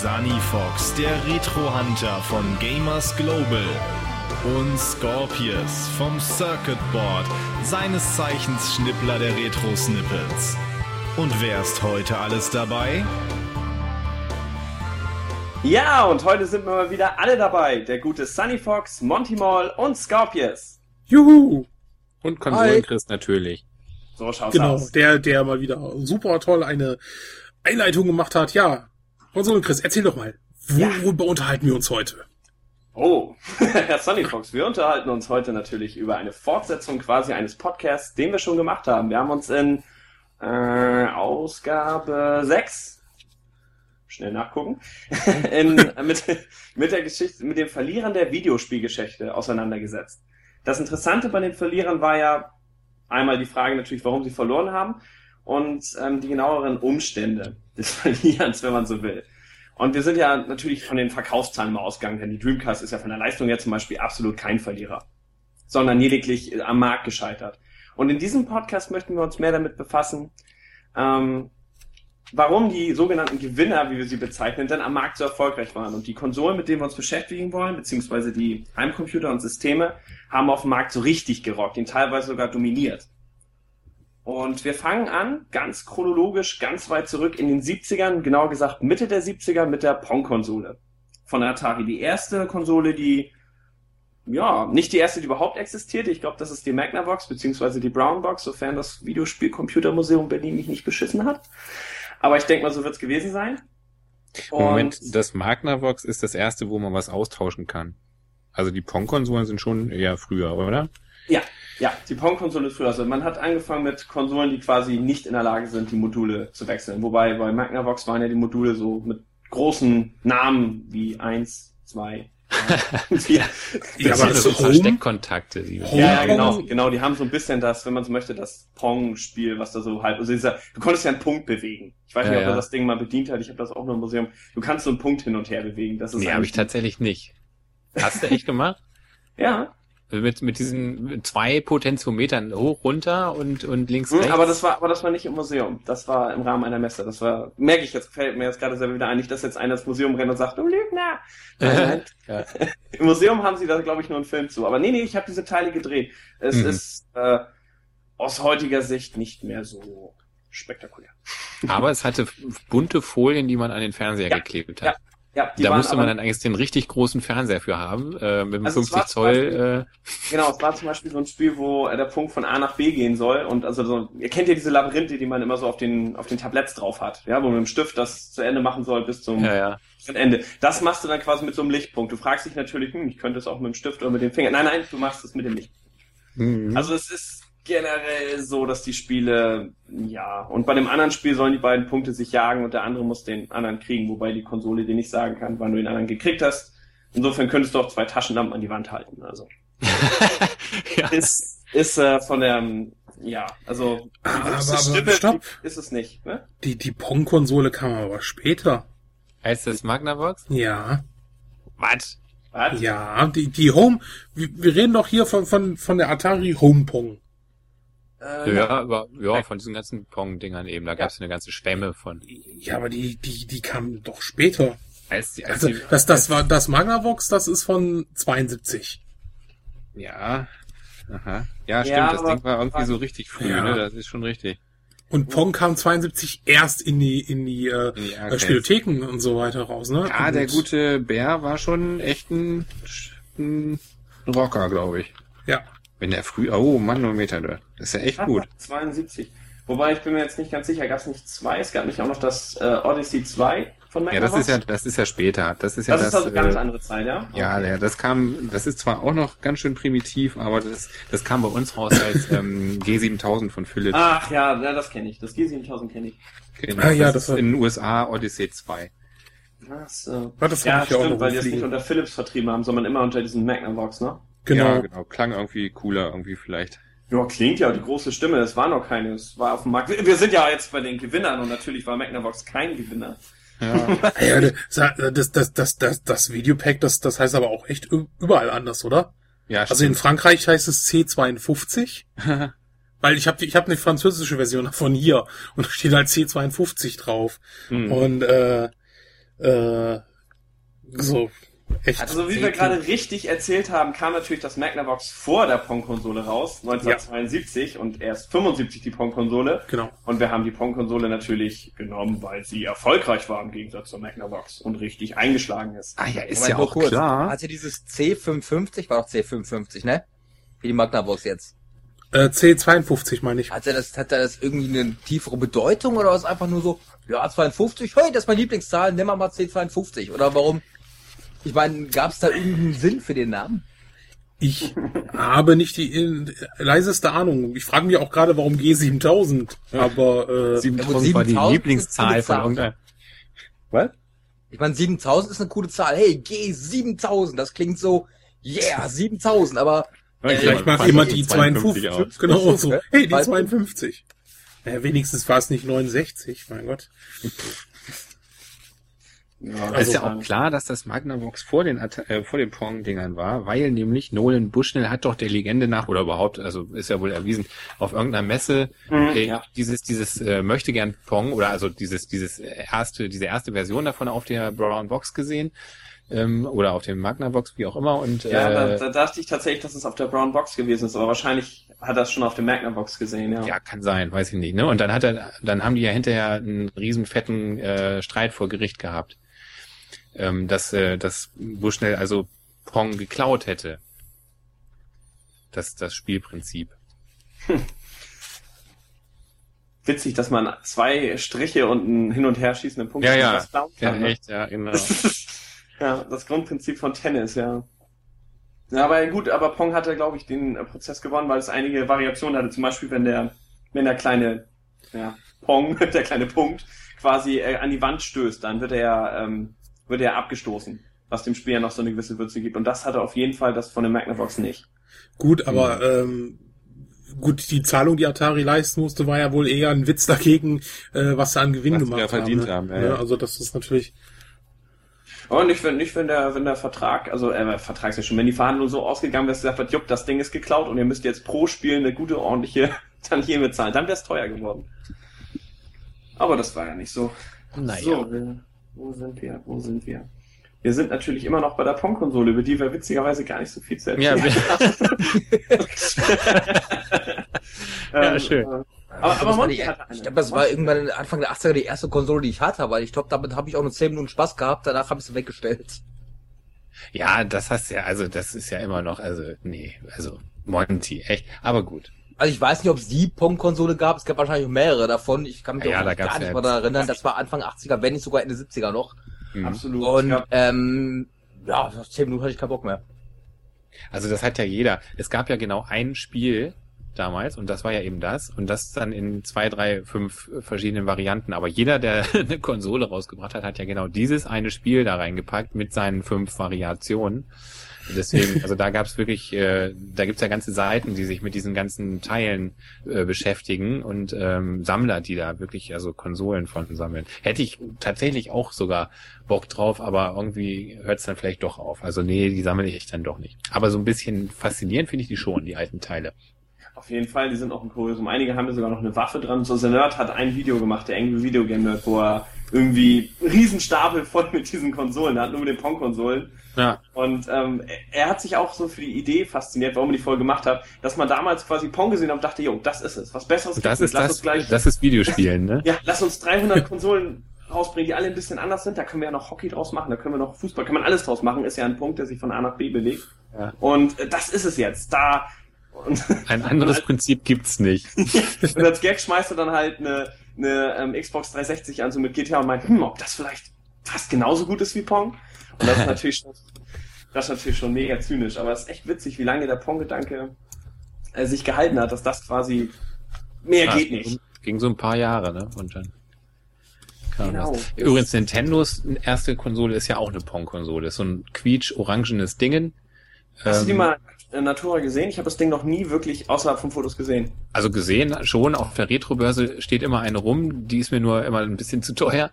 Sunny Fox, der Retro-Hunter von Gamers Global. Und Scorpius vom Circuit Board, seines Zeichens Schnippler der Retro-Snippets. Und wer ist heute alles dabei? Ja, und heute sind wir mal wieder alle dabei. Der gute Sunny Fox, Monty Mall und Scorpius. Juhu! Und Konsolen-Chris natürlich. So schaut's Genau, aus. der, der mal wieder super toll eine Einleitung gemacht hat. Ja, Konsolen Chris, erzähl doch mal, Ja. worüber unterhalten wir uns heute? Oh, Herr Sunny Fox, wir unterhalten uns heute natürlich über eine Fortsetzung quasi eines Podcasts, den wir schon gemacht haben. Wir haben uns in äh, Ausgabe 6 schnell nachgucken, in, mit, mit der Geschichte, mit den Verlierern der Videospielgeschichte auseinandergesetzt. Das Interessante bei den Verlierern war ja einmal die Frage natürlich, warum sie verloren haben und ähm, die genaueren Umstände des Verlierens, wenn man so will. Und wir sind ja natürlich von den Verkaufszahlen mal ausgegangen, denn die Dreamcast ist ja von der Leistung her zum Beispiel absolut kein Verlierer, sondern lediglich äh, am Markt gescheitert. Und in diesem Podcast möchten wir uns mehr damit befassen, ähm, warum die sogenannten Gewinner, wie wir sie bezeichnen, denn am Markt so erfolgreich waren. Und die Konsolen, mit denen wir uns beschäftigen wollen, beziehungsweise die Heimcomputer und Systeme, haben auf dem Markt so richtig gerockt, ihn teilweise sogar dominiert. Und wir fangen an, ganz chronologisch, ganz weit zurück in den 70ern, genauer gesagt Mitte der 70er mit der Pong-Konsole von Atari. Die erste Konsole, die, ja, nicht die erste, die überhaupt existierte. Ich glaube, das ist die Magnavox, beziehungsweise die Brownbox, sofern das Videospielcomputermuseum Berlin mich nicht beschissen hat. Aber ich denke mal, so wird's gewesen sein. Moment, Und- das Magnavox ist das erste, wo man was austauschen kann. Also die Pong-Konsolen sind schon eher früher, oder? Ja, ja, die Pong-Konsole ist früher. Also man hat angefangen mit Konsolen, die quasi nicht in der Lage sind, die Module zu wechseln. Wobei bei Magnavox waren ja die Module so mit großen Namen wie eins, zwei, drei, vier. Ja, Das aber sind das so Home- Versteckkontakte. Die Home- Ja, ja, Pong- genau, genau. Die haben so ein bisschen das, wenn man so möchte, das Pong-Spiel, was da so halb, also dieser, du konntest ja einen Punkt bewegen. Ich weiß Ja, nicht, ob ja. er das Ding mal bedient hat. Ich habe das auch nur im Museum. Du kannst so einen Punkt hin und her bewegen. Das ist Nee, habe ich tatsächlich nicht. Hast du echt gemacht? Ja, Mit, mit diesen zwei Potentiometern hoch, runter und, und links, Hm, rechts. aber das war, aber das war nicht im Museum. Das war im Rahmen einer Messe. Das war, merke ich jetzt, fällt mir jetzt gerade selber wieder ein, nicht, dass jetzt einer ins Museum rennt und sagt, du Lügner. Nein, nein. Ja. Im Museum haben sie da, glaube ich, nur einen Film zu. Aber nee, nee, ich habe diese Teile gedreht. Es Mhm. ist äh, aus heutiger Sicht nicht mehr so spektakulär. Aber es hatte bunte Folien, die man an den Fernseher Ja, geklebt hat. Ja, die da musste man dann eigentlich den richtig großen Fernseher für haben, äh, mit dem Also es 50 war zum Zoll. Äh, Genau, es war zum Beispiel so ein Spiel, wo äh, der Punkt von A nach B gehen soll und also so, ihr kennt ja diese Labyrinthe, die man immer so auf den auf den Tabletts drauf hat, ja, wo man mit dem Stift das zu Ende machen soll bis zum ja, ja. Ende. Das machst du dann quasi mit so einem Lichtpunkt. Du fragst dich natürlich, hm, ich könnte es auch mit dem Stift oder mit dem Finger. Nein, nein, du machst es mit dem Licht. Mhm. Also es ist generell so, dass die Spiele, ja, und bei dem anderen Spiel sollen die beiden Punkte sich jagen und der andere muss den anderen kriegen, wobei die Konsole dir nicht sagen kann, wann du den anderen gekriegt hast. Insofern könntest du auch zwei Taschenlampen an die Wand halten. Also ja. ist ist äh, von der ja, also Aber- aber Stimme stopp. ist es nicht, ne? Die, die Pong-Konsole kam aber später. Heißt das Magnavox? Ja, Was? Was? ja, die, die Home, wir, wir reden doch hier von, von, von der Atari Home Pong. Äh, Ja, aber ja, von diesen ganzen Pong-Dingern eben. Da Ja. gab es eine ganze Schwemme von. Ja, aber die, die, die kam doch später. Als die, als Also, die, das, das war, das Magnavox, das ist von 72. Ja. Aha. Ja, stimmt. Ja, das Ding war irgendwie so richtig früh, Ja. ne? Das ist schon richtig. Und Pong kam 72 erst in die, in die, äh, In die äh. Spielotheken und so weiter raus, ne? Ja, und, der gute Bär war schon echt ein, ein Rocker, glaube ich. Ja. Wenn der früh, oh, Manometer, da. Das ist ja echt gut. 72. Wobei ich bin mir jetzt nicht ganz sicher, gab es nicht zwei? Es gab nicht auch noch das äh, Odyssey 2 von Ja, Magnavox? das ist ja, das ist ja später. Das ist ja das, das. ist also ganz äh, andere Zeit, ja? ja, Okay. ja, das kam, das ist zwar auch noch ganz schön primitiv, aber das, das kam bei uns raus als ähm, G7000 von Philips. Ach ja, ja das kenne ich. Das G7000 kenne ich. Genau, Ah, ja, das, das ist war- in den USA Odyssey 2. Ach so. Ja, das Ja, hab ich ja auch stimmt, noch weil die es nicht unter Philips vertrieben haben, sondern immer unter diesem Magnavox, ne? Genau. Ja, genau. Klang irgendwie cooler, irgendwie vielleicht. Ja, klingt ja, die große Stimme, es war noch keine, es war auf dem Markt. Wir sind ja jetzt bei den Gewinnern und natürlich war Magnavox kein Gewinner. Ja, Ja, das, das, das, das, das Videopack, das, das heißt aber auch echt überall anders, oder? ja Also in Frankreich heißt es C52, stimmt. weil ich habe ich hab eine französische Version davon hier und da steht halt C52 drauf. Hm. Und äh, äh, so echt. Also so wie wir gerade richtig erzählt haben, kam natürlich das Magnavox vor der Pong-Konsole raus, 1972 und erst 75 die Pong-Konsole. genau. Und wir haben die Pong-Konsole natürlich genommen, weil sie erfolgreich war im Gegensatz zur Magnavox und richtig eingeschlagen ist. Ah ja, ist Moment, ja auch kurz. klar. Hat sie dieses C55, war doch C55, ne? Wie die Magnavox jetzt. Äh, C52 meine ich. Hat er das, hat er das irgendwie eine tiefere Bedeutung oder ist einfach nur so, ja, 52, hey, das ist meine Lieblingszahl, nimm mal mal C52. Oder warum? Ich meine, gab es da irgendeinen Sinn für den Namen? Ich habe nicht die äh, leiseste Ahnung. Ich frage mich auch gerade, warum G7000. Aber äh, 7000 war die 7000 Lieblingszahl von eine irgendeiner. Was? Ich meine, 7000 ist eine coole Zahl. Hey, G7000, das klingt so, yeah, 7000, aber vielleicht Äh, macht fand jemand ich die 52. aus. Genau so. Hey, die 52. 52. Ja, wenigstens war es nicht 69, mein Gott. Ja, ist ja also, auch klar, dass das Magnavox vor den, äh, vor den Pong-Dingern war, weil nämlich Nolan Bushnell hat doch der Legende nach, oder überhaupt, also ist ja wohl erwiesen, auf irgendeiner Messe Mhm, äh, ja. dieses, dieses äh, möchte gern Pong oder also dieses, dieses erste, diese erste Version davon auf der Brown Box gesehen. Ähm, oder auf dem Magnavox, wie auch immer. Und Ja, da, äh, da dachte ich tatsächlich, dass es auf der Brown Box gewesen ist, aber wahrscheinlich hat er es schon auf der Magnavox gesehen, ja. Ja, kann sein, weiß ich nicht. Ne? Und dann hat er, dann haben die ja hinterher einen riesen fetten äh, Streit vor Gericht gehabt, ähm, dass äh, dass Bushnell also Pong geklaut hätte. Das das Spielprinzip. Witzig, dass man zwei Striche und einen hin und her schießenden Punkt Ja, ja. klauen Ja, kann, ne? echt, ja, genau. Ja, das Grundprinzip von Tennis, ja. Ja, aber gut, aber Pong hatte, glaube ich, den äh, Prozess gewonnen, weil es einige Variationen hatte. Zum Beispiel, wenn der, wenn der kleine, ja, Pong, der kleine Punkt, quasi äh, an die Wand stößt, dann wird er, ähm, wird er abgestoßen, was dem Spiel ja noch so eine gewisse Würze gibt. Und das hatte auf jeden Fall das von dem Magnavox nicht. Gut, aber ähm, gut, die Zahlung, die Atari leisten musste, war ja wohl eher ein Witz dagegen, äh, was sie an Gewinn Was sie gemacht da verdient haben. haben, ja, ja. Also das ist natürlich. Aber nicht, wenn, nicht, wenn der, wenn der Vertrag, also, äh, Vertrag ist ja schon, wenn die Verhandlung so ausgegangen wäre, dass gesagt wird, jupp, das Ding ist geklaut und ihr müsst jetzt pro Spiel eine gute, ordentliche Tantieme zahlen, dann wäre es teuer geworden. Aber das war ja nicht so. Naja. So, wir, wo sind wir? Wo sind wir? Wir sind natürlich immer noch bei der Pong-Konsole, über die wir witzigerweise gar nicht so viel zu Ja, erzählen Ja, Ähm, schön. äh, Aber, aber Monty hatte eine. Ich glaube, das war irgendwann Anfang der 80er die erste Konsole, die ich hatte, weil ich glaube, damit habe ich auch nur 10 Minuten Spaß gehabt, danach habe ich sie weggestellt. ja, das hast ja, also das ist ja immer noch, also nee, also Monty, echt. Aber gut. Also ich weiß nicht, ob es die Pong-Konsole gab, es gab wahrscheinlich mehrere davon. Ich kann mich Ja, auch gab's gar nicht ja mehr daran erinnern. Das war Anfang 80er, wenn nicht sogar Ende 70er noch. Mhm. Absolut. Und ja. ähm, ja, nach 10 Minuten hatte ich keinen Bock mehr. Also das hat ja jeder. Es gab ja genau ein Spiel damals und das war ja eben das und das dann in zwei, drei, fünf verschiedenen Varianten. Aber jeder, der eine Konsole rausgebracht hat, hat ja genau dieses eine Spiel da reingepackt mit seinen fünf Variationen. Deswegen, also da gab's wirklich, äh, da gibt's ja ganze Seiten, die sich mit diesen ganzen Teilen äh, beschäftigen und ähm, Sammler, die da wirklich also Konsolen von sammeln. Hätte ich tatsächlich auch sogar Bock drauf, aber irgendwie hört's dann vielleicht doch auf. Also nee, die sammle ich dann doch nicht. Aber so ein bisschen faszinierend finde ich die schon, die alten Teile. Auf jeden Fall, die sind auch ein Kuriosum. Einige haben ja sogar noch eine Waffe dran. So The Nerd hat ein Video gemacht, der Angry Video Game Nerd, wo er irgendwie einen Riesenstapel voll mit diesen Konsolen hat, nur mit den Pong-Konsolen. Ja, Und ähm, er hat sich auch so für die Idee fasziniert, warum er die voll gemacht hat, dass man damals quasi Pong gesehen hat und dachte, jo, das ist es. Was Besseres das ist. Lass das, uns gleich, das ist Videospielen, ne? ja, lass uns 300 Konsolen rausbringen, die alle ein bisschen anders sind. Da können wir ja noch Hockey draus machen, da können wir noch Fußball, kann man alles draus machen. Ist ja ein Punkt, der sich von A nach B bewegt. Ja. Und äh, das ist es jetzt. Da und Ein anderes Prinzip gibt's nicht. Und als Gag schmeißt er dann halt eine, eine ähm, Xbox 360 an, so mit GTA und meint, hm, ob das vielleicht fast genauso gut ist wie Pong. Und das ist natürlich schon, das ist natürlich schon mega zynisch, aber es ist echt witzig, wie lange der Pong-Gedanke äh, sich gehalten hat, dass das quasi mehr Ja, geht nicht. Ging so ein paar Jahre, ne? Und dann kam Genau. das. Übrigens, Nintendos erste Konsole ist ja auch eine Pong-Konsole. Ist so ein quietsch-orangenes Dingen. Hast du die Ähm, mal Natura gesehen? Ich habe das Ding noch nie wirklich außerhalb von Fotos gesehen. Also gesehen schon, auf der Retro-Börse steht immer eine rum, die ist mir nur immer ein bisschen zu teuer.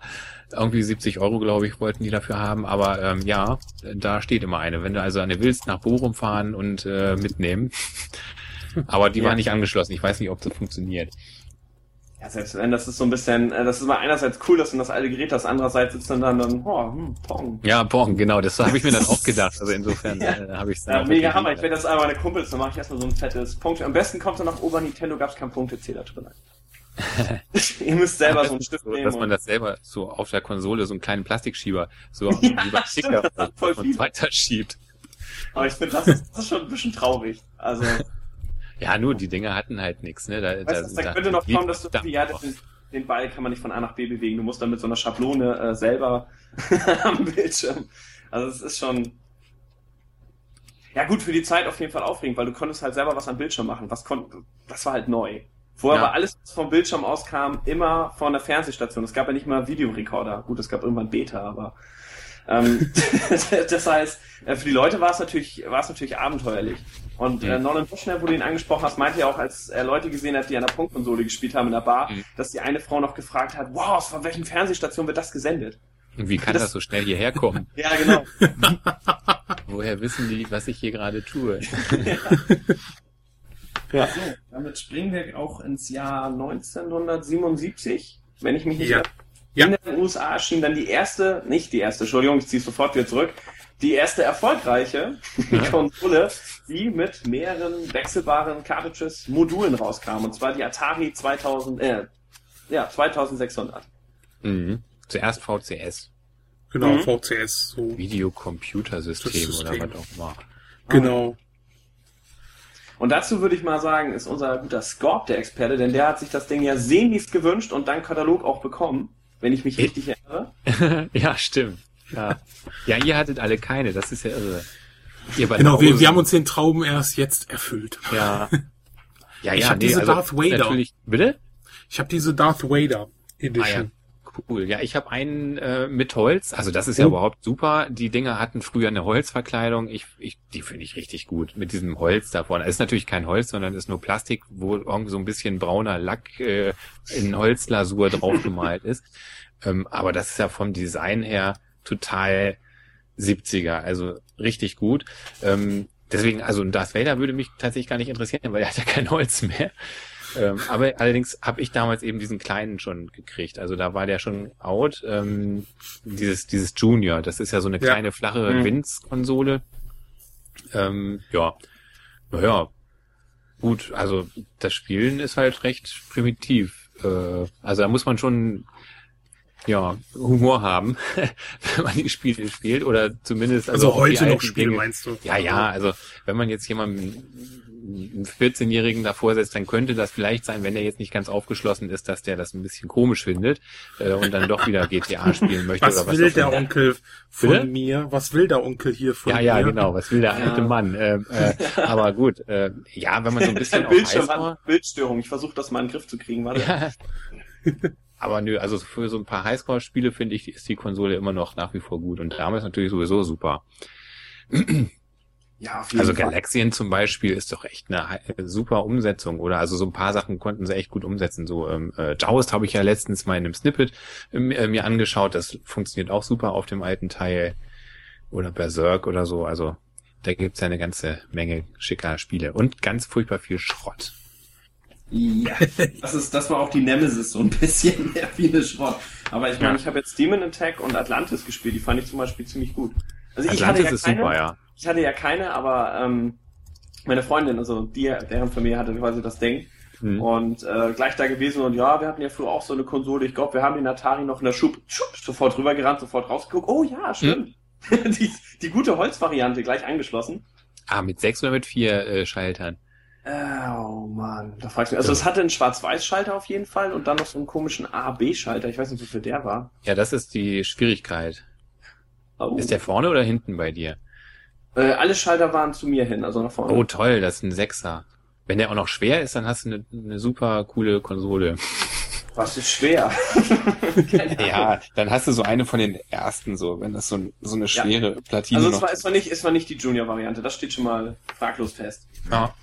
Irgendwie 70 Euro, glaube ich, wollten die dafür haben. Aber ähm, ja, da steht immer eine. Wenn du also eine willst, nach Bochum fahren und äh, mitnehmen. Aber die Ja. war nicht angeschlossen. Ich weiß nicht, ob das funktioniert. Ja, selbst wenn das ist so ein bisschen, äh, das ist mal einerseits cool, dass du das alte Gerät hast, andererseits sitzt dann dann, oh, hm, Pong. Ja, Pong, genau, das habe ich mir dann auch gedacht. Also insofern Ja. äh, habe ich es dann Ja, mega Hammer. Ich werde das einmal meine Kumpels, dann mache ich erstmal so ein fettes Punkt. Am besten kommt dann nach Ober Nintendo gab's keinen Punktezähler drin. Ihr müsst selber so einen Stift so, nehmen. dass man das selber so auf der Konsole so einen kleinen Plastikschieber so Ja, wie beim stimmt, Kicker das hat voll und viel. weiter schiebt. aber ich finde, das das ist schon ein bisschen traurig. Also, Ja, nur die Dinger hatten halt nichts, ne? Da, weißt du, da könnte noch geht- kommen, dass du, da- ja, den, den Ball kann man nicht von A nach B bewegen. Du musst dann mit so einer Schablone äh, selber am Bildschirm. Also, es ist schon, ja gut, für die Zeit auf jeden Fall aufregend, weil du konntest halt selber was am Bildschirm machen. Was kon das war halt neu. Vorher Ja. war alles, was vom Bildschirm auskam, immer von der Fernsehstation. Es gab ja nicht mal Videorekorder. Gut, es gab irgendwann Beta, aber ähm, das heißt, äh, für die Leute war es natürlich, war es natürlich abenteuerlich. Und äh, Mhm. Nolan Bushnell, wo du ihn angesprochen hast, meinte ja auch, als er Leute gesehen hat, die an der Punkkonsole gespielt haben in der Bar, Mhm. dass die eine Frau noch gefragt hat, wow, von welchen Fernsehstation wird das gesendet? Und wie kann das- das so schnell hierher kommen? Ja, genau. Woher wissen die, was ich hier gerade tue? Ja. So, damit springen wir auch ins Jahr 1977, wenn ich mich nicht Ja. Ja. In den USA erschien dann die erste, nicht die erste, Entschuldigung, ich ziehe es sofort wieder zurück, die erste erfolgreiche Konsole, die mit mehreren wechselbaren Cartridges, Modulen rauskam. Und zwar die Atari 2000, äh, ja, 2600. Mhm. Zuerst VCS, Genau, Mhm. VCS, so. Videocomputersystem oder System. was auch immer. Genau. Und dazu würde ich mal sagen, ist unser guter Scorp der Experte, denn der hat sich das Ding ja sehnlichst gewünscht und dank Katalog auch bekommen, wenn ich mich Ich- richtig erinnere. ja, stimmt. Ja. ja, ihr hattet alle keine, das ist ja irre. Ihr Genau, wir, wir haben uns den Traum erst jetzt erfüllt. Ja. Ja, Ich ja, hab nee, diese also Darth Vader. Natürlich, bitte? Ich habe diese Darth Vader Ah, Edition. ja. Cool. Ja, ich habe einen äh, mit Holz. Also das ist ja Oh. überhaupt super. Die Dinger hatten früher eine Holzverkleidung. Ich, ich, die finde ich richtig gut. Mit diesem Holz davon. Es ist natürlich kein Holz, sondern ist nur Plastik, wo irgendwie so ein bisschen brauner Lack äh, in Holzlasur draufgemalt ist. Ähm, aber das ist ja vom Design her total 70er. Also richtig gut. Ähm, deswegen, also ein Darth Vader würde mich tatsächlich gar nicht interessieren, weil er hat ja kein Holz mehr. Ähm, aber allerdings habe ich damals eben diesen kleinen schon gekriegt. Also da war der schon out. Ähm, dieses, dieses Junior, das ist ja so eine Ja. kleine flache Mhm. Winz-Konsole. Ähm, ja, naja, gut. Also das Spielen ist halt recht primitiv. Äh, also da muss man schon ja Humor haben, wenn man die Spiele spielt oder zumindest Also, die heute noch alten Spiele, Dinge. meinst du? Ja, ja, also wenn man jetzt jemanden einen 14-Jährigen davor setzt, dann könnte das vielleicht sein, wenn der jetzt nicht ganz aufgeschlossen ist, dass der das ein bisschen komisch findet äh, und dann doch wieder GTA spielen möchte Was oder was will der immer. Onkel von Bitte? mir? Was will der Onkel hier von Ja, mir? ja, genau. Was will der Ja. alte Mann? Ähm, äh, aber gut, äh, ja, wenn man so ein bisschen Bildschirm hat Bildstörung. Ich versuche das mal in den Griff zu kriegen. Warte. ja. Aber nö, also für so ein paar Highscore-Spiele finde ich, ist die Konsole immer noch nach wie vor gut und damals natürlich sowieso super. Ja, auf jeden Also Fall. Galaxian zum Beispiel ist doch echt eine he- super Umsetzung, oder? Also so ein paar Sachen konnten sie echt gut umsetzen. So ähm, äh, Joust habe ich ja letztens mal in einem Snippet ähm, äh, mir angeschaut. Das funktioniert auch super auf dem alten Teil. Oder Berserk oder so. Also da gibt's ja eine ganze Menge schicker Spiele. Und ganz furchtbar viel Schrott. Ja, das ist, das war auch die Nemesis so ein bisschen mehr viele Schrott. Aber ich meine, Ja. ich habe jetzt Demon Attack und Atlantis gespielt. Die fand ich zum Beispiel ziemlich gut. Also ich Atlantis hatte ja ist keine, super, ja. Ich hatte ja keine, aber ähm, meine Freundin, also die, deren Familie hatte quasi das Ding. Hm. Und äh, gleich da gewesen und ja, wir hatten ja früher auch so eine Konsole. Ich glaube, wir haben den Atari noch in der Schub, Schub sofort rübergerannt, sofort rausgeguckt. Oh ja, stimmt. die, die gute Holzvariante gleich angeschlossen. Ah, mit sechs oder mit vier äh, Schaltern? Oh man, da fragst du mich. Also es hatte einen Schwarz-Weiß-Schalter auf jeden Fall und dann noch so einen komischen A-B-Schalter. Ich weiß nicht, wofür der war. Ja, das ist die Schwierigkeit. Oh. Ist der vorne oder hinten bei dir? äh, alle Schalter waren zu mir hin, also nach vorne. Oh, toll, das ist ein Sechser. Wenn der auch noch schwer ist, dann hast du eine, eine super coole Konsole. Was ist schwer? Ja, dann hast du so eine von den ersten, so, wenn das so, ein, so eine Ja. schwere Platine Also es noch. war, es war nicht, es war nicht die Junior-Variante, das steht schon mal fraglos fest. Ja.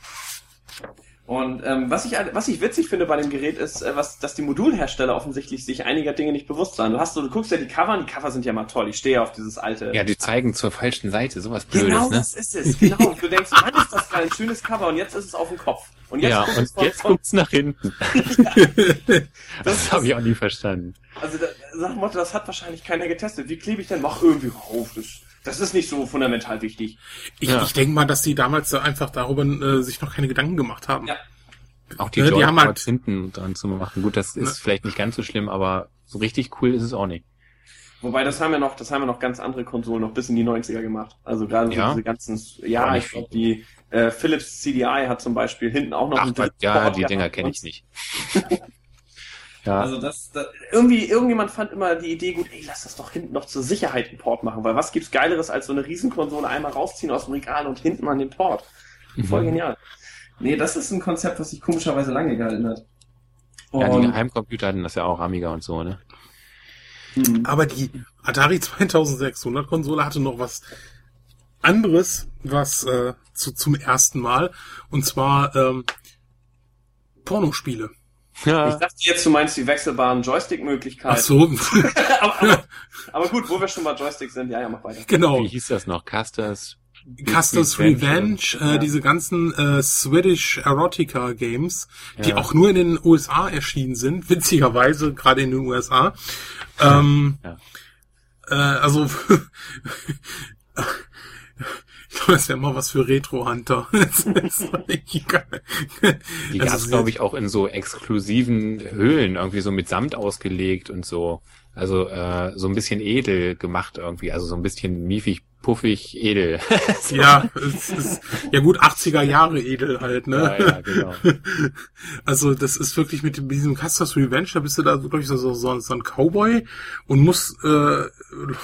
Und ähm, was ich was ich witzig finde bei dem Gerät ist, äh, was, dass die Modulhersteller offensichtlich sich einiger Dinge nicht bewusst sind. Du hast so, du guckst ja die Cover, und die Cover sind ja mal toll. Ich stehe ja auf dieses alte. ja, die zeigen zur falschen Seite, sowas Blödes, genau, ne? das ist es. Genau. Du denkst, Mann, ist das geil, ein schönes Cover und jetzt ist es auf dem Kopf. Und jetzt ja, und es von, jetzt von, guckt's nach hinten. das, Das habe ich auch nie verstanden. Also da, sag Motto, das hat wahrscheinlich keiner getestet. Wie klebe ich denn? Mach irgendwie rauf. Das, das ist nicht so fundamental wichtig. Ich, Ja. ich denke mal, dass die damals da einfach darüber äh, sich noch keine Gedanken gemacht haben. Ja. Auch die Ja, die haben halt- hinten dran zu machen. Gut, das ist Ne. vielleicht nicht ganz so schlimm, aber so richtig cool ist es auch nicht. Wobei, das haben ja noch, das haben ja noch ganz andere Konsolen noch bis in die 90er gemacht. Also gerade Ja? so diese ganzen, ja, ich glaube, die äh, Philips CDI hat zum Beispiel hinten auch noch Ach, einen was, ja, Port die. Dinger kenne ich nicht. ja, Also das, das irgendwie irgendjemand fand immer die Idee gut, ey, lass das doch hinten noch zur Sicherheit einen Port machen, weil was gibt's geileres als so eine Riesenkonsole einmal rausziehen aus dem Regal und hinten an den Port. Voll Mhm. genial. Nee, das ist ein Konzept, was sich komischerweise lange gehalten hat. ja, die Und- Heimcomputer hatten das ja auch, Amiga und so, ne? Hm. Aber die Atari 2600 Konsole hatte noch was anderes, was äh, zu, zum ersten Mal, und zwar ähm, Pornospiele. Ich Ja, dachte jetzt, du meinst die wechselbaren Joystick-Möglichkeiten. Ach so, aber, aber, aber gut, wo wir schon bei Joystick sind, ja, ja, mach weiter. genau. wie hieß das noch? Custers? Custer's Revenge, äh, Ja. diese ganzen äh, Swedish Erotica Games, die Ja. auch nur in den USA erschienen sind, witzigerweise, gerade in den USA. Ähm, Ja. äh, also, das wäre mal was für Retro-Hunter. Das ist. Die Also gab's, es glaube ist- ich, auch in so exklusiven Höhlen, irgendwie so mit Samt ausgelegt und so. Also äh, so ein bisschen edel gemacht irgendwie, also so ein bisschen miefig, puffig, edel. so. Ja, es ist, ja gut, 80er Jahre edel halt, ne? ja, ja, genau. Also das ist wirklich mit dem- mit diesem Custer's Revenge, da bist du da wirklich so, so, so, so ein Cowboy und musst äh,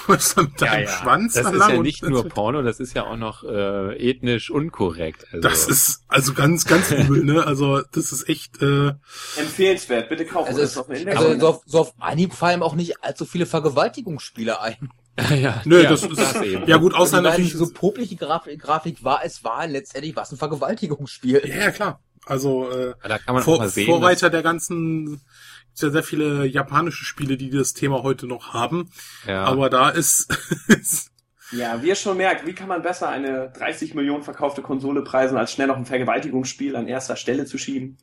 läufst da mit Ja, deinem ja. Schwanz Das da ist ja und- nicht nur Porno, das ist ja auch noch äh, ethnisch unkorrekt. Also, Das ist also ganz, ganz übel, ne? Also das ist echt, äh, Empfehlenswert, bitte kaufen Also, das es, also so, auf, so auf Anhieb fallen auch nicht allzu viele Vergewaltigungsspiele ein. Ja, nö, ja, das ist, eben. ja gut, außer Also, weil natürlich, so popliche Grafik, Grafik war, es war letztendlich was ein Vergewaltigungsspiel. ja, ja, klar. Also äh, Da kann man Vor, mal sehen. Vorreiter der ganzen, ja sehr viele japanische Spiele, die das Thema heute noch haben, ja, aber da ist, ist Ja, wie ihr schon merkt, wie kann man besser eine 30 Millionen verkaufte Konsole preisen, als schnell noch ein Vergewaltigungsspiel an erster Stelle zu schieben?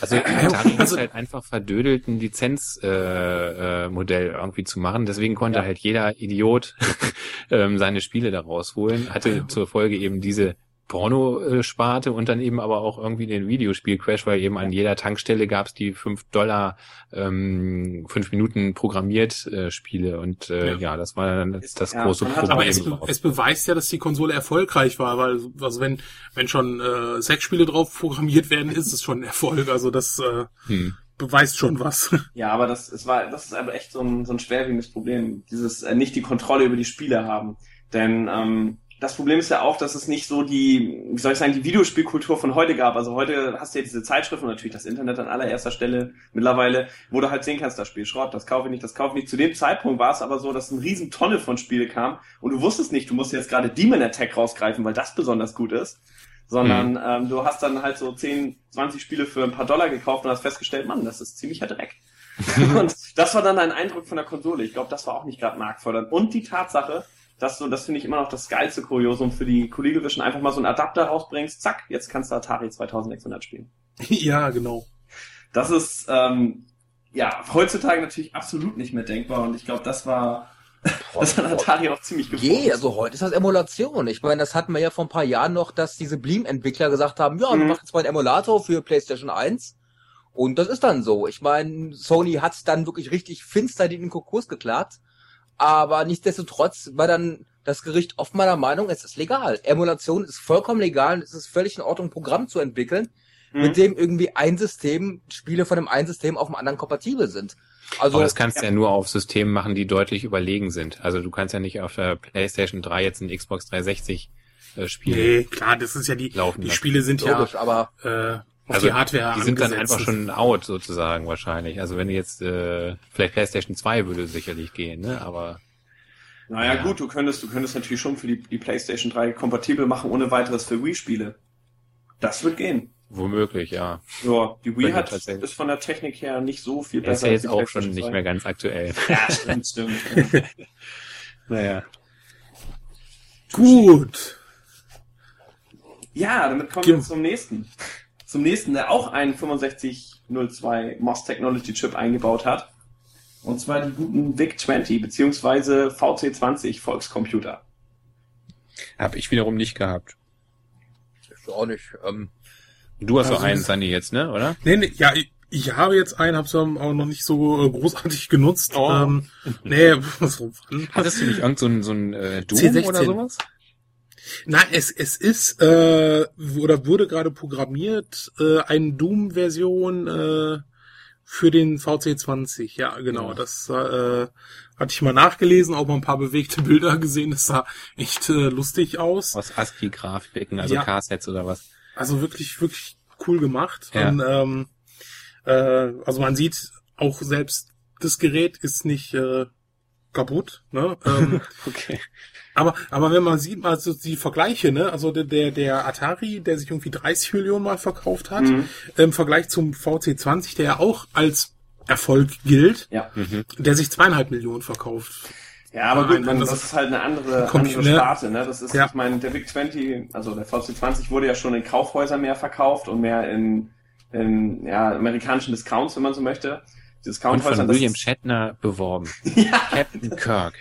Also Atari Also- halt einfach verdödelt, ein Lizenzmodell äh, Modell irgendwie zu machen. Deswegen konnte Ja. halt jeder Idiot ähm, seine Spiele da rausholen. Hatte zur Folge eben diese Porno-Sparte und dann eben aber auch irgendwie den Videospiel-Crash, weil eben an jeder Tankstelle gab's die 5 Dollar, ähm, 5 Minuten programmiert äh, Spiele und äh, Ja. ja. das war dann das, das Ja, große hat Aber Problem. es, be es beweist ja, dass die Konsole erfolgreich war, weil also wenn wenn schon äh, sechs Spiele drauf programmiert werden, ist es schon ein Erfolg. Also das äh, hm. beweist schon was. Ja, aber das, es war, das ist aber echt so ein, so ein schwerwiegendes Problem. Dieses äh, nicht die Kontrolle über die Spiele haben. Denn ähm, das Problem ist ja auch, dass es nicht so die, wie soll ich sagen, die Videospielkultur von heute gab. Also heute hast du ja diese Zeitschriften und natürlich das Internet an allererster Stelle mittlerweile, wo du halt sehen kannst, das Spiel Schrott, das kaufe ich nicht, das kaufe ich nicht. Zu dem Zeitpunkt war es aber so, dass eine riesen Tonne von Spiele kam und du wusstest nicht, du musst jetzt gerade Demon Attack rausgreifen, weil das besonders gut ist. Sondern ähm, du hast dann halt so 10, 20 Spiele für ein paar Dollar gekauft und hast festgestellt, Mann, das ist ziemlicher Dreck. und das war dann ein Eindruck von der Konsole. Ich glaube, das war auch nicht gerade marktfördernd. Und die Tatsache, dass du, das finde ich immer noch das geilste Kuriosum für die ColecoVision, einfach mal so einen Adapter rausbringst, zack, jetzt kannst du Atari 2600 spielen. ja, genau. Das ist, ähm, ja, heutzutage natürlich absolut nicht mehr denkbar und ich glaube, das war, das hat Atari auch ziemlich Je, also heute ist das Emulation. Ich meine, das hatten wir ja vor ein paar Jahren noch, dass diese Bleem-Entwickler gesagt haben, ja, wir Mhm. machen jetzt mal einen Emulator für PlayStation 1. Und das ist dann so. Ich meine, Sony hat's dann wirklich richtig finster in den Konkurs geklagt. Aber nichtsdestotrotz war dann das Gericht oft meiner Meinung, es ist legal. Emulation ist vollkommen legal und es ist völlig in Ordnung, ein Programm zu entwickeln, Mhm. mit dem irgendwie ein System, Spiele von dem einen System auf dem anderen kompatibel sind. Also, Aber das kannst du ja nur auf Systemen machen, die deutlich überlegen sind. Also du kannst ja nicht auf der PlayStation 3 jetzt ein Xbox 360 äh, spielen. Nee, klar, das ist ja die, Laufen die. Spiele sind logisch, ja aber äh, auf Also die Hardware die sind dann einfach schon out sozusagen wahrscheinlich. Also wenn du jetzt äh, vielleicht PlayStation 2 würde sicherlich gehen, ne? Aber Naja, Ja. gut, du könntest, du könntest natürlich schon für die, die PlayStation 3 kompatibel machen, ohne weiteres für Wii-Spiele. Das wird gehen. womöglich, ja. Ja, die Wii hat, tatsächlich. ist von der Technik her nicht so viel Der ist besser. ja als jetzt die auch schon nicht 2. mehr ganz aktuell. Ja, stimmt, stimmt. naja. Gut. Ja, damit kommen wir Kim. zum nächsten. Zum nächsten, der auch einen 6502 MOS Technology Chip eingebaut hat. Und zwar die guten VIC-20 beziehungsweise VC20 Volkscomputer. Hab ich wiederum nicht gehabt. Ich auch nicht. Ähm, Du hast Also doch einen, Sandy, jetzt, ne? Oder? Nee, nee, ja, ich, ich habe jetzt einen, habe es aber noch nicht so äh, großartig genutzt. Oh. Ähm, nee, wann? Hattest du nicht irgend so ein, so ein äh, Doom C16. oder sowas? Nein, es, es ist äh, oder wurde gerade programmiert äh, eine Doom-Version äh, für den VC20. Ja, genau. Ja. Das äh, hatte ich mal nachgelesen, auch mal ein paar bewegte Bilder gesehen. Das sah echt äh, lustig aus. Aus ASCII-Grafiken, also Ja. K-Sets oder was? Also wirklich, wirklich cool gemacht. Ja. Und, ähm, äh, also man sieht auch selbst das Gerät ist nicht äh, kaputt. Ne? Ähm, Okay. Aber, aber wenn man sieht, also die Vergleiche, ne, also der, der, der Atari, der sich irgendwie 30 Millionen Mal verkauft hat, Mhm. im Vergleich zum VC20, der ja auch als Erfolg gilt, Ja. Mhm. der sich zweieinhalb Millionen verkauft. Ja, aber gut, man, das das ist halt eine andere, andere ne? Sparte, ne? Das ist, Ja. ich meine, der VIC-20, also der VC20 wurde ja schon in Kaufhäusern mehr verkauft und mehr in, in ja, amerikanischen Discounts, wenn man so möchte. Die Und von das, William Shatner beworben. ja, Captain Kirk.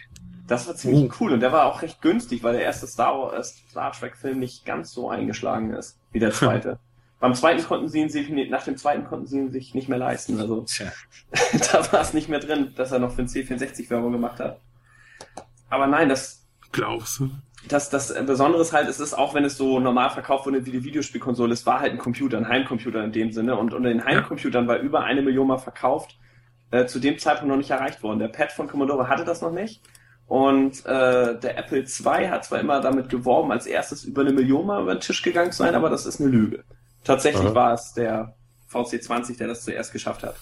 das war ziemlich Oh. cool und der war auch recht günstig, weil der erste Star, Wars, Star Trek-Film nicht ganz so eingeschlagen ist wie der zweite. Beim zweiten konnten sie ihn sich, nach dem zweiten konnten sie ihn sich nicht mehr leisten. Also Tja. da war es nicht mehr drin, dass er noch für den C64 Werbung gemacht hat. Aber nein, das, Glaubst du? das, das Besondere ist halt, es ist auch, wenn es so normal verkauft wurde wie die Videospielkonsole, es war halt ein Computer, ein Heimcomputer in dem Sinne. Und unter den Heimcomputern war über eine Million mal verkauft, äh, zu dem Zeitpunkt noch nicht erreicht worden. Der Pad von Commodore hatte das noch nicht. Und äh, der Apple II hat zwar immer damit geworben, als erstes über eine Million mal über den Tisch gegangen zu sein, aber das ist eine Lüge. Tatsächlich Aha. war es der VC20, der das zuerst geschafft hat.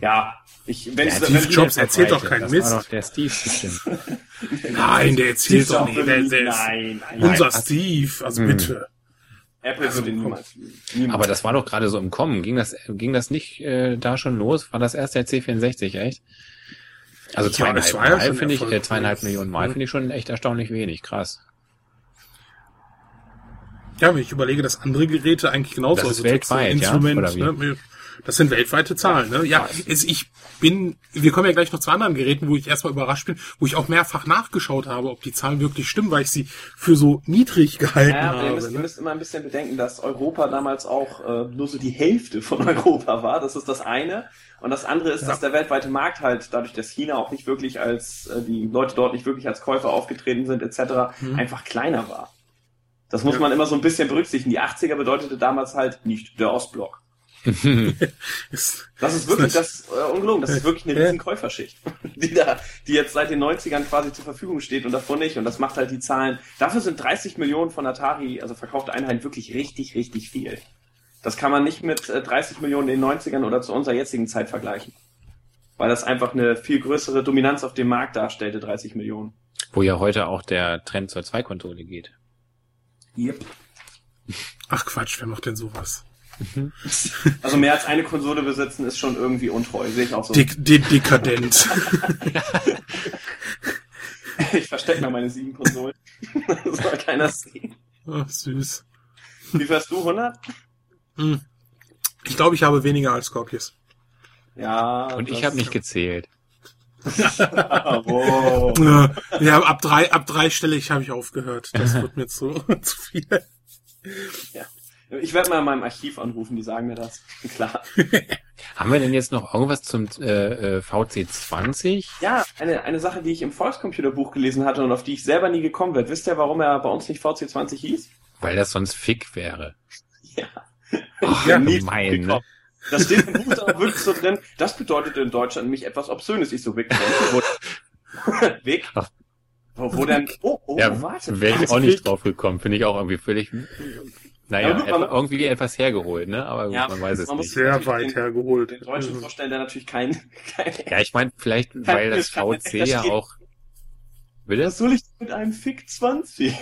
Ja, ich, wenn Ja, Steve wenn- Jobs erzählt doch keinen Mist. doch der Steve bestimmt. Nein, der erzählt doch nicht. Der, der nein, nein, unser nein. Steve, also Hm. bitte. Apple Also, würde niemals. niemals. Aber das war doch gerade so im Kommen. Ging das, ging das nicht äh, da schon los? War das erst der C64, echt? Also Ja, zweieinhalb ja Mal finde ich, äh, zweieinhalb Millionen Mal Mhm. finde ich schon echt erstaunlich wenig. Krass. Ja, wenn ich überlege, dass andere Geräte eigentlich genauso Das ist also weltweit, ja? Instrument, Oder wie? Ne? Das sind weltweite Zahlen, ne? Ja, es, ich bin, wir kommen ja gleich noch zu anderen Geräten, wo ich erstmal überrascht bin, wo ich auch mehrfach nachgeschaut habe, ob die Zahlen wirklich stimmen, weil ich sie für so niedrig gehalten Ja, aber ihr habe. müsst, ihr Ne? müsst immer ein bisschen bedenken, dass Europa damals auch äh, nur so die Hälfte von Europa war. Das ist das eine. Und das andere ist, Ja. dass der weltweite Markt halt, dadurch, dass China auch nicht wirklich als, äh, die Leute dort nicht wirklich als Käufer aufgetreten sind, etc., Mhm. einfach kleiner war. Das muss Ja. man immer so ein bisschen berücksichtigen. Die 80er bedeutete damals halt nicht der Ostblock. Das ist wirklich, das äh, ungelogen, das ist wirklich eine riesen Käuferschicht, die da, die jetzt seit den 90ern quasi zur Verfügung steht und davor nicht. Und das macht halt die Zahlen. Dafür sind 30 Millionen von Atari, also verkaufte Einheiten, wirklich richtig, richtig viel. Das kann man nicht mit äh, 30 Millionen in den 90ern oder zu unserer jetzigen Zeit vergleichen. Weil das einfach eine viel größere Dominanz auf dem Markt darstellte, 30 Millionen. Wo ja heute auch der Trend zur Zweikonsole geht. Yep. ach Quatsch, wer macht denn sowas? Also mehr als eine Konsole besitzen ist schon irgendwie untreu, sehe ich auch so. Dek de dekadent. Ich verstecke mal meine sieben Konsolen. das soll keiner sehen. Ach, süß. Wie hast du? 100? Hm. Ich glaube, ich habe weniger als Scorpius. Ja. Und ich habe nicht gezählt. Wow. Äh, Ja, ab drei, ab drei Stelle ich habe ich aufgehört. Das wird mir zu, zu viel. Ich werde mal in meinem Archiv anrufen, die sagen mir das. Klar. Haben wir denn jetzt noch irgendwas zum äh, äh, VC20? Ja, eine, eine Sache, die ich im Volkscomputerbuch gelesen hatte und auf die ich selber nie gekommen bin. Wisst ihr, warum er bei uns nicht VC20 hieß? Weil das sonst Fick wäre. Ja. Ach, Ja, gemein, ne? Das steht im Buch da wirklich so drin. Das bedeutet in Deutschland nämlich etwas Obszönes. Ich so. Wo, Wick? Wo, wo denn? Oh, oh, Ja, warte. wäre ich auch nicht drauf gekommen. Finde ich auch irgendwie völlig Naja, Ja, gut, etwa, irgendwie etwas hergeholt, ne? Aber gut, Ja, man weiß es man nicht. Sehr weit den- hergeholt. Den Deutschen Mhm. vorstellen, der natürlich kein, kein Ja, ich meine, vielleicht, weil das Kein- VC da ja steht- auch. Bitte? Was soll ich mit einem Fick 20?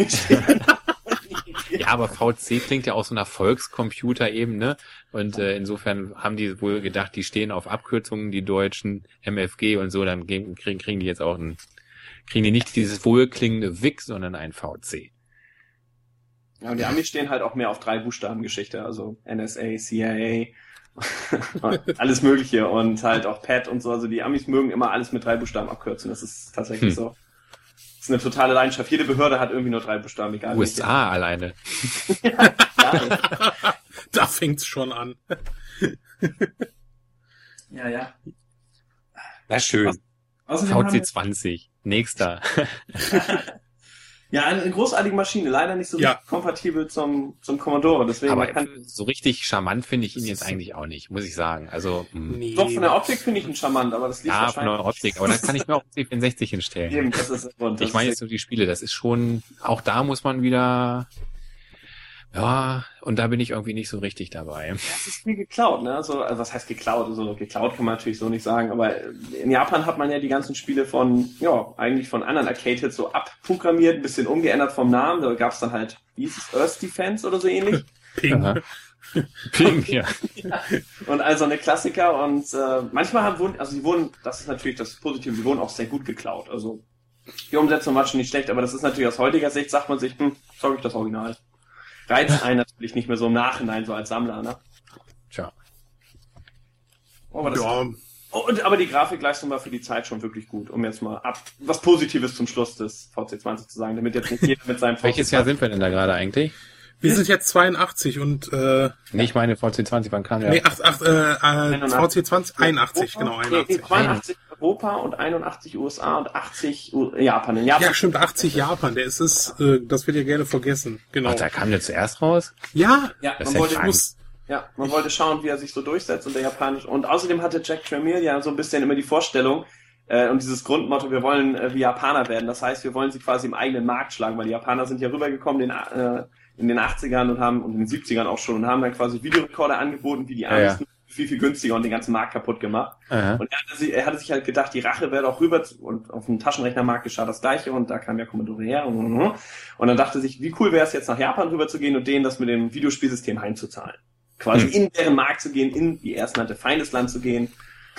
Ja, aber VC klingt ja auch so nach Volkscomputer eben, ne? Und äh, insofern haben die wohl gedacht, die stehen auf Abkürzungen, die deutschen MFG und so, dann kriegen, kriegen die jetzt auch ein, kriegen die nicht dieses wohlklingende WIC, sondern ein VC. Ja, und die Amis stehen halt auch mehr auf drei Buchstaben Geschichte, also NSA, CIA, alles Mögliche und halt auch PAT und so. Also die Amis mögen immer alles mit drei Buchstaben abkürzen. Das ist tatsächlich Hm. so. Das ist eine totale Leidenschaft. Jede Behörde hat irgendwie nur drei Buchstaben, egal USA alleine. Ja, Da fängt's schon an. ja, ja. Na schön. Außerdem haben wir- VC20. Nächster. ja, eine, großartige Maschine, leider nicht so Ja. kompatibel zum, zum Commodore. Deswegen Aber kann, so richtig charmant finde ich ihn jetzt eigentlich auch nicht, muss ich sagen. Also, mh. Nee. doch von der Optik finde ich ihn charmant, aber das liegt ja, von wahrscheinlich der Optik, aber dann kann ich mir auch einen C64 hinstellen. Eben, das ist der Grund. Das Ich meine jetzt so die Spiele, das ist schon, auch da muss man wieder, ja, und da bin ich irgendwie nicht so richtig dabei. Es ist viel geklaut, ne? Also, also was heißt geklaut? Also geklaut kann man natürlich so nicht sagen, aber in Japan hat man ja die ganzen Spiele von, ja, eigentlich von anderen Arcade-Hits so abprogrammiert, ein bisschen umgeändert vom Namen. Da gab's dann halt, wie hieß es, Earth Defense oder so ähnlich. Ping. Aha. Ping, ja. und also eine Klassiker und äh, manchmal haben wurden, also die wurden, das ist natürlich das Positive, die wurden auch sehr gut geklaut. Also die Umsetzung war schon nicht schlecht, aber das ist natürlich aus heutiger Sicht, sagt man sich, hm, sorry, das Original. Reizt einen natürlich nicht mehr so im Nachhinein, so als Sammler, ne? Tja. Oh, aber das Ja, Oh, und, aber die Grafikleistung war für die Zeit schon wirklich gut, um jetzt mal ab, was Positives zum Schluss des VC20 zu sagen, damit jetzt nicht jeder mit seinem Welches Jahr sind wir denn da gerade eigentlich? wir sind jetzt 82 und äh, Nee, ich meine VC20, wann kam der? nee, 8, 8, äh, äh, VC20, 81, genau, Nee, nee, 81. 82 Europa und 81 USA und 80 U Japan. In Japan Ja, stimmt, 80 Japan, der ist es, äh, das wird ja gerne vergessen. Genau. Ach, da kam der zuerst raus? Ja, ja, Das ist man ja wollte, muss, ja, man wollte schauen, wie er sich so durchsetzt und der japanisch. Und außerdem hatte Jack Tramiel ja so ein bisschen immer die Vorstellung, äh, und dieses Grundmotto, wir wollen äh, wie Japaner werden. Das heißt, wir wollen sie quasi im eigenen Markt schlagen, weil die Japaner sind ja rübergekommen in, äh, in den 80ern und haben und in den 70ern auch schon und haben dann quasi Videorekorder angeboten, wie die Amis, ja. Viel, viel günstiger und den ganzen Markt kaputt gemacht. Aha. Und er hatte, sich, er hatte sich halt gedacht, die Rache wäre doch rüber zu- und auf dem Taschenrechnermarkt geschah das gleiche und da kam ja Commodore her und, und dann dachte sich, wie cool wäre es jetzt nach Japan rüber zu gehen und denen das mit dem Videospielsystem heimzuzahlen. Quasi Hm. in deren Markt zu gehen, in, wie er es nannte, Feindesland zu gehen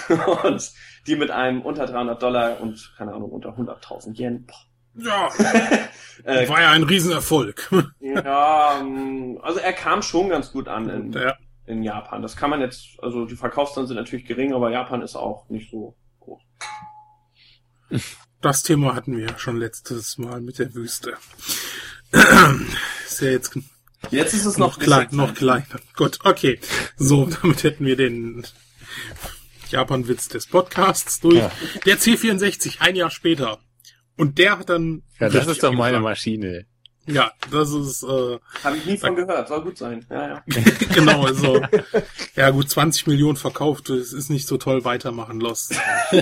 und die mit einem unter 300 Dollar und, keine Ahnung, unter 100.000 Yen. Boah. ja, Äh, war ja ein Riesenerfolg. ja, ähm, also er kam schon ganz gut an in, ja. In Japan. Das kann man jetzt, also die Verkaufszahlen sind natürlich gering, aber Japan ist auch nicht so groß. Das Thema hatten wir ja schon letztes Mal mit der Wüste. Ist ja jetzt Jetzt ist es noch noch klein, noch kleiner. Gut, okay. So, damit hätten wir den Japan-Witz des Podcasts durch. Ja. Der C64, ein Jahr später. Und der hat dann... Ja, das ist doch meine. Maschine. Ja, das ist, äh, Habe ich nie von gehört. Soll gut sein. Ja, ja. genau, also, ja gut, 20 Millionen verkauft, das ist nicht so toll weitermachen, Lost.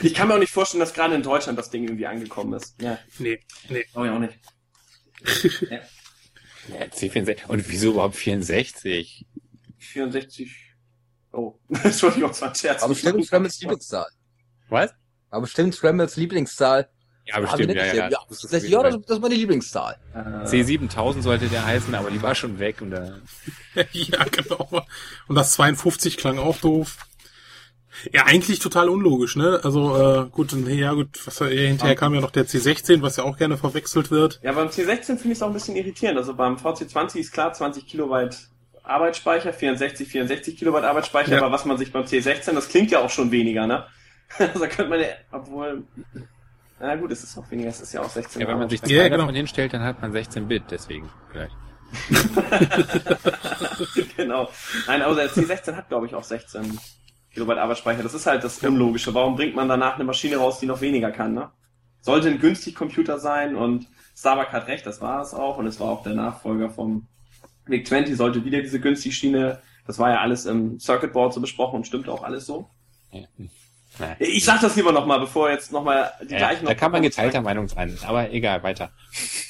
Ich kann mir auch nicht vorstellen, dass gerade in Deutschland das Ding irgendwie angekommen ist. Ja, Nee, nee. glaube ich auch nicht. Ja, C64. Und wieso überhaupt 64? 64. Oh, Entschuldigung, das war ein Scherz. Aber bestimmt Scrambles Lieblingszahl. Was? Aber bestimmt Scrambles Lieblingszahl. Ja, wie bestimmt, ja, ich ja. ja, Das ist ja das, das ist meine Lieblingszahl. Äh, C7000 sollte der heißen, aber die war schon weg und da. ja, genau. Und das 52 klang auch doof. Ja, eigentlich total unlogisch, ne? Also, äh, gut, ja gut, was, äh, hinterher kam ja noch der C16, was ja auch gerne verwechselt wird. Ja, beim C16 finde ich es auch ein bisschen irritierend. Also beim VC20 ist klar 20 Kilobyte Arbeitsspeicher, 64, 64 Kilobyte Arbeitsspeicher, Ja. aber was man sich beim C16, das klingt ja auch schon weniger, ne? Also da könnte man ja, obwohl, na gut, es ist auch weniger, es ist ja auch 16. Ja, wenn man sich zwei Ja, genau. davon hinstellt, dann hat man 16 Bit, deswegen vielleicht. genau. Nein, aber der C16 hat, glaube ich, auch 16 Kilobyte Arbeitsspeicher. Das ist halt das Unlogische. Warum bringt man danach eine Maschine raus, die noch weniger kann, ne? Sollte ein günstig Computer sein und Starbuck hat recht, das war es auch und es war auch der Nachfolger vom VIC 20 sollte wieder diese günstig Schiene. Das war ja alles im Circuit Board so besprochen und stimmte auch alles so. Ja. Nein. Ich sag das lieber nochmal, bevor jetzt nochmal die Ja, gleichen da kann man geteilter Meinung sein, aber egal, weiter.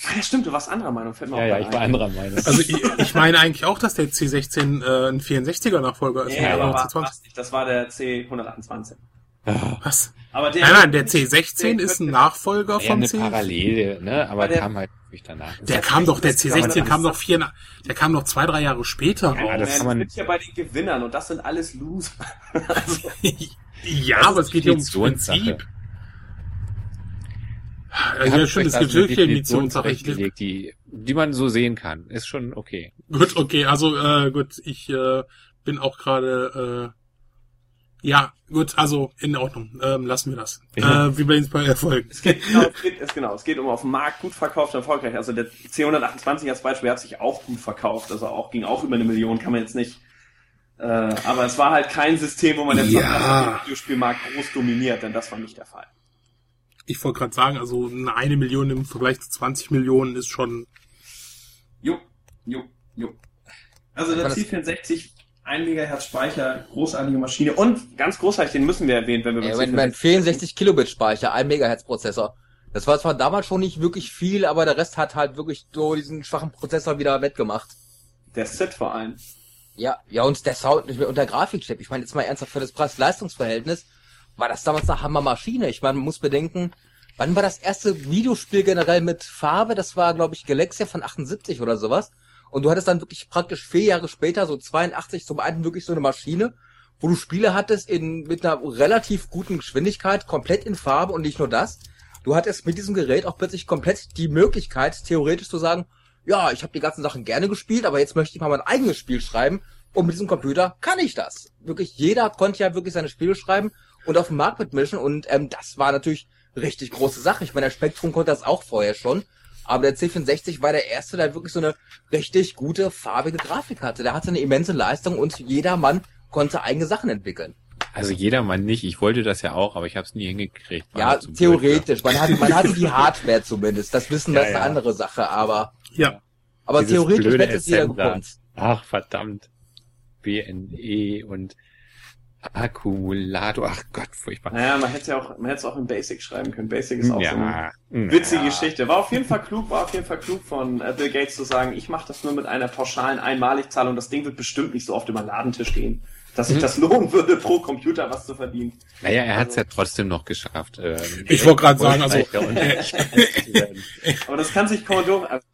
Ah, ja, stimmt, du warst anderer Meinung, fällt mir Ja, auch ja, ich war anderer Meinung. Also ich, ich meine eigentlich auch, dass der C16 äh, ein 64er Nachfolger ist. Ja, aber war, C20. war's nicht. das war der C128. Was? Aber der, Nein, nein, der C16 ist ein Nachfolger ja, vom eine C. Parallele, ne? Aber der- kam halt nicht danach. Der kam doch, der Das kann man C16 kam doch- vier, der kam noch zwei, drei Jahre später. Oh, Ja, das man, kann man- sind ja bei den Gewinnern und das sind alles Loser. also, Ja, Das aber ist es geht hier ums. Prinzip. Ihr Ja, euch es gibt wirklich Definition Definitionssache. Zurechtgelegt, die, die man so sehen kann. Ist schon okay. Gut, okay, also äh, gut, ich äh, bin auch gerade äh, ja, gut, also in Ordnung. Ähm, lassen wir das. Ja. Äh, wie bei uns bei Erfolg. es geht, genau, es geht, es, genau, es geht um auf dem Markt gut verkauft und erfolgreich. Also der C128 als Beispiel hat sich auch gut verkauft. Also auch ging auch über eine Million, kann man jetzt nicht. Äh, aber es war halt kein System, wo man jetzt Ja. sagt, der Videospielmarkt groß dominiert, denn das war nicht der Fall. Ich wollte gerade sagen, also eine, Million im Vergleich zu 20 Millionen ist schon Jo, jo, jo. Also der Kann das- C64, 1 Megahertz Speicher, großartige Maschine und ganz großartig, den müssen wir erwähnen, wenn wir Ja, wenn mein 64 Kilobit Speicher, 1 Megahertz Prozessor. Das war zwar damals schon nicht wirklich viel, aber der Rest hat halt wirklich so diesen schwachen Prozessor wieder wettgemacht. Der SID vor allem. Ja, ja, und der Sound und der Grafikchip. Ich meine, jetzt mal ernsthaft für das Preis-Leistungs-Verhältnis war das damals eine Hammermaschine. Ich meine, man muss bedenken, wann war das erste Videospiel generell mit Farbe? Das war, glaube ich, Galaxia von 78 oder sowas. Und du hattest dann wirklich praktisch vier Jahre später, so 82, zum einen wirklich so eine Maschine, wo du Spiele hattest in, mit einer relativ guten Geschwindigkeit, komplett in Farbe und nicht nur das. Du hattest mit diesem Gerät auch plötzlich komplett die Möglichkeit, theoretisch zu sagen, ja, ich habe die ganzen Sachen gerne gespielt, aber jetzt möchte ich mal mein eigenes Spiel schreiben und mit diesem Computer kann ich das. Wirklich jeder konnte ja wirklich seine Spiele schreiben und auf dem Markt mitmischen und ähm, das war natürlich richtig große Sache. Ich meine, der Spektrum konnte das auch vorher schon, aber der C64 war der erste, der wirklich so eine richtig gute farbige Grafik hatte. Der hatte eine immense Leistung und jeder Mann konnte eigene Sachen entwickeln. Also jedermann nicht. Ich wollte das ja auch, aber ich habe es nie hingekriegt. Ja, theoretisch. Man hatte, man hatte die Hardware zumindest. Das Wissen, Ja, das ist eine ja. andere Sache, aber, ja. aber Dieses theoretisch hätte es jeder gekonnt. Ach, verdammt. BNE und Akkumulator. Ach Gott, furchtbar. Naja, man hätte ja auch, man hätte es auch in Basic schreiben können. Basic ist auch so eine Ja, witzige ja. Geschichte. War auf jeden Fall klug, war auf jeden Fall klug von äh, Bill Gates zu sagen, ich mache das nur mit einer pauschalen Einmaligzahlung. Das Ding wird bestimmt nicht so oft über den Ladentisch gehen. Dass sich Mhm. das lohnen würde, pro Computer was zu verdienen. Naja, er hat es ja trotzdem noch geschafft. ähm, Ich wollte gerade sagen, also. Aber das kann sich Commodore, also,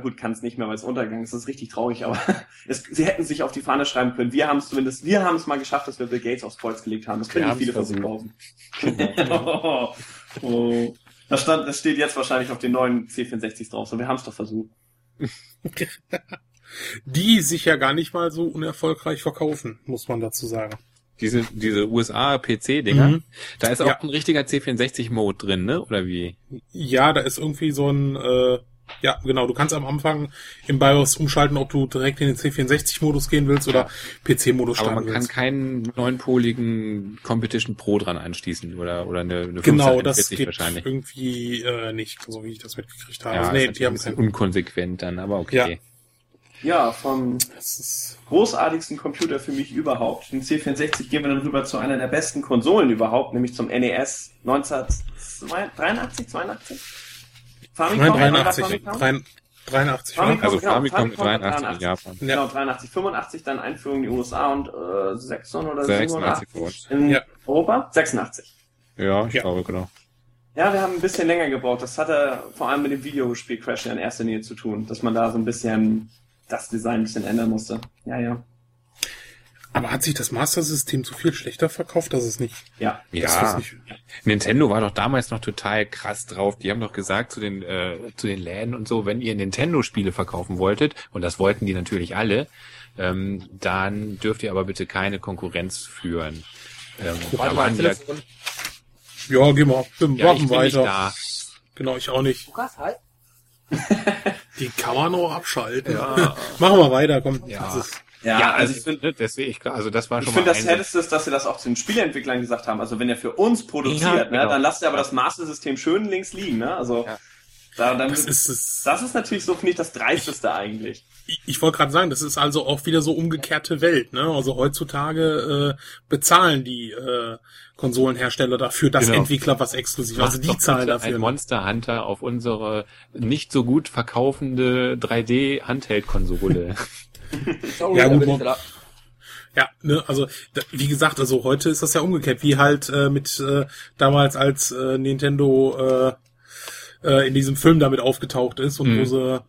gut, kann es nicht mehr, weil es untergegangen ist. Das ist richtig traurig, aber es, sie hätten sich auf die Fahne schreiben können. Wir haben es zumindest, wir haben es mal geschafft, dass wir Bill Gates aufs Kreuz gelegt haben. Das können nicht viele von sich behaupten. oh. Das, stand, das steht jetzt wahrscheinlich auf den neuen C64s drauf. So, wir haben es doch versucht. die sich ja gar nicht mal so unerfolgreich verkaufen, muss man dazu sagen. Diese, diese USA-PC-Dinger, Mhm. da ist auch Ja. ein richtiger C64-Mode drin, ne? Oder wie? Ja, da ist irgendwie so ein, äh, ja, genau, du kannst am Anfang im BIOS umschalten, ob du direkt in den C64-Modus gehen willst oder PC-Modus Aber starten man kann willst. keinen neunpoligen Competition Pro dran anschließen oder, oder eine, eine Genau, das 541 geht wahrscheinlich. irgendwie äh, nicht, so wie ich das mitgekriegt habe. Ja, also, nee, die ein haben bisschen keinen. unkonsequent dann, aber okay. Ja. Ja, vom großartigsten Computer für mich überhaupt. Den C64 gehen wir dann rüber zu einer der besten Konsolen überhaupt, nämlich zum NES 1983, 82? Nein, 83, Famicom? 83, 83, Famicom? Also genau, Famicom Famicom 83 in 83. Japan. Genau, 83, 85 dann Einführung in die USA und äh, 86 oder 86 87 in Ja. Europa? 86. Ja, ich Ja. glaube, genau. Ja, wir haben ein bisschen länger gebraucht. Das hatte vor allem mit dem Videospiel Crash in erster Linie zu tun, dass man da so ein bisschen das Design ein bisschen ändern musste. Ja, ja. Aber hat sich das Master System so viel schlechter verkauft, dass es nicht, Ja. Ja, ist nicht Nintendo war doch damals noch total krass drauf. Die haben doch gesagt zu den, äh, zu den Läden und so, wenn ihr Nintendo-Spiele verkaufen wolltet, und das wollten die natürlich alle, ähm, dann dürft ihr aber bitte keine Konkurrenz führen. Ähm, Warte mal, ja, geh mal, wir ja, machen weiter. da. Genau, ich auch nicht. Lukas, hi. Die kann man auch abschalten. Ja. Machen wir weiter, komm. Ja. Das ist, Ja, also ich finde, deswegen, ich, also das war Ich schon finde, mal das Härteste ist, dass sie das auch zu den Spieleentwicklern gesagt haben. Also wenn er für uns produziert, Ja, ne, genau. dann lasst ihr aber das Master-System schön links liegen. Ne? Also Ja. Da, dann, Das das, ist es. das ist natürlich so, finde ich, das Dreisteste eigentlich. Ich, ich wollte gerade sagen, das ist also auch wieder so umgekehrte Welt. Ne? Also heutzutage äh, bezahlen die äh, Konsolenhersteller dafür, dass Genau. Entwickler was exklusiv. Also Macht die zahlen dafür. Ein Monster Hunter auf unsere nicht so gut verkaufende 3D-Handheld-Konsole. Sorry, Ja, da gut, bin ich mo- da- Ja, ne, also da, wie gesagt, also heute ist das ja umgekehrt, wie halt äh, mit äh, damals als äh, Nintendo äh, äh, in diesem Film damit aufgetaucht ist und Mhm. wo sie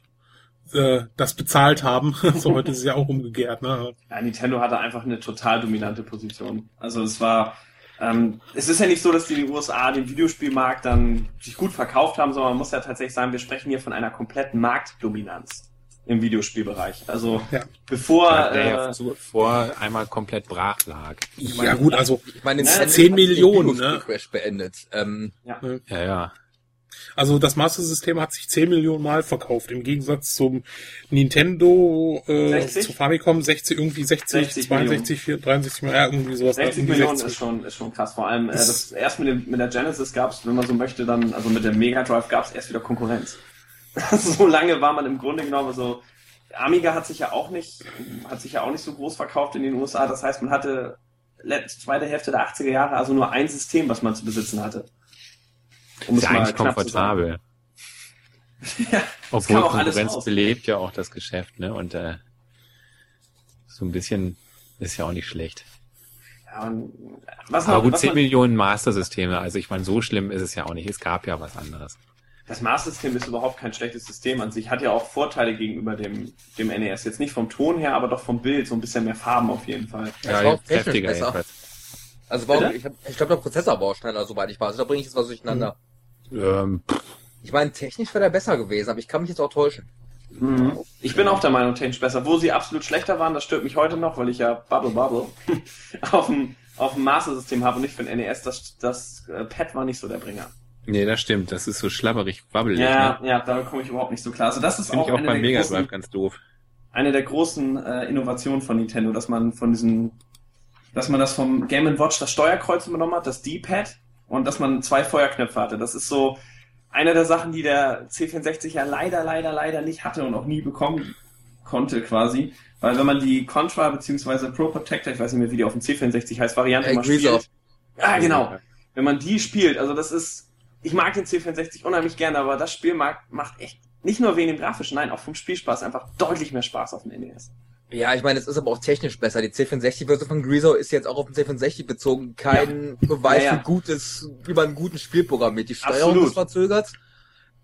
äh, das bezahlt haben. so heute ist es ja auch umgekehrt, ne? Ja, Nintendo hatte einfach eine total dominante Position. Also es war, ähm, es ist ja nicht so, dass die USA den Videospielmarkt dann sich gut verkauft haben, sondern man muss ja tatsächlich sagen, wir sprechen hier von einer kompletten Marktdominanz im Videospielbereich. Also Ja. bevor der ja äh, zuvor einmal komplett brach lag. Ja gut, also Ich meine, Ne, Nintendo 10 hat den Millionen, ne? Crash beendet. Ähm, Ja, ja. Also das Master System hat sich 10 Millionen Mal verkauft, im Gegensatz zum Nintendo, äh, 60? zu Famicom 60, irgendwie 60, 60 62, 4, 63, ja, irgendwie sowas. 60 um die Millionen 60. ist schon, ist schon krass. Vor allem, äh, das, erst mit, dem, mit der Genesis gab es, wenn man so möchte, dann, also mit der Mega Drive gab es erst wieder Konkurrenz. so lange war man im Grunde genommen so, Amiga hat sich ja auch nicht, hat sich ja auch nicht so groß verkauft in den USA. Das heißt, man hatte letzte, zweite Hälfte der 80er Jahre also nur ein System, was man zu besitzen hatte. Um Ist ja eigentlich komfortabel. Ja, Obwohl Konkurrenz belebt ja auch das Geschäft, ne? Und äh, so ein bisschen ist ja auch nicht schlecht. Ja, und was Aber noch, gut, was 10 man, Millionen Master-Systeme, also ich meine, so schlimm ist es ja auch nicht. Es gab ja was anderes. Das Master-System ist überhaupt kein schlechtes System an sich. Hat ja auch Vorteile gegenüber dem, dem NES. Jetzt nicht vom Ton her, aber doch vom Bild. So ein bisschen mehr Farben auf jeden Fall. Auch technisch kräftiger besser. jedenfalls. also war, Bitte? ich, hab- ich glaube, der Prozessor war auch schneller, soweit ich weiß. Da bringe ich jetzt was durcheinander. Ähm, Ich meine, technisch wäre der besser gewesen, aber ich kann mich jetzt auch täuschen. Mhm. Ich bin auch der Meinung, technisch besser. Wo sie absolut schlechter waren, das stört mich heute noch, weil ich ja Bubble Bubble auf dem, auf dem Master-System habe und nicht für den NES. Das, das äh, Pad war nicht so der Bringer. Nee, das stimmt. Das ist so schlabberig, wabbelig. Ja, Ne? ja, da komme ich überhaupt nicht so klar. Also das ist Finde auch, ich auch beim Mega großen, Drive ganz doof. eine der großen äh, Innovationen von Nintendo, dass man von diesen, dass man das vom Game Watch das Steuerkreuz übernommen hat, das D-Pad und dass man zwei Feuerknöpfe hatte. Das ist so eine der Sachen, die der C64 ja leider, leider, leider nicht hatte und auch nie bekommen konnte quasi. Weil wenn man die Contra bzw. Pro Protector, ich weiß nicht mehr, wie die auf dem C64 heißt, Variante Äh, mal spielt. Ja, genau. Wenn man die spielt, also das ist, ich mag den C64 unheimlich gerne, aber das Spiel mag, macht echt nicht nur wegen dem Grafischen, nein, auch vom Spielspaß einfach deutlich mehr Spaß auf dem NES. Ja, ich meine, es ist aber auch technisch besser. Die C64-Version von Greaser ist jetzt auch auf den C64 bezogen kein Beweis Ja, ja. für gutes, wie man ein gutes Spiel programmiert. Die Steuerung Absolut. ist verzögert.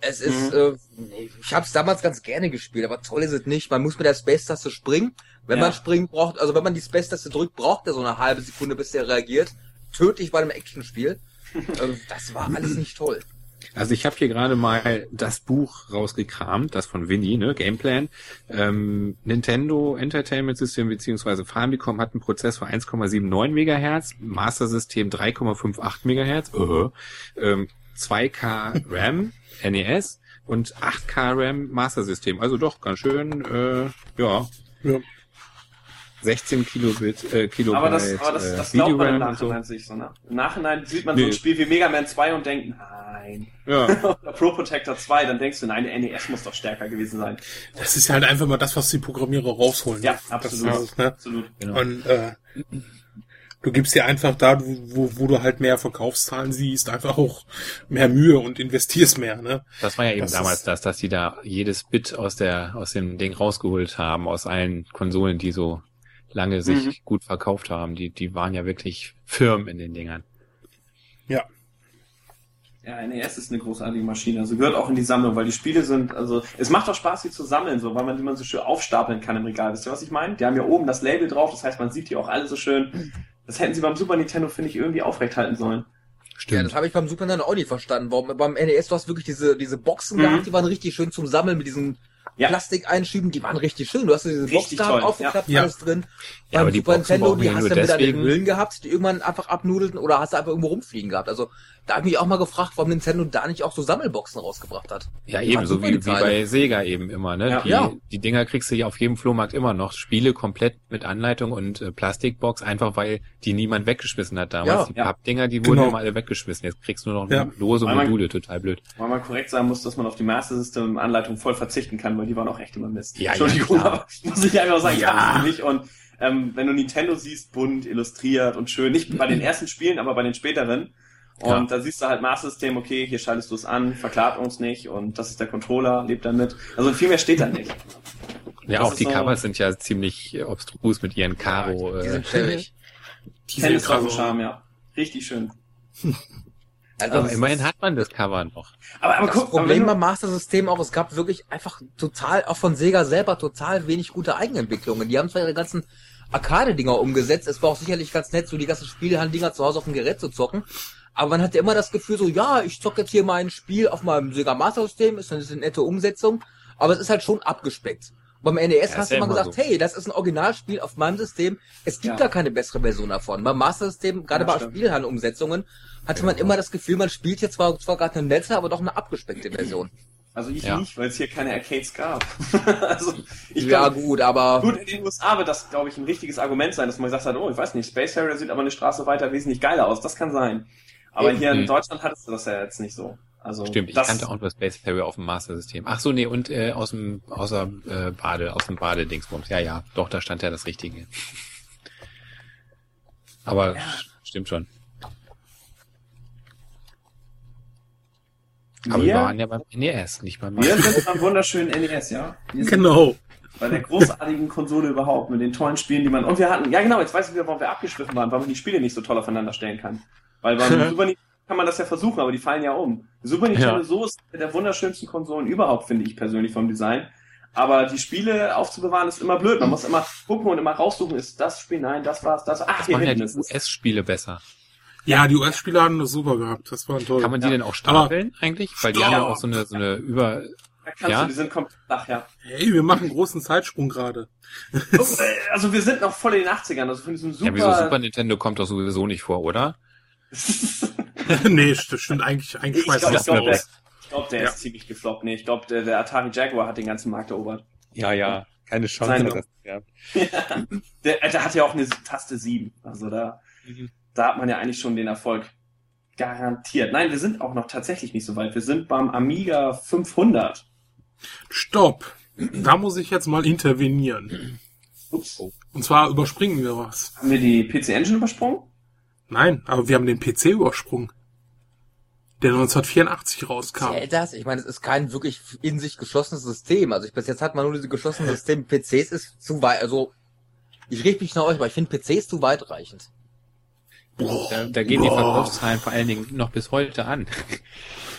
Es ist, äh, nee, ich habe es damals ganz gerne gespielt, aber toll ist es nicht. Man muss mit der Space-Taste springen. Wenn Ja. man springen braucht, also wenn man die Space-Taste drückt, braucht er so eine halbe Sekunde, bis der reagiert. Tödlich bei einem Actionspiel. Ähm, das war alles nicht toll. Also ich habe hier gerade mal das Buch rausgekramt, das von Winnie, ne, Gameplan. Ähm, Nintendo Entertainment System bzw. Famicom hat einen Prozessor 1,79 Megahertz, Master System 3,58 Megahertz, uh ähm, 2K RAM NES und 8K RAM Master System. Also doch ganz schön, äh, ja, Ja. 16 Kilobit, äh, Kilobyte Aber das, aber das, äh, das glaubt man im so. Nachhinein sich so, ne? Im Nachhinein sieht man so Nee. ein Spiel wie Mega Man 2 und denkt, nein. Ja. Oder Pro Protector 2, dann denkst du, nein, der NES muss doch stärker gewesen sein. Das ist halt einfach mal das, was die Programmierer rausholen. Ja, Das absolut. es, ne? Absolut. Genau. Und äh, du gibst dir einfach da, wo, wo du halt mehr Verkaufszahlen siehst, einfach auch mehr Mühe und investierst mehr, ne? Das war ja eben Das damals das, dass die da jedes Bit aus der, aus dem Ding rausgeholt haben, aus allen Konsolen, die so lange sich Mhm. gut verkauft haben. Die, die waren ja wirklich firm in den Dingern. Ja. Ja, NES ist eine großartige Maschine. Also gehört auch in die Sammlung, weil die Spiele sind, also es macht doch Spaß, sie zu sammeln, so, weil man die man so schön aufstapeln kann im Regal. Wisst ihr, was ich meine? Die haben ja oben das Label drauf, das heißt, man sieht die auch alle so schön. Das hätten sie beim Super Nintendo, finde ich, irgendwie aufrechthalten sollen. Ja, das habe ich beim Super Nintendo auch nicht verstanden. Warum beim NES du hast wirklich diese diese Boxen Mhm. gehabt, die waren richtig schön zum Sammeln mit diesen Ja. Plastik einschieben, die waren richtig schön. Du hast diese Box Richtig da toll, aufgeklappt, ja. alles drin. Ja, Beim aber die Super Boxen Nintendo, die hast du wieder den Hüllen gehabt, die irgendwann einfach abnudelten oder hast du einfach irgendwo rumfliegen gehabt. Also da habe ich mich auch mal gefragt, warum Nintendo da nicht auch so Sammelboxen rausgebracht hat. Ja, Die eben, so wie, die wie bei Sega eben immer, ne? Ja. Die, Ja. die Dinger kriegst du ja auf jedem Flohmarkt immer noch. Spiele komplett mit Anleitung und äh, Plastikbox, einfach weil die niemand weggeschmissen hat damals. Ja. die Ja. Pappdinger, die wurden Genau. immer alle weggeschmissen. Jetzt kriegst du nur noch Ja. lose Module, total blöd. Weil man korrekt sagen muss, dass man auf die Master System Anleitung voll verzichten kann, weil die waren auch echt immer Mist. Ja, Entschuldigung, ja, aber muss ich einfach sagen, ich Ja. das nicht. Und ähm, wenn du Nintendo siehst, bunt, illustriert und schön, nicht bei den ersten Spielen, aber bei den späteren. Und Ja. da siehst du halt Master System, okay, hier schaltest du es an, verklagt uns nicht und das ist der Controller, lebt damit. Also viel mehr steht da nicht. Ja, Das auch die so- Covers sind ja ziemlich äh, obstrus mit ihren Karo. Die äh, sind schäbig. Die sind Charme, ja. Richtig schön. Also, aber immerhin hat man das Cover noch. Aber, aber das guck, Problem beim Master System auch, es gab wirklich einfach total, auch von Sega selber, total wenig gute Eigenentwicklungen. Die haben zwar ihre ganzen Arcade-Dinger umgesetzt, es war auch sicherlich ganz nett, so die ganzen Spielhallen-Dinger zu Hause auf dem Gerät zu zocken, aber man hatte immer das Gefühl so, ja, ich zocke jetzt hier mein Spiel auf meinem Sega Master System, ist eine nette Umsetzung, aber es ist halt schon abgespeckt. Beim NES Ja, hast du mal immer gesagt, so. hey, das ist ein Originalspiel auf meinem System. Es gibt Ja. da keine bessere Version davon. Beim Master System, gerade Ja, bei. Spielhallen-Umsetzungen, hatte man immer das Gefühl, man spielt jetzt zwar, zwar gerade eine nette, aber doch eine abgespeckte Version. Also ich Ja. nicht, weil es hier keine Arcades gab. also ich ja, glaub, gut, aber Gut, in den USA wird das, glaube ich, ein richtiges Argument sein, dass man gesagt hat, oh, ich weiß nicht, Space Harrier sieht aber eine Straße weiter wesentlich geiler aus. Das kann sein. Aber Eben. hier in. Deutschland hattest du das ja jetzt nicht so. Also Stimmt, ich kannte auch nur Space Harrier auf dem Master System. Ach so, nee, und äh, aus dem außer äh, Bade, aus dem Badedingsbums. Ja, ja, doch, da stand ja das Richtige. Aber stimmt schon. Aber wir wir, waren ja beim NES, nicht beim wir Master. sind beim wunderschönen NES, ja. Wir sind Genau. bei der großartigen Konsole überhaupt, mit den tollen Spielen, die man. Und wir hatten, ja genau, jetzt weiß ich wieder, warum wir abgeschliffen waren, weil man die Spiele nicht so toll aufeinander stellen kann. Weil beim Super Nintendo kann man das ja versuchen, aber die fallen ja um. Super Nintendo Ja. so ist eine der wunderschönsten Konsolen überhaupt, finde ich persönlich vom Design. Aber die Spiele aufzubewahren ist immer blöd. Man muss immer gucken und immer raussuchen, ist das Spiel, nein, das war's, das. Ach, Das hier machen ja hinten die. US-Spiele besser. Ja, die US-Spieler haben das super gehabt. Das war toll. Kann man die Ja. denn auch stapeln eigentlich? Weil die Ja. haben ja auch so eine, so eine über... Da kannst Ja? du, die sind komplett, ach ja. Hey, wir machen einen großen Zeitsprung gerade. Also wir sind noch voll in den 80ern, also von diesem super... Ja, wieso Super Nintendo kommt doch sowieso nicht vor, oder? nee, st- stimmt eigentlich, eigentlich ich weiß glaube, ich ich glaub, das der, aus. ich glaub, der Ja. ist ziemlich gefloppt. Nee, ich glaube, der, der Atari Jaguar hat den ganzen Markt erobert. Ja, ja. Keine Chance, dass- Das, ja. Der, der hat ja auch eine Taste 7. Also da, Mhm. da hat man ja eigentlich schon den Erfolg garantiert. Nein, wir sind auch noch tatsächlich nicht so weit. Wir sind beim Amiga 500. Stopp. Da muss ich jetzt mal intervenieren. Ups. Und zwar überspringen wir was. Haben wir die PC Engine übersprungen? Nein, aber wir haben den PC übersprungen. Der 1984 rauskam. zählt das? Ich meine, es ist kein wirklich in sich geschlossenes System. Also ich bis jetzt hat man nur diese geschlossenen Systeme. PCs ist zu weit, also ich rede mich nach euch, aber ich finde PCs zu weitreichend. Da, da gehen die Boah. Verkaufszahlen vor allen Dingen noch bis heute an.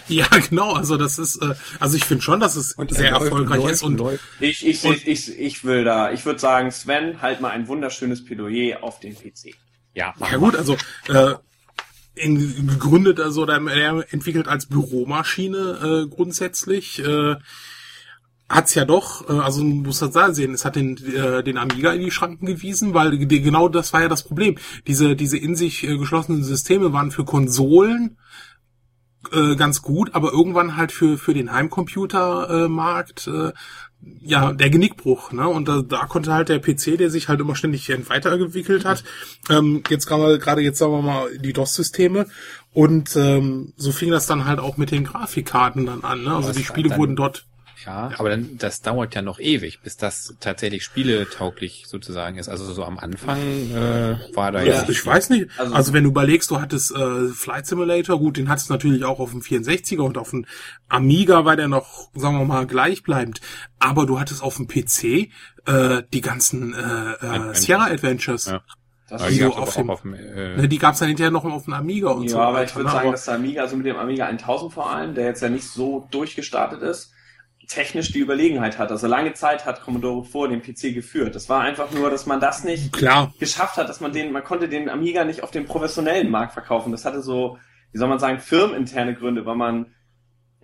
Ja, genau. Also das ist, äh, also ich finde schon, dass es sehr erfolgreich ist und Ich, ich, Und- ich, ich, ich will da, ich würde sagen, Sven, halt mal ein wunderschönes Plädoyer auf den PC. Ja, ja gut, also äh, in, gegründet, also der, der entwickelt als Büromaschine äh, grundsätzlich. Äh, hat's ja doch, äh, also muss das da sehen, es hat den, äh, den Amiga in die Schranken gewiesen, weil genau das war ja das Problem. Diese, diese in sich äh, geschlossenen Systeme waren für Konsolen äh, ganz gut, aber irgendwann halt für, für den Heimcomputermarkt äh, ja, der Genickbruch, ne? Und da, da konnte halt der PC, der sich halt immer ständig weiterentwickelt hat, ähm, jetzt gerade jetzt sagen wir mal die DOS-Systeme und ähm, so fing das dann halt auch mit den Grafikkarten dann an, ne? Also die Spiele wurden dort Ja, aber dann, das dauert ja noch ewig, bis das tatsächlich spieletauglich sozusagen ist. Also so am Anfang äh, war da ja. Ja, ich weiß nicht. Also- Also, wenn du überlegst, du hattest äh, Flight Simulator, gut, den hattest du natürlich auch auf dem 64er und auf dem Amiga war der noch, sagen wir mal, gleichbleibend. Aber du hattest auf dem PC äh, die ganzen äh, äh. Sierra Adventures. Ja. Das die gab's auf auf dem, äh, Ne, die gab's dann hinterher noch auf dem Amiga und ja, so. aber ich würde ne? sagen, dass der Amiga, also mit dem Amiga 1000 vor allem, der jetzt ja nicht so durchgestartet ist, technisch die Überlegenheit hat. Also lange Zeit hat Commodore vor dem PC geführt. Das war einfach nur, dass man das nicht Klar, geschafft hat, dass man den, man konnte den Amiga nicht auf dem professionellen Markt verkaufen. Das hatte so, wie soll man sagen, firmeninterne Gründe, weil man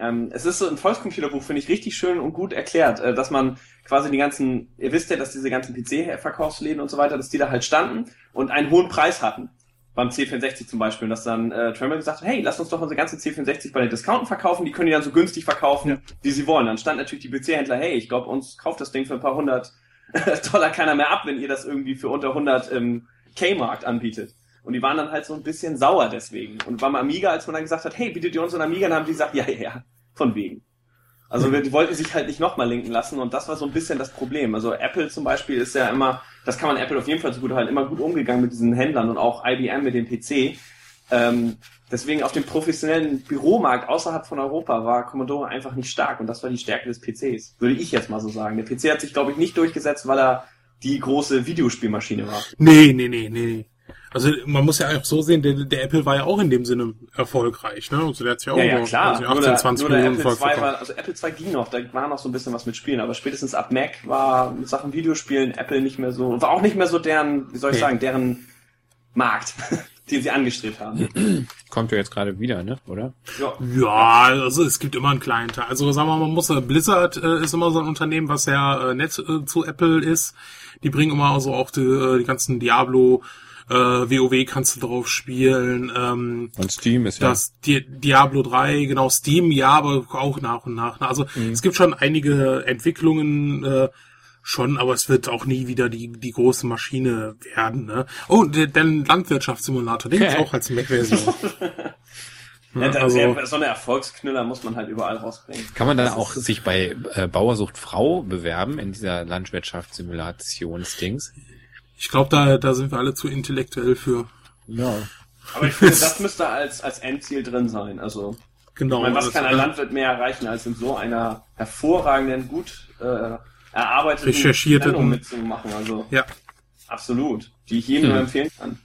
Ähm, es ist so ein Volkscomputerbuch, finde ich, richtig schön und gut erklärt, äh, dass man quasi die ganzen, ihr wisst ja, dass diese ganzen PC-Verkaufsläden und so weiter, dass die da halt standen und einen hohen Preis hatten. Beim C64 zum Beispiel. Dass dann äh, Tremor gesagt hat, hey, lass uns doch unsere ganze C64 bei den Discounten verkaufen, die können die dann so günstig verkaufen, Ja. wie sie wollen. Dann stand natürlich die PC-Händler, hey, ich glaube, uns kauft das Ding für ein paar hundert Dollar keiner mehr ab, wenn ihr das irgendwie für unter 100 im K-Markt anbietet. Und die waren dann halt so ein bisschen sauer deswegen. Und beim Amiga, als man dann gesagt hat, hey, bietet ihr uns einen Amiga, dann haben die gesagt, ja, ja, ja, von wegen. Also wir, die wollten sich halt nicht nochmal linken lassen und das war so ein bisschen das Problem. Also Apple zum Beispiel ist ja immer, das kann man Apple auf jeden Fall so gut halten, immer gut umgegangen mit diesen Händlern und auch IBM mit dem PC. Ähm, deswegen auf dem professionellen Büromarkt außerhalb von Europa war Commodore einfach nicht stark und das war die Stärke des PCs, würde ich jetzt mal so sagen. Der PC hat sich, glaube ich, nicht durchgesetzt, weil er die große Videospielmaschine war. Nee, nee, nee, nee, nee. Also man muss ja auch so sehen, der, der Apple war ja auch in dem Sinne erfolgreich, ne? Also der hat ja auch Ja, ja, über, klar. weiß nicht, nur 18, der, 20 nur der Millionen Apple II verkauft. war, also Apple II ging noch, da war noch so ein bisschen was mit Spielen, aber spätestens ab Mac war mit Sachen Videospielen Apple nicht mehr so, war auch nicht mehr so deren, wie soll ich Nee. sagen, deren Markt, den sie angestrebt haben. Kommt ja jetzt gerade wieder, ne? Oder? Ja. Ja, also es gibt immer einen kleinen Teil. Also sagen wir mal, man muss Blizzard äh, ist immer so ein Unternehmen, was ja äh, nett äh, zu Apple ist. Die bringen immer also auch die, äh, die ganzen Diablo, äh, WoW kannst du drauf spielen, ähm, Und Steam ist ja. das Di Diablo 3, genau Steam, ja, aber auch nach und nach. ne? Also es gibt schon einige Entwicklungen äh, schon, aber es wird auch nie wieder die die große Maschine werden. Ne? Oh, der, der Landwirtschaftssimulator, den gibt's auch als Mac-Version. Ja, da, also- so eine Erfolgsknüller muss man halt überall rausbringen. Kann man dann auch sich bei äh, Bauersucht Frau bewerben in dieser Landwirtschaftssimulationsdings? Ich glaube, da, da sind wir alle zu intellektuell für. Ja. Aber ich finde, das müsste als, als Endziel drin sein. Also, Genau. ich meine, was kann ein Landwirt mehr erreichen, als in so einer hervorragenden, gut äh, erarbeiteten Recherchierten- Sendung mitzumachen? Also, Ja. absolut. Die ich jedem Hm. nur empfehlen kann.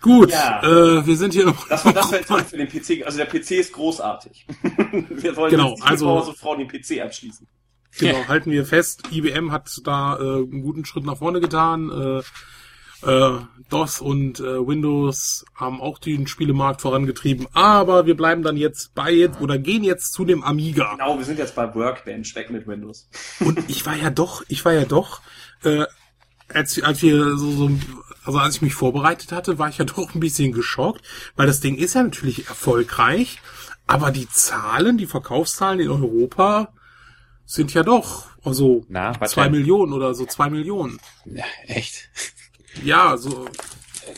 Gut, Ja. äh, wir sind hier noch. Das war das war jetzt für den PC. Also der PC ist großartig. Wir wollen Genau, jetzt nicht also- also, Frau den PC abschließen. Genau, halten wir fest, IBM hat da äh, einen guten Schritt nach vorne getan. Äh, äh, DOS und äh, Windows haben auch den Spielemarkt vorangetrieben, aber wir bleiben dann jetzt bei jetzt oder gehen jetzt zu dem Amiga. Genau, wir sind jetzt bei Workbench, weg mit Windows. Und ich war ja doch, ich war ja doch, äh, als, als wir so, so, also als ich mich vorbereitet hatte, war ich ja doch ein bisschen geschockt, weil das Ding ist ja natürlich erfolgreich, aber die Zahlen, die Verkaufszahlen in Europa sind ja doch, also Na, zwei denn? Millionen oder so zwei Millionen. Ja, echt? Ja, so.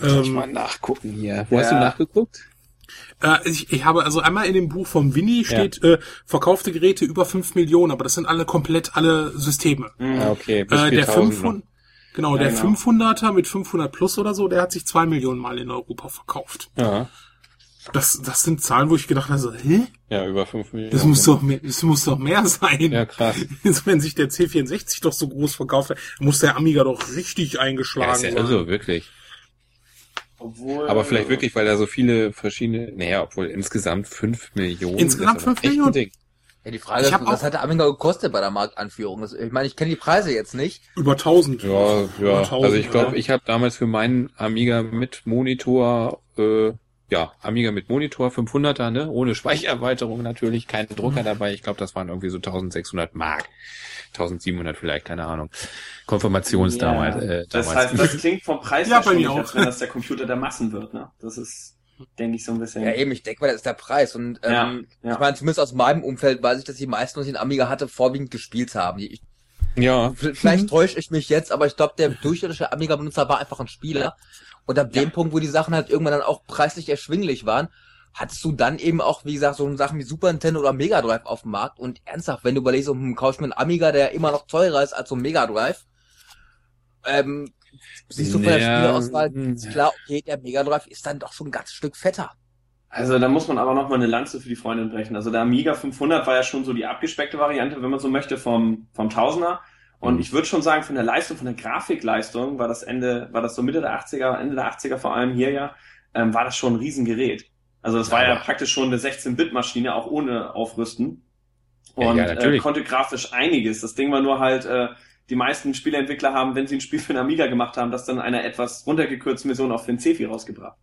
Soll ich Ähm, mal nachgucken hier. Wo Ja. hast du nachgeguckt? Äh, ich, ich habe also einmal in dem Buch vom Winnie steht äh, verkaufte Geräte über fünf Millionen, aber das sind alle komplett alle Systeme. Ah, okay. Bis Äh, der 4000 500, genau, Ja, der genau. 500er mit 500 plus oder so, der hat sich zwei Millionen Mal in Europa verkauft. Ja. Das, das sind Zahlen, wo ich gedacht habe, so, hä? Ja, über 5 Millionen. Das muss doch mehr, das muss doch mehr sein. Ja, krass. Wenn sich der C64 doch so groß verkauft hat, muss der Amiga doch richtig Ja, eingeschlagen ist ja sein. irre, wirklich. Obwohl, Aber vielleicht wirklich, weil da so viele verschiedene, naja, obwohl insgesamt 5 Millionen. Insgesamt ist aber fünf echt ein Millionen? Ding. Ja, die Frage Ich ist, hab was hat der Amiga gekostet bei der Marktanführung? Das, ich meine, ich kenne die Preise jetzt nicht. Über 1000. Ja, Über ja. 1000, Also ich glaube, ja. ich habe damals für meinen Amiga mit Monitor, äh, ja, Amiga mit Monitor 500er, ne, ohne Speichererweiterung natürlich, kein Drucker dabei. Ich glaube, das waren irgendwie so 1600 Mark. 1700 vielleicht, keine Ahnung. Konfirmations Ja, damals. Äh, das damals. heißt, das klingt vom Preis Ja, her schon nicht, auch. als wenn das der Computer der Massen wird. Ne? Das ist, denke ich, so ein bisschen. Ja, eben, ich denke mal, das ist der Preis. Und ähm, Ja, ja. ich meine, zumindest aus meinem Umfeld weiß ich, dass die meisten, die den Amiga hatte, vorwiegend gespielt haben. Ich, ja. vielleicht täusche ich mich jetzt, aber ich glaube, der durchschnittliche Amiga-Benutzer war einfach ein Spieler. Und ab dem Punkt, wo die Sachen halt irgendwann dann auch preislich erschwinglich waren, hattest du dann eben auch, wie gesagt, so Sachen wie Super Nintendo oder Mega Drive auf dem Markt. Und ernsthaft, wenn du überlegst, um kaufst mir einen Amiga, der immer noch teurer ist als so ein Mega Drive, ähm, siehst du von der Ja, Spieleauswahl, hm. ist klar, okay, der Mega Drive ist dann doch schon ein ganzes Stück fetter. Also da muss man aber noch mal eine Lanze für die Freundin brechen. Also der Amiga 500 war ja schon so die abgespeckte Variante, wenn man so möchte, vom, vom Tausender. Und Mhm. ich würde schon sagen, von der Leistung, von der Grafikleistung war das Ende, war das so Mitte der 80er, Ende der 80er vor allem hier ja, ähm, war das schon ein Riesengerät. Also das war ja Aber- praktisch schon eine 16-Bit-Maschine, auch ohne Aufrüsten. Ja, Und ja, äh, natürlich. konnte grafisch einiges. Das Ding war nur halt, äh, die meisten Spieleentwickler haben, wenn sie ein Spiel für den Amiga gemacht haben, das dann in einer etwas runtergekürzten Version auf den Cefi rausgebracht.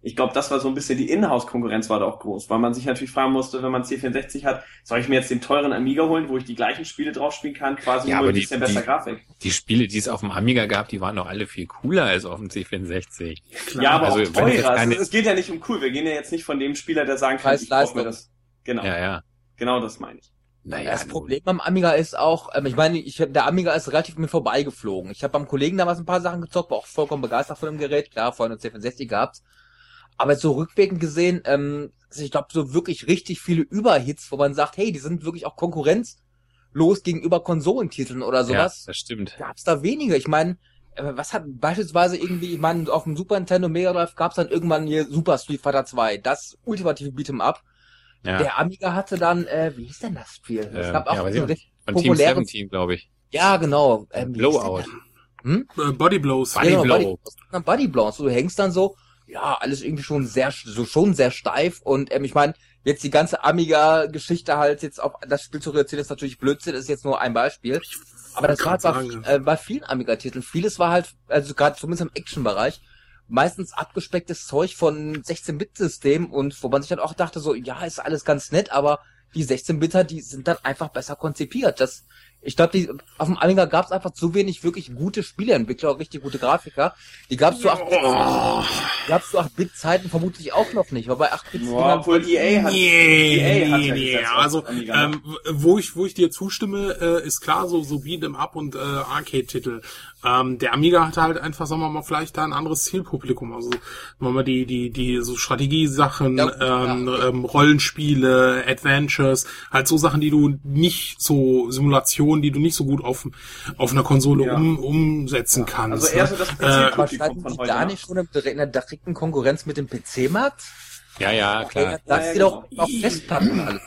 Ich glaube, das war so ein bisschen die Inhouse-Konkurrenz war da auch groß, weil man sich natürlich fragen musste, wenn man C64 hat, soll ich mir jetzt den teuren Amiga holen, wo ich die gleichen Spiele drauf spielen kann, quasi Ja, nur aber ein die- bisschen besser die- Grafik. Die Spiele, die es auf dem Amiga gab, die waren doch alle viel cooler als auf dem C64. Klar. Ja, aber also, auch teurer. keine- es, es geht ja nicht um cool. Wir gehen ja jetzt nicht von dem Spieler, der sagen kann, Preis, ich kaufe mir das. Genau, Ja, ja. genau das meine ich. Naja, das Problem am Amiga ist auch, ähm, ich meine, ich, der Amiga ist relativ mir vorbeigeflogen. Ich habe beim Kollegen damals ein paar Sachen gezockt, war auch vollkommen begeistert von dem Gerät. Klar, vorhin eine C64 gehabt. Aber so rückwirkend gesehen, ähm, also ich glaube, so wirklich richtig viele Überhits, wo man sagt, hey, die sind wirklich auch konkurrenzlos gegenüber Konsolentiteln oder ja, sowas. das stimmt. gab's da weniger. Ich meine, äh, was hat beispielsweise irgendwie, ich meine, auf dem Super Nintendo Mega Drive gab's dann irgendwann hier Super Street Fighter 2, das ultimative Beat'em Up. Ja. Der Amiga hatte dann, äh, wie hieß denn das Spiel? Es Ähm, gab auch ja, weiß so ich recht Von Team populäres- 17, glaube ich. Ja, genau. Ähm, Blowout. denn Äh, Body Blows. Body Ja, genau, Blow. Body, Na, Body Blow. So, du hängst dann so, ja, alles irgendwie schon sehr, so schon sehr steif und ähm, ich meine, jetzt die ganze Amiga-Geschichte halt jetzt auf das Spiel zu reduzieren, ist natürlich Blödsinn, ist jetzt nur ein Beispiel. Aber das war halt bei, äh, bei vielen Amiga-Titeln. Vieles war halt, also gerade zumindest im Action-Bereich, meistens abgespecktes Zeug von 16-Bit-System und wo man sich dann auch dachte so, ja, ist alles ganz nett, aber die 16-Bitter, die sind dann einfach besser konzipiert. Das, ich glaube, die auf dem Amiga gab es einfach zu wenig wirklich gute Spieleentwickler, richtig gute Grafiker. Die gab es zu 8 Oh, gab's zu 8-Bit-Zeiten vermutlich auch noch nicht, weil bei 8-Bit Boah, obwohl EA hat, nee, EA hat nee, ja nee. Also, ähm, wo ich, wo ich dir zustimme, äh, ist klar, so, so Beat'em Up und äh, Arcade-Titel. Ähm, der Amiga hatte halt einfach, sagen wir mal, vielleicht da ein anderes Zielpublikum. Also, sagen wir mal, die, die, die, so Strategiesachen, Ja, ähm, ja, ähm, Rollenspiele, Adventures, halt so Sachen, die du nicht so, Simulationen, die du nicht so gut auf, auf einer Konsole Ja. um, umsetzen kannst. also eher ne? so das Äh, Prinzip Aber Publikum standen von die heute. da nicht schon in der direkten Konkurrenz mit dem PC-Markt? Ja, ja, klar. Lass Ja, ja, doch genau. auf Festplatten alles.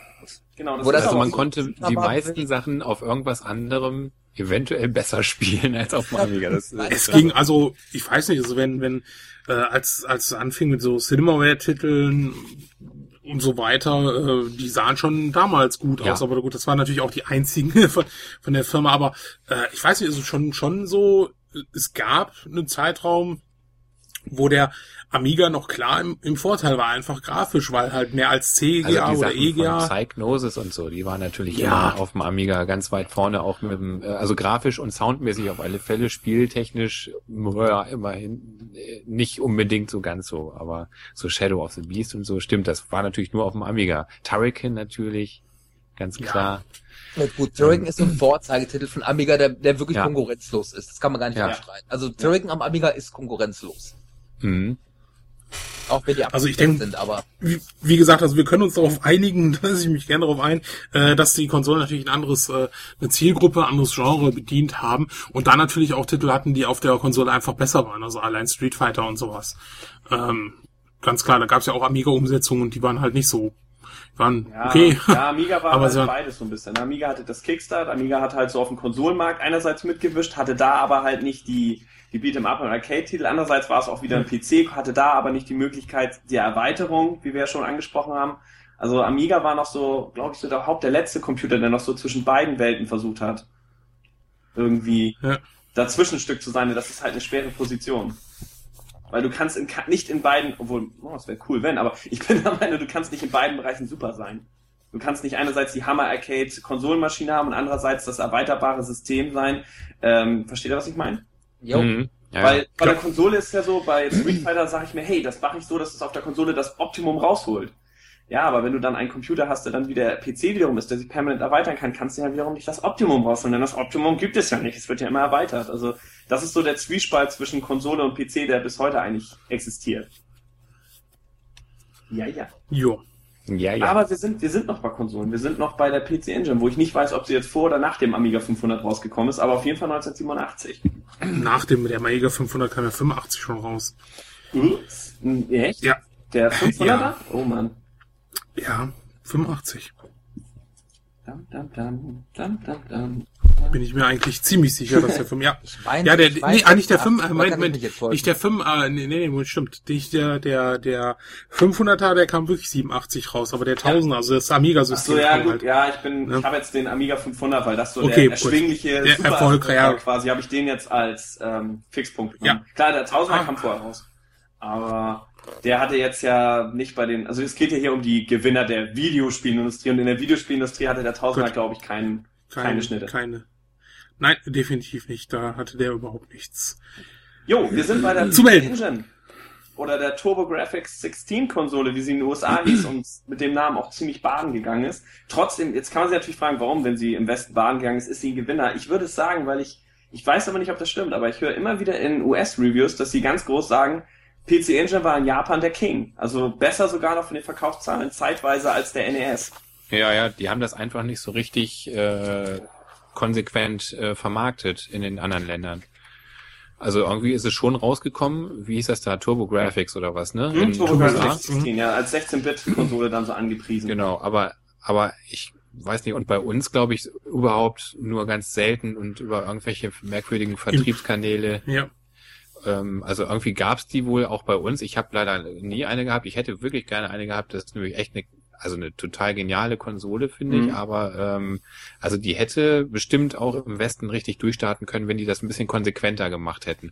Genau, das Wo das Also man so. konnte die meisten Sachen auf irgendwas anderem eventuell besser spielen als auf dem Amiga. Das, äh, Es ging also, ich weiß nicht, also wenn, wenn, äh, als, als es anfing mit so Cinemaware-Titeln und so weiter, äh, die sahen schon damals gut Ja. aus, aber gut, das waren natürlich auch die einzigen von, von der Firma, aber äh, ich weiß nicht, also schon, schon so, es gab einen Zeitraum, wo der Amiga noch klar im, im Vorteil war, einfach grafisch, weil halt mehr als CGA also die oder Sachen EGA. von Psychnosis und so, die waren natürlich Ja. immer auf dem Amiga ganz weit vorne, auch mit dem, äh, also grafisch und soundmäßig auf alle Fälle, spieltechnisch, ja, immerhin äh, nicht unbedingt so ganz so, aber so Shadow of the Beast und so, stimmt, das war natürlich nur auf dem Amiga. Turrican natürlich, ganz klar. Ja, gut, Turrican ist so ein Vorzeigetitel von Amiga, der, der wirklich Ja. konkurrenzlos ist. Das kann man gar nicht Ja. abstreiten. Also Turrican am Amiga ist konkurrenzlos. Mhm. Auch wenn die Also ich abgesteckt denk- sind, aber wie, wie gesagt, also wir können uns darauf einigen, da lasse ich mich gerne darauf ein, äh, dass die Konsolen natürlich ein anderes, äh, eine Zielgruppe, ein anderes Genre bedient haben und dann natürlich auch Titel hatten, die auf der Konsole einfach besser waren, also allein Street Fighter und sowas. Ähm, ganz klar, da gab es ja auch Amiga-Umsetzungen und die waren halt nicht so, waren Ja, okay. ja, Amiga war Aber halt so- beides so ein bisschen. Amiga hatte das Kickstart, Amiga hat halt so auf dem Konsolenmarkt einerseits mitgewischt, hatte da aber halt nicht die, die Beat'em-up und Arcade-Titel. Andererseits war es auch wieder ein PC, hatte da aber nicht die Möglichkeit der Erweiterung, wie wir ja schon angesprochen haben. Also Amiga war noch so, glaube ich, so der Haupt, der letzte Computer, der noch so zwischen beiden Welten versucht hat. Irgendwie Ja. dazwischenstück zu sein. Das ist halt eine schwere Position. Weil du kannst in, nicht in beiden, obwohl, oh, das wäre cool, wenn, aber ich bin der Meinung, du kannst nicht in beiden Bereichen super sein. Du kannst nicht einerseits die Hammer Arcade Konsolenmaschine haben und andererseits das erweiterbare System sein. Ähm, versteht ihr, was ich meine? jo, Mhm. Ja, Weil ja. bei der Konsole ist ja so, bei Street Fighter sage ich mir, hey, das mache ich so, dass es auf der Konsole das Optimum rausholt. Ja, aber wenn du dann einen Computer hast, der dann wie der PC wiederum ist, der sich permanent erweitern kann, kannst du ja wiederum nicht das Optimum rausholen, denn das Optimum gibt es ja nicht. Es wird ja immer erweitert. Also das ist so der Zwiespalt zwischen Konsole und PC, der bis heute eigentlich existiert. Ja, ja. Jo. ja, ja. Aber wir sind, wir sind noch bei Konsolen. Wir sind noch bei der PC Engine, wo ich nicht weiß, ob sie jetzt vor oder nach dem Amiga 500 rausgekommen ist, aber auf jeden Fall 1987. Nach dem, der Amiga 500 kam ja 85 schon raus. Ups. Echt? Ja. Der 500er? Ja. Oh Mann. Ja, 85. Dam, dam, dam, dam, dam, dam. Bin ich mir eigentlich ziemlich sicher, dass der 5, ja. ich meine, Ja, der, ich weiß, nee, ah, nicht der dass 5, 80er äh, Moment, ich Moment, täuschen. nicht der 5, äh, nee, nee, nee, stimmt. Nicht der, der, der 500er, der kam wirklich 87 raus, aber der 1000, also das Ach Amiga-System so, ja, gut, halt. ja, ich bin, Ja. ich habe jetzt den Amiga 500, weil das so Okay, der gut. erschwingliche Der Super Erfolg, ja. quasi, habe ich den jetzt als ähm, Fixpunkt genommen. Ja. Klar, der 1000er Ah. kam vorher raus. Aber der hatte jetzt ja nicht bei den, also es geht ja hier um die Gewinner der Videospielindustrie und in der Videospielindustrie hatte der Tausender, glaube ich, keinen, keine, Schnitte. Keine. Nein, definitiv nicht. Da hatte der überhaupt nichts. Jo, wir sind bei der Zu melden. Engine. Oder der TurboGrafx 16 Konsole, wie sie in den USA hieß und mit dem Namen auch ziemlich baden gegangen ist. Trotzdem, jetzt kann man sich natürlich fragen, warum, wenn sie im Westen baden gegangen ist, ist sie ein Gewinner. Ich würde es sagen, weil ich, ich weiß aber nicht, ob das stimmt, aber ich höre immer wieder in US-Reviews, dass sie ganz groß sagen, PC Engine war in Japan der King. Also besser sogar noch von den Verkaufszahlen zeitweise als der NES. Ja, ja, die haben das einfach nicht so richtig äh, konsequent äh, vermarktet in den anderen Ländern. Also irgendwie ist es schon rausgekommen, wie hieß das da, TurboGrafx oder was, ne? Hm, USA. 16, ja, als 16-Bit-Konsole dann so angepriesen. Genau, aber aber ich weiß nicht, und bei uns glaube ich überhaupt nur ganz selten und über irgendwelche merkwürdigen Vertriebskanäle. Ja. Ähm, also irgendwie gab's die wohl auch bei uns. Ich habe leider nie eine gehabt. Ich hätte wirklich gerne eine gehabt. Das ist nämlich echt eine, also eine total geniale Konsole, finde Mhm. ich. Aber ähm, also die hätte bestimmt auch im Westen richtig durchstarten können, wenn die das ein bisschen konsequenter gemacht hätten.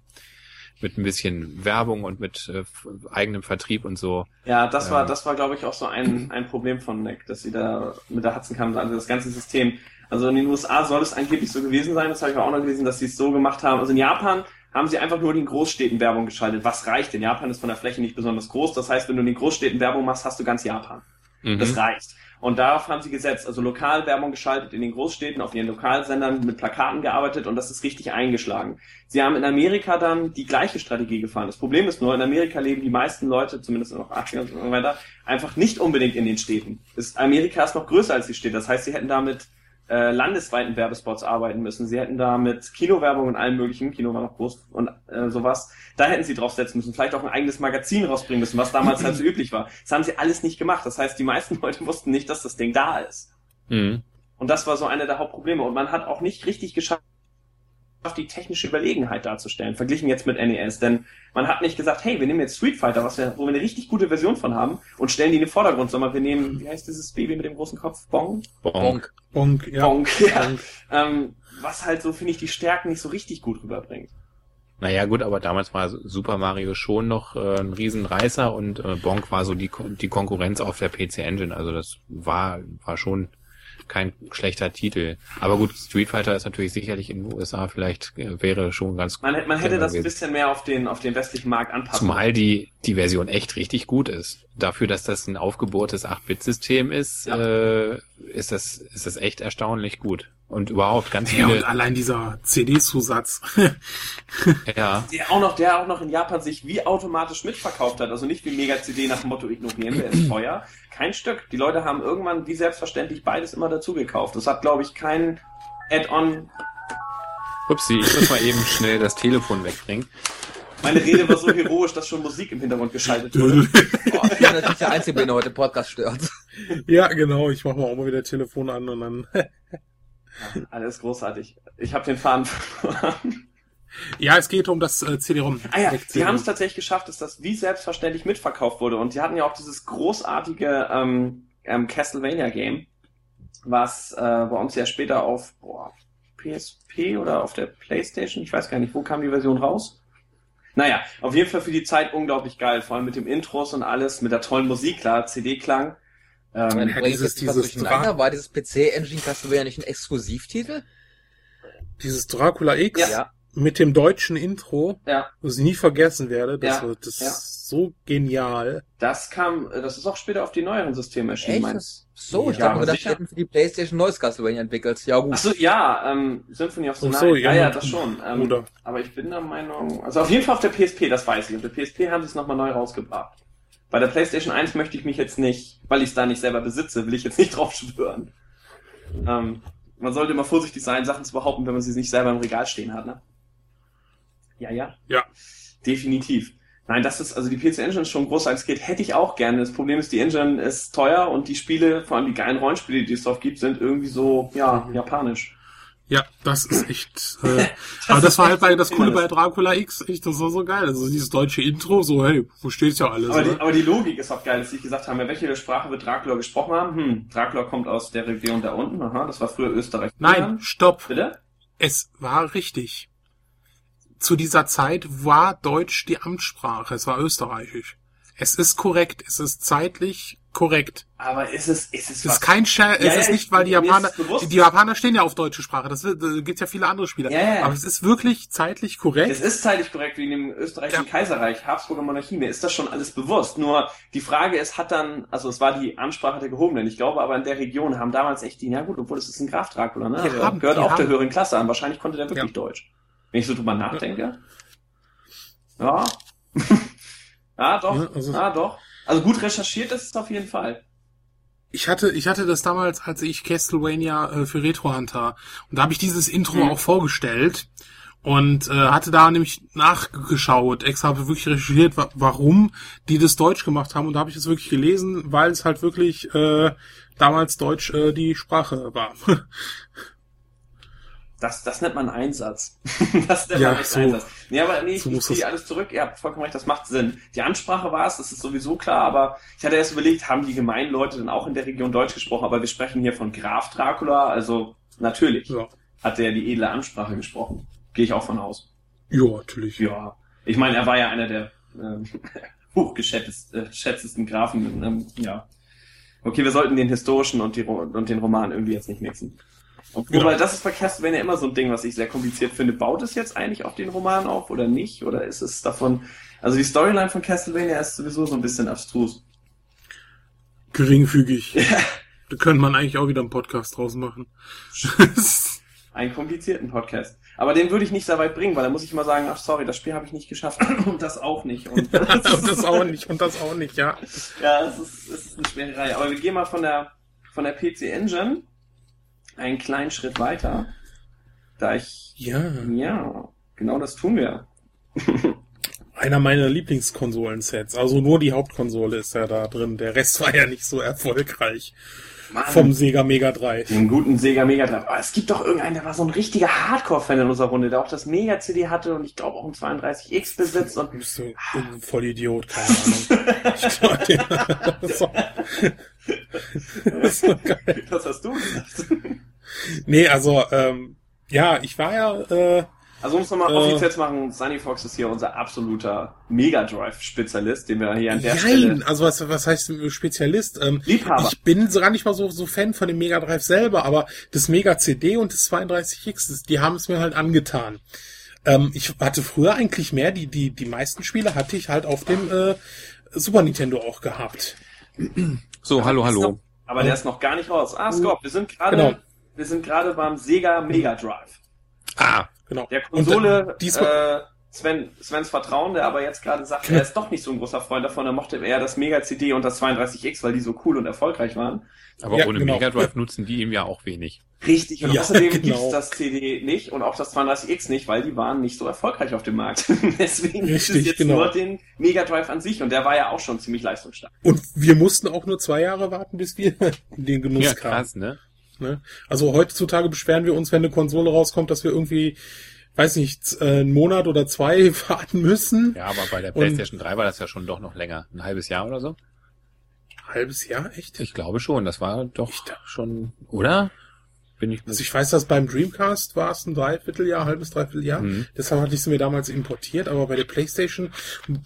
Mit ein bisschen Werbung und mit äh, eigenem Vertrieb und so. Ja, das war, Ähm. das war, glaube ich, auch so ein, ein Problem von NEC, dass sie da mit der Hudson kamen, also das ganze System. Also in den USA soll es angeblich so gewesen sein, das habe ich auch noch gelesen, dass sie es so gemacht haben. Also in Japan haben sie einfach nur in den Großstädten Werbung geschaltet. Was reicht? denn? Japan ist von der Fläche nicht besonders groß. Das heißt, wenn du in den Großstädten Werbung machst, hast du ganz Japan. Mhm. Das reicht. Und darauf haben sie gesetzt, also Lokalwerbung geschaltet in den Großstädten, auf ihren Lokalsendern mit Plakaten gearbeitet und das ist richtig eingeschlagen. Sie haben in Amerika dann die gleiche Strategie gefahren. Das Problem ist nur, in Amerika leben die meisten Leute, zumindest noch 80er und so weiter, einfach nicht unbedingt in den Städten. Das, Amerika ist noch größer als die Städte. Das heißt, sie hätten da mit äh, landesweiten Werbespots arbeiten müssen. Sie hätten da mit Kinowerbung und allem möglichen, Kino war noch groß und äh, sowas, da hätten sie draufsetzen müssen. Vielleicht auch ein eigenes Magazin rausbringen müssen, was damals halt so üblich war. Das haben sie alles nicht gemacht. Das heißt, die meisten Leute wussten nicht, dass das Ding da ist. Mhm. Und das war so einer der Hauptprobleme. Und man hat auch nicht richtig geschafft, die technische Überlegenheit darzustellen, verglichen jetzt mit NES. Denn man hat nicht gesagt, hey, wir nehmen jetzt Street Fighter, was wir, wo wir eine richtig gute Version von haben, und stellen die in den Vordergrund, sondern wir nehmen, wie heißt dieses Baby mit dem großen Kopf? Bong? Bonk. Bonk, ja. Bonk, ja. Bonk. Ähm, was halt so, finde ich, die Stärken nicht so richtig gut rüberbringt. Naja, gut, aber damals war Super Mario schon noch äh, ein Riesenreißer und äh, Bonk war so die, Kon- die Konkurrenz auf der PC Engine. Also das war, war schon kein schlechter Titel. Aber gut, Street Fighter ist natürlich sicherlich in den USA vielleicht äh, wäre schon ganz Man, hätte- man hätte das ein bisschen mehr auf den, auf den westlichen Markt anpassen Zumal die, die Version echt richtig gut ist. Dafür, dass das ein aufgebohrtes 8-Bit-System ist, Ja. äh, ist das, ist das echt erstaunlich gut. Und überhaupt ganz Ja, und viele, allein dieser CD-Zusatz. ja, Der auch noch, der auch noch in Japan sich wie automatisch mitverkauft hat. Also nicht wie Mega CD nach dem Motto ignorieren, der ist teuer. Kein Stück. Die Leute haben irgendwann wie selbstverständlich beides immer dazu gekauft. Das hat, glaube ich, kein Add-on. upsie, ich muss mal eben schnell das Telefon wegbringen. Meine Rede war so heroisch, dass schon Musik im Hintergrund geschaltet wurde. Boah, ich bin natürlich der Einzige, der heute Podcast stört. ja, genau. Ich mache mal auch mal wieder Telefon an und dann. Alles großartig. Ich habe den Faden verloren. ja, es geht um das äh, CD-ROM. Ah ja, sie haben es tatsächlich geschafft, dass das wie selbstverständlich mitverkauft wurde. Und sie hatten ja auch dieses großartige ähm, ähm, Castlevania-Game, was äh, bei uns ja später auf boah, PSP oder auf der Playstation, ich weiß gar nicht, wo kam die Version raus? Naja, auf jeden Fall für die Zeit unglaublich geil, vor allem mit dem Intros und alles, mit der tollen Musik, klar, CD-Klang. Ähm, dieses- was dieses durcheinander. War dieses PC-Engine Castlevania nicht ein Exklusivtitel? Dieses Dracula X Ja. mit dem deutschen Intro, ja, das ich nie vergessen werde. Das, Ja, wird- das ja. ist so genial. das kam, das ist auch später auf die neueren Systeme erschienen, Echt? meins. So, ich Ja, dachte das hätten für die Playstation neues Castlevania entwickelt. Ja gut. Ach so, ja, ähm, Symphony of the Ach Night. so, ja, ja, ja, das schon. Ähm, Oder? Aber ich bin der Meinung, also auf jeden Fall auf der PSP, das weiß ich. Auf der PSP haben sie es nochmal neu rausgebracht. Bei der PlayStation 1 möchte ich mich jetzt nicht, weil ich es da nicht selber besitze, will ich jetzt nicht drauf schwören. Ähm, man sollte immer vorsichtig sein, Sachen zu behaupten, wenn man sie nicht selber im Regal stehen hat, ne? Ja, ja. Ja. Definitiv. Nein, das ist, also die PC Engine ist schon groß als geht, hätte ich auch gerne. Das Problem ist, die Engine ist teuer und die Spiele, vor allem die geilen Rollenspiele, die es drauf gibt, sind irgendwie so, ja, japanisch. Ja, das ist echt. Äh, aber das war halt bei das Coole bei Dracula X, echt, das war so geil. Also dieses deutsche Intro, so, hey, wo steht's ja alles, Aber die, ne? aber die Logik ist auch geil, dass sie gesagt haben, ja, welche Sprache wird Dracula gesprochen haben? Hm, Dracula kommt aus der Region da unten, aha, das war früher Österreich. Nein, stopp. Bitte? Es war richtig. Zu dieser Zeit war Deutsch die Amtssprache, es war österreichisch. Es ist korrekt, es ist zeitlich korrekt. Aber ist es, ist es Es ist kein Scher, es Ja, ist ja, nicht, weil die Japaner, die Japaner stehen ja auf deutsche Sprache, das wird- da gibt's ja viele andere Spieler. Ja, ja. Aber es ist wirklich zeitlich korrekt. Es ist zeitlich korrekt wie in dem österreichischen Ja. Kaiserreich, Habsburger Monarchie, mir ist das schon alles bewusst. Nur die Frage ist, hat dann, also es war die Ansprache der Gehobenen. Ich glaube aber in der Region haben damals echt die, na gut, obwohl es ist ein Graf Dracula, ne? Also, haben- gehört auch der haben- höheren Klasse an. Wahrscheinlich konnte der wirklich Ja. Deutsch. Wenn ich so drüber nachdenke. Ja. ja, doch. Ja, also- ja, doch. Also gut recherchiert ist es auf jeden Fall. Ich hatte, ich hatte das damals, als ich Castlevania äh, für Retro Hunter und da habe ich dieses Intro Mhm. auch vorgestellt und äh, hatte da nämlich nachgeschaut, extra habe wirklich recherchiert, wa warum die das Deutsch gemacht haben und da habe ich es wirklich gelesen, weil es halt wirklich äh, damals Deutsch äh, die Sprache war. Das, das nennt man Einsatz. das nennt Ja, man so. Einsatz. Nee, aber nee, ich, So ich muss ziehe es- alles zurück. Ihr habt vollkommen recht, das macht Sinn. Die Ansprache war es, das ist sowieso klar, aber ich hatte erst überlegt, haben die gemeinen Leute dann auch in der Region Deutsch gesprochen, aber wir sprechen hier von Graf Dracula, also natürlich ja. hat der die edle Ansprache gesprochen. Gehe ich auch von aus. ja, natürlich. Ja. Ich meine, er war ja einer der ähm, hochgeschätztesten Grafen. Ähm, ja. Okay, wir sollten den historischen und, die, und den Roman irgendwie jetzt nicht mixen. Genau. Wobei, das ist bei Castlevania immer so ein Ding, was ich sehr kompliziert finde. Baut es jetzt eigentlich auf den Roman auf oder nicht? Oder ist es davon... Also die Storyline von Castlevania ist sowieso so ein bisschen abstrus. Geringfügig. Da könnte man eigentlich auch wieder einen Podcast draus machen. Einen komplizierten Podcast. Aber den würde ich nicht sehr weit bringen, weil da muss ich immer sagen, ach sorry, das Spiel habe ich nicht geschafft. Und das auch nicht. Und und das auch nicht, und das auch nicht, ja. Ja, es ist, es ist eine schwere Reihe. Aber wir gehen mal von der, von der PC Engine einen kleinen Schritt weiter. Da ich, Ja. ja, genau das tun wir. Einer meiner Lieblingskonsolensets. Also nur die Hauptkonsole ist ja da drin. Der Rest war ja nicht so erfolgreich. Mann, Vom Sega Mega Drive. den guten Sega Mega Drive. Aber es gibt doch irgendeinen, der war so ein richtiger Hardcore-Fan in unserer Runde, der auch das Mega-CD hatte und ich glaube auch ein 32X besitzt und Bist du ein Vollidiot, keine Ahnung. Ich glaub, der- das so- das ist so geil. was hast du gesagt? Nee, also, ähm, ja, ich war ja, äh, Also um es nochmal Äh. offiziell zu machen, Sunny Fox ist hier unser absoluter Mega Drive-Spezialist, den wir hier an der Nein, Stelle... also was, was heißt Spezialist? Ähm, Liebhaber. Ich bin so gar nicht mal so, so Fan von dem Mega Drive selber, aber das Mega CD und das 32X, das, die haben es mir halt angetan. Ähm, ich hatte früher eigentlich mehr, die, die, die meisten Spiele hatte ich halt auf dem äh, Super Nintendo auch gehabt. So, hallo, hallo. Aber der ist noch gar nicht raus. Ah, Scott, wir sind gerade, Genau. wir sind gerade beim Sega Mega Drive. Ah, Genau. Der Und, Konsole, äh, diesmal- äh, Sven, Svens Vertrauen, der aber jetzt gerade sagt, er ist doch nicht so ein großer Freund davon, er mochte eher das Mega CD und das 32X, weil die so cool und erfolgreich waren. aber Ja, ohne genau. Mega Drive nutzen die ihm ja auch wenig. Richtig, und Ja, außerdem genau. gibt's das CD nicht und auch das 32X nicht, weil die waren nicht so erfolgreich auf dem Markt. Deswegen Richtig, jetzt genau. nur den Mega Drive an sich und der war ja auch schon ziemlich leistungsstark. Und wir mussten auch nur zwei Jahre warten, bis wir den Genuss Ja, kamen. krass, ne? Ne? Also heutzutage beschweren wir uns, wenn eine Konsole rauskommt, dass wir irgendwie, weiß nicht, äh, einen Monat oder zwei warten müssen. Ja, aber bei der Und- PlayStation 3 war das ja schon doch noch länger. Ein halbes Jahr oder so? Halbes Jahr, echt? Ich glaube schon. Das war doch Ich schon, oder? Bin ich Also ich weiß, dass beim Dreamcast war es ein Dreivierteljahr, halbes Dreivierteljahr. Mhm. Deshalb hatte ich sie mir damals importiert, aber bei der Playstation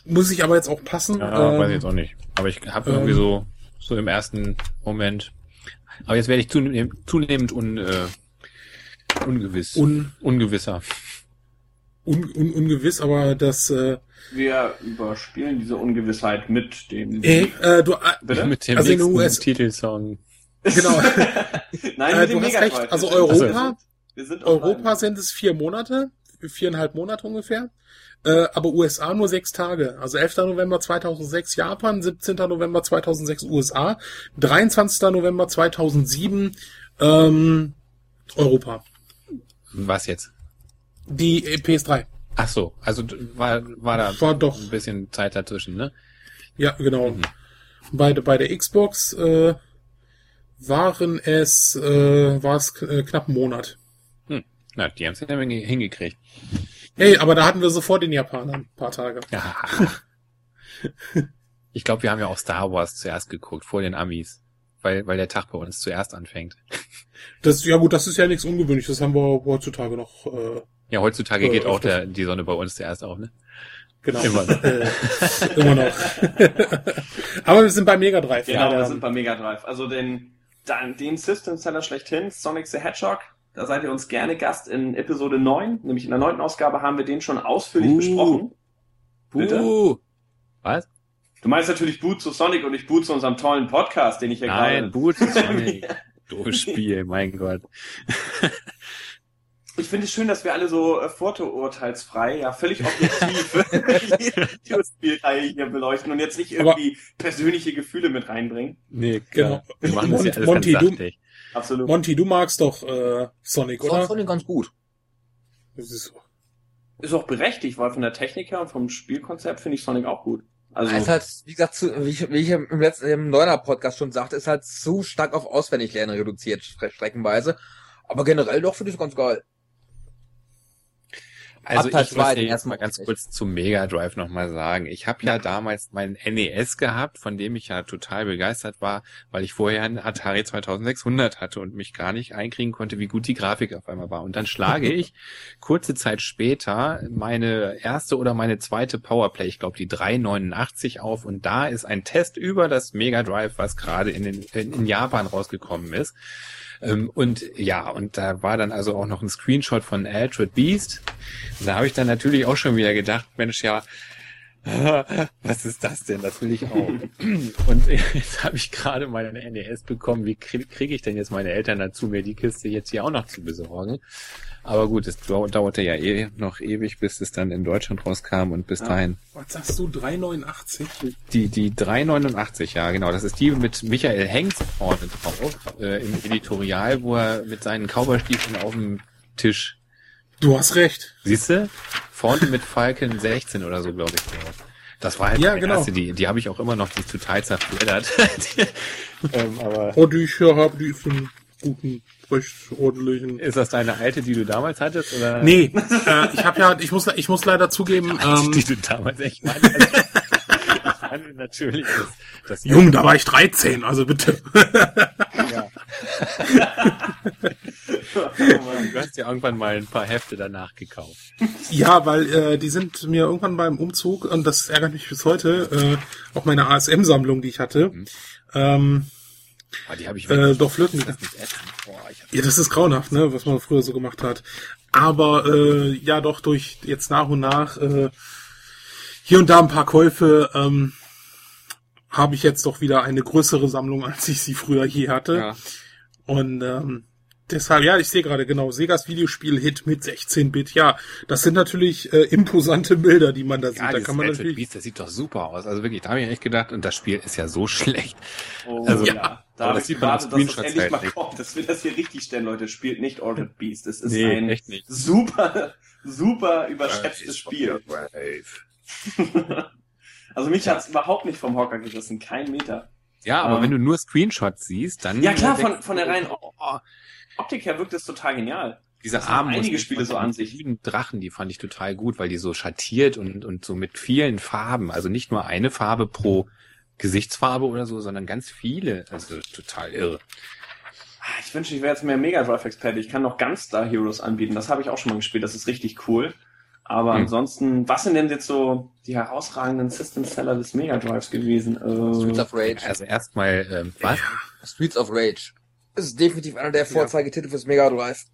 muss ich aber jetzt auch passen. Ja, ähm, weiß ich jetzt auch nicht. Aber ich habe ähm, irgendwie so, so im ersten Moment. Aber jetzt werde ich zunehmend, zunehmend un, äh, ungewiss. Un, Ungewisser. un, un, ungewiss, aber das äh, Wir überspielen diese Ungewissheit mit dem... äh, äh, du, äh, Bitte? Mit dem Also in den nächsten US Titelsong. genau, Nein, äh, mit du hast recht, also Wir sind- Europa, Wir sind Europa sind es vier Monate, viereinhalb Monate ungefähr. Äh, aber USA nur sechs Tage. Also 11. November 2006 Japan, 17. November 2006 USA, 23. November 2007 ähm, Europa. Was jetzt? Die äh, PS3. Ach so, also war, war da War doch. ein bisschen Zeit dazwischen, ne? Ja, genau. Mhm. Bei, bei der Xbox äh, waren es, äh, war es äh, knapp ein Monat. Na, die haben es ja hinge- hingekriegt. Hey, aber da hatten wir sofort den Japanern ein paar Tage. Ja. ich glaube, wir haben ja auch Star Wars zuerst geguckt, vor den Amis. Weil, weil der Tag bei uns zuerst anfängt. Das, ja gut, das ist ja nichts Ungewöhnliches, das haben wir heutzutage noch. Äh, Ja, heutzutage Äh, geht auch der, die Sonne bei uns zuerst auf, ne? Genau. Immer noch. Äh, immer noch. Aber wir sind bei Mega Drive. Genau, ja, wir sind bei Mega Drive. Also den, den, den System Seller schlechthin, Sonic the Hedgehog. Da seid ihr uns gerne Gast in Episode 9, nämlich in der neunten Ausgabe haben wir den schon ausführlich Uh. besprochen. Bitte? Uh. Was? Du meinst natürlich Boot zu Sonic und nicht Boot zu unserem tollen Podcast, den ich hier Nein, gerade... Boot ist Sonic. Doofes Spiel, mein Gott. Ich finde es schön, dass wir alle so äh, vorurteilsfrei, ja, völlig objektiv die Videospielreihe hier beleuchten und jetzt nicht irgendwie persönliche Gefühle mit reinbringen. Nee, Genau. Wir machen das ja alles Monty, ganz du- sachlich. Absolut. Monty, du magst doch äh, Sonic, Ich fand oder? Sonic ganz gut. Das ist so. Ist auch berechtigt, weil von der Technik her und vom Spielkonzept finde ich Sonic auch gut. Also, Es ist halt, wie gesagt, zu, wie, ich, wie ich im letzten im Neuner Podcast schon sagte, ist halt zu stark auf Auswendiglernen reduziert, stre- streckenweise. Aber generell doch finde ich es ganz geil. Also Abteil ich muss den dir jetzt ersten mal ganz nicht. kurz zum Mega Drive nochmal sagen. Ich habe ja damals meinen NES gehabt, von dem ich ja total begeistert war, weil ich vorher einen Atari 2600 hatte und mich gar nicht einkriegen konnte, wie gut die Grafik auf einmal war. Und dann schlage ich kurze Zeit später meine erste oder meine zweite Powerplay, ich glaube die 389 auf und da ist ein Test über das Mega Drive, was gerade in, den, in, in Japan rausgekommen ist. Ähm, und ja, und da war dann also auch noch ein Screenshot von Altered Beast. Da habe ich dann natürlich auch schon wieder gedacht, Mensch, ja, was ist das denn? Das will ich auch. Und jetzt habe ich gerade meine NES bekommen. Wie kriege krieg ich denn jetzt meine Eltern dazu, mir die Kiste jetzt hier auch noch zu besorgen? Aber gut, es dau- dauerte ja eh noch ewig, bis es dann in Deutschland rauskam und bis Ja. dahin. Was sagst du? 389? Die, die 389, ja, genau. Das ist die mit Michael Hengst vorne drauf, äh, im Editorial, wo er mit seinen Cowboystiefeln auf dem Tisch, Du hast recht. siehst du? Vorne mit Falcon 16 oder so, glaube ich. Das war halt Ja, meine genau. erste, die, die habe ich auch immer noch, die ist total zerfleddert. ähm, aber Oh, die ich hier habe, die ist einen guten, recht ordentlichen. ist das deine alte, die du damals hattest? Oder? Nee, äh, ich habe ja, ich muss, ich muss leider zugeben, Die, ähm, die du damals echt meinst. Ich meine natürlich das, das Jung, da war ich 13, also bitte. Ja. Du hast ja irgendwann mal ein paar Hefte danach gekauft. Ja, weil äh, die sind mir irgendwann beim Umzug, und das ärgert mich bis heute, äh, auch meine ASM-Sammlung, die ich hatte, ähm, Aber die habe ich äh, doch flöten Das. Boah, Ja, das ist grauenhaft, ne, was man früher so gemacht hat. Aber äh, ja, doch durch jetzt nach und nach äh, hier und da ein paar Käufe ähm, habe ich jetzt doch wieder eine größere Sammlung, als ich sie früher je hatte. ja. Und ähm, deshalb, ja, ich sehe gerade genau, Segas Videospiel-Hit mit 16-Bit. Ja, das sind natürlich äh, imposante Bilder, die man da sieht. Ja, da kann man natürlich. Beast, das sieht doch super aus. Also wirklich, da habe ich echt gedacht, und das Spiel ist ja so schlecht. Oh, Also, ja. Da habe das ich sieht man auf gewartet, dass das endlich halt mal nicht. kommt, dass wir das hier richtig stellen, Leute. Spielt nicht Altered Beast. Es ist Nee, ein echt nicht. super, super überschätztes Spiel. Also mich hat's überhaupt nicht vom Hocker gerissen. Kein Meter. Ja, aber Ähm. wenn du nur Screenshots siehst, dann... Ja, klar, äh, von- von der reinen- oh, Optik her wirkt es total genial. Diese Das Arme einige Spiele so an sich. Drachen, die fand ich total gut, weil die so schattiert und, und so mit vielen Farben, also nicht nur eine Farbe pro Gesichtsfarbe oder so, sondern ganz viele. Also total irre. Ah, Ich wünsche, ich wäre jetzt mehr Mega Drive Experte. Ich kann noch Gunstar Heroes anbieten. Das habe ich auch schon mal gespielt. Das ist richtig cool. Aber Hm. ansonsten, was sind denn jetzt so die herausragenden System Seller des Mega Drives gewesen? Streets Äh, of Rage. Also erstmal, ähm, was? Streets of Rage. Das ist definitiv einer der Vorzeigetitel fürs Mega Drive.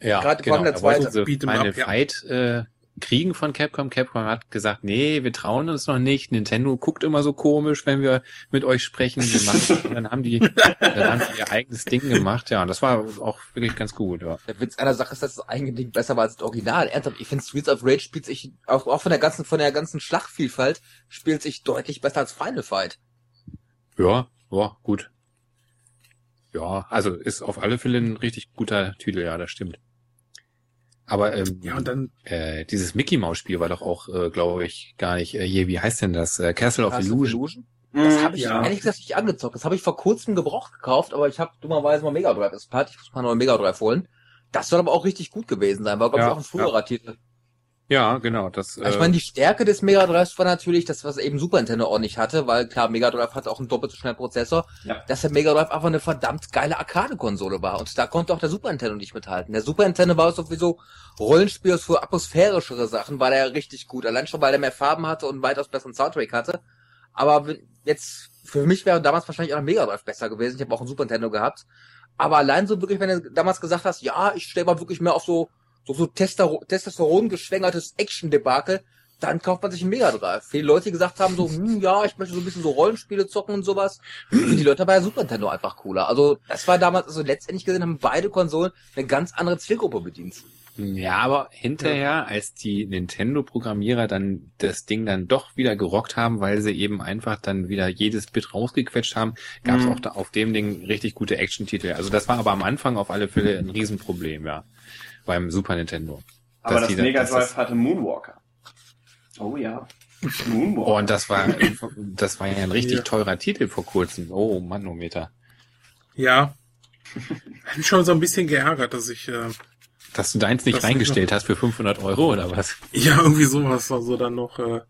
Ja, Gerade genau. der zweite. eine up, ja. Fight äh, kriegen von Capcom. Capcom hat gesagt, nee, wir trauen uns noch nicht. Nintendo guckt immer so komisch, wenn wir mit euch sprechen. Dann haben die, dann haben die ihr eigenes Ding gemacht. Ja, und das war auch wirklich ganz gut. Ja. Der Witz einer Sache ist, dass das eigene Ding besser war als das Original. Ernsthaft, ich finde Streets of Rage spielt sich, auch, auch von der ganzen, von der ganzen Schlachtvielfalt, spielt sich deutlich besser als Final Fight. Ja, ja, gut. Ja, also ist auf alle Fälle ein richtig guter Titel, ja, das stimmt. Aber ähm, Ja, und dann, äh, dieses Mickey Mouse Spiel war doch auch, äh, glaube ich, gar nicht. Äh, hier, wie heißt denn das? Äh, Castle of Castle of Illusion. Das mh, habe ich ja. ehrlich gesagt nicht angezockt. Das habe ich vor kurzem gebraucht gekauft, aber ich habe dummerweise mal Mega Drive Expert. Ich muss mal neuen Mega Drive holen. Das soll aber auch richtig gut gewesen sein. War, glaube ich, Ja, auch ein früherer Titel. Ja, genau. Das, ich äh, meine, die Stärke des Mega Drives war natürlich das, was eben Super Nintendo auch nicht hatte, weil klar, Mega Drive hat auch einen doppelt so schnellen Prozessor, Ja. dass der Mega Drive einfach eine verdammt geile Arcade-Konsole war. Und da konnte auch der Super Nintendo nicht mithalten. Der Super Nintendo war sowieso Rollenspiel für atmosphärischere Sachen, war der richtig gut. Allein schon, weil er mehr Farben hatte und einen weitaus besseren Soundtrack hatte. Aber wenn- jetzt, für mich wäre damals wahrscheinlich auch ein Mega Drive besser gewesen. Ich habe auch einen Super Nintendo gehabt. Aber allein so wirklich, wenn du damals gesagt hast, ja, ich stelle mal wirklich mehr auf so so, so Testosteron geschwängertes Action-Debakel, dann kauft man sich einen Mega Drive. Viele Leute, die gesagt haben, so, hm, ja, ich möchte so ein bisschen so Rollenspiele zocken und sowas, die Leute bei der Super Nintendo einfach cooler. Also, das war damals, also letztendlich gesehen haben beide Konsolen eine ganz andere Zielgruppe bedient. Ja, aber hinterher, als die Nintendo-Programmierer dann das Ding dann doch wieder gerockt haben, weil sie eben einfach dann wieder jedes Bit rausgequetscht haben, gab es Mhm. auch da auf dem Ding richtig gute Action-Titel. Also das war aber am Anfang auf alle Fälle ein Riesenproblem, ja, beim Super Nintendo. Aber das die da- Mega Drive das- hatte Moonwalker. Oh ja. Moonwalker. Oh, und das war, das war ja ein richtig Ja. teurer Titel vor kurzem. Oh, Manometer. Ja. Hab mich schon so ein bisschen geärgert, dass ich, äh, Dass du deins nicht Das reingestellt hast für 500 Euro oder was? ja, irgendwie sowas, also dann noch, äh,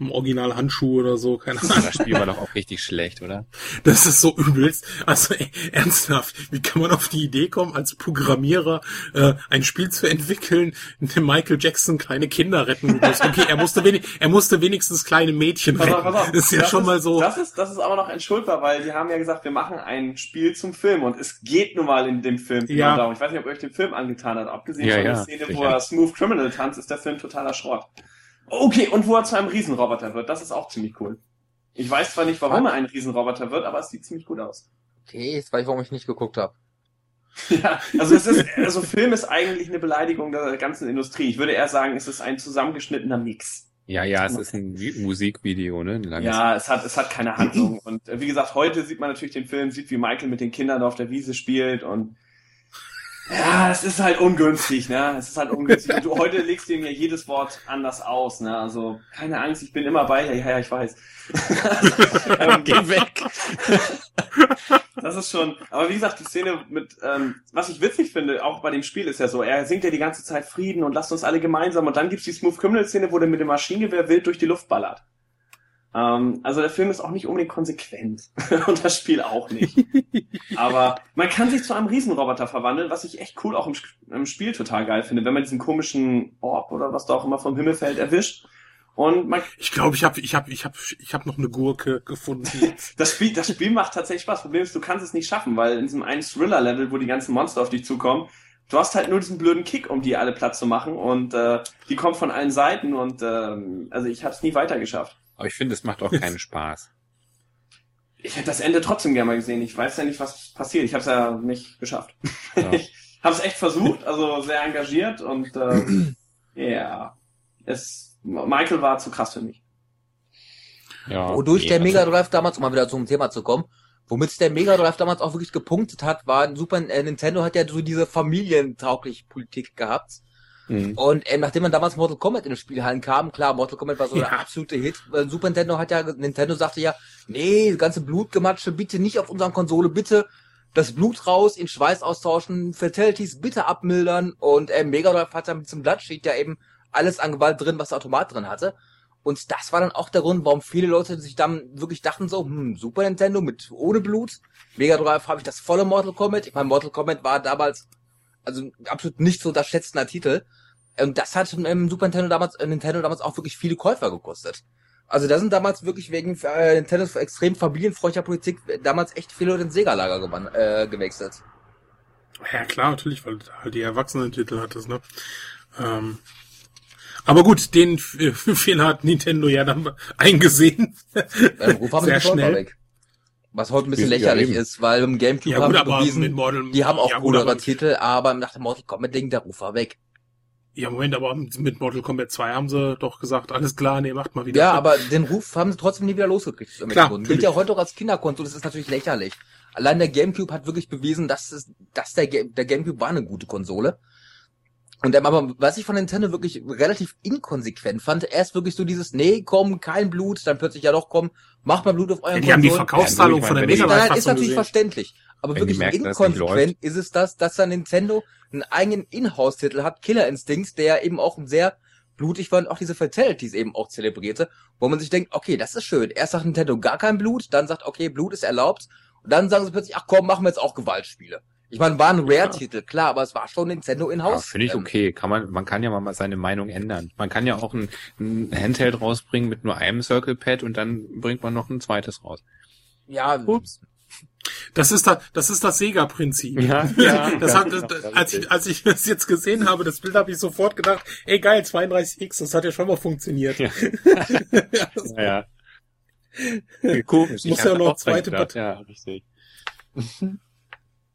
im Original Handschuh oder so, keine Ahnung. Das Spiel war doch auch richtig schlecht, oder? Das ist so übelst. Also ey, ernsthaft, wie kann man auf die Idee kommen, als Programmierer äh, ein Spiel zu entwickeln, in dem Michael Jackson kleine Kinder retten muss? Okay, er musste, wenig, er musste wenigstens kleine Mädchen Pass retten. auf, pass auf. Das ist ja schon mal so. Das ist, das ist aber noch entschuldbar, weil die haben ja gesagt, wir machen ein Spiel zum Film und es geht nun mal in dem Film genau Ja. darum. Ich weiß nicht, ob ihr euch den Film angetan hat. Abgesehen Ja, von ja, der Szene, wo sicher. er Smooth Criminal tanzt, ist der Film totaler Schrott. Okay, und wo er zu einem Riesenroboter wird, das ist auch ziemlich cool. Ich weiß zwar nicht, warum er ein Riesenroboter wird, aber es sieht ziemlich gut aus. Okay, jetzt weiß ich, warum ich nicht geguckt habe. Ja, also es ist, also Film ist eigentlich eine Beleidigung der ganzen Industrie. Ich würde eher sagen, es ist ein zusammengeschnittener Mix. Ja, ja, es ist ein Vi- Musikvideo, ne? Ein. Ja, es hat, es hat keine Handlung. Und äh, wie gesagt, heute sieht man natürlich den Film, sieht, wie Michael mit den Kindern auf der Wiese spielt und ja, es ist halt ungünstig, ne? Es ist halt ungünstig. Und du heute legst du ihm ja jedes Wort anders aus, ne? Also, keine Angst, ich bin immer bei dir. Ja, ja, ich weiß. ähm, Geh weg! das ist schon, aber wie gesagt, die Szene mit, ähm, was ich witzig finde, auch bei dem Spiel ist ja so, er singt ja die ganze Zeit Frieden und lasst uns alle gemeinsam und dann gibt's die Smooth Criminal Szene, wo der mit dem Maschinengewehr wild durch die Luft ballert. Ähm, also der Film ist auch nicht unbedingt konsequent und das Spiel auch nicht. Aber man kann sich zu einem Riesenroboter verwandeln, was ich echt cool auch im, im Spiel total geil finde, wenn man diesen komischen Orb oder was da auch immer vom Himmel fällt erwischt. Und man, Ich glaube, ich habe ich hab, ich hab, ich hab noch eine Gurke gefunden. das Spiel, das Spiel macht tatsächlich Spaß. Problem ist, du kannst es nicht schaffen, weil in diesem einen Thriller-Level, wo die ganzen Monster auf dich zukommen, du hast halt nur diesen blöden Kick, um die alle platt zu machen und äh, die kommen von allen Seiten und ähm, also ich habe es nie weiter geschafft. Aber ich finde, es macht auch keinen Spaß. Ich hätte das Ende trotzdem gerne mal gesehen. Ich weiß ja nicht, was passiert. Ich habe es ja nicht geschafft. Ja. Ich habe es echt versucht, also sehr engagiert und äh, ja, es Michael war zu krass für mich. Ja, Wodurch nee, der also- Mega Drive damals, um mal wieder zum Thema zu kommen, womit der Mega Drive damals auch wirklich gepunktet hat, war ein Super äh, Nintendo hat ja so diese familientaugliche Politik gehabt. Mhm. Und ähm, nachdem man damals Mortal Kombat in den Spielhallen kam, klar, Mortal Kombat war so Ja. der absolute Hit. Äh, Super Nintendo hat ja, Nintendo sagte ja, nee, ganze Blutgematsche bitte nicht auf unseren Konsole, bitte das Blut raus, in Schweiß austauschen, Fatalities bitte abmildern. Und ähm, Mega Drive hat dann mit diesem Bloodsheet ja eben alles an Gewalt drin, was der Automat drin hatte. Und das war dann auch der Grund, warum viele Leute sich dann wirklich dachten so, hm, Super Nintendo mit ohne Blut. Mega Drive habe ich das volle Mortal Kombat. Ich meine, Mortal Kombat war damals also absolut nicht so unterschätzender Titel. Und das hat ähm, Super Nintendo damals, äh, Nintendo damals auch wirklich viele Käufer gekostet. Also da sind damals wirklich wegen äh, Nintendos extrem familienfreundlicher Politik damals echt viele Leute ins Sega-Lager äh, gewechselt. ja klar, natürlich, weil du halt die Erwachsenen-Titel hattest, ne? Ähm, aber gut, den Fehler hat Nintendo ja dann eingesehen. Sehr schnell. Was heute ein bisschen Ja, lächerlich eben. ist, weil im Gamecube Ja haben gut, aber bewiesen, mit Mortal, die haben auch ja, gut, coolere aber, Titel, aber nach dem Mortal Kombat-Ding, der Ruf war weg. ja, Moment, aber mit Mortal Kombat 2 haben sie doch gesagt, alles klar, nee, macht mal wieder. Ja, aber den Ruf haben sie trotzdem nie wieder losgekriegt. Klar, Gründen. Gilt ja heute auch als Kinderkonsole, das ist natürlich lächerlich. Allein der Gamecube hat wirklich bewiesen, dass, es, dass der, Ga- der Gamecube war eine gute Konsole. Und ähm, aber was ich von Nintendo wirklich relativ inkonsequent fand, erst wirklich so dieses, nee, komm, kein Blut, dann plötzlich ja doch, komm, macht mal Blut auf euren Ja, die haben die. Verkaufszahlung Ja, von der Mega ist natürlich gesehen. verständlich. Aber Wenn wirklich merken, inkonsequent ist es das, dass dann Nintendo einen eigenen Inhouse-Titel hat, Killer Instinct, der eben auch ein sehr blutig waren auch diese Fatalities eben auch zelebrierte, wo man sich denkt, okay, das ist schön. Erst sagt Nintendo gar kein Blut, dann sagt, okay, Blut ist erlaubt. Und dann sagen sie plötzlich, ach komm, machen wir jetzt auch Gewaltspiele. Ich meine, war ein Rare-Titel, klar, aber es war schon Nintendo Ja, in-house. Finde ich Ähm, okay. Kann man, man kann ja mal seine Meinung ändern. Man kann ja auch ein, ein Handheld rausbringen mit nur einem Circle Pad und dann bringt man noch ein zweites raus. Ja, Ups. Das ist das, das ist das Sega-Prinzip. Ja, ja. Das hat, Ja, das, ja, als ich, als ich das jetzt gesehen habe, das Bild habe ich sofort gedacht, ey geil, 32X, das hat ja schon mal funktioniert. Ja. Ja, ja. Komisch. Muss Ich ja noch zweite dran gedacht. Bat- Ja, richtig.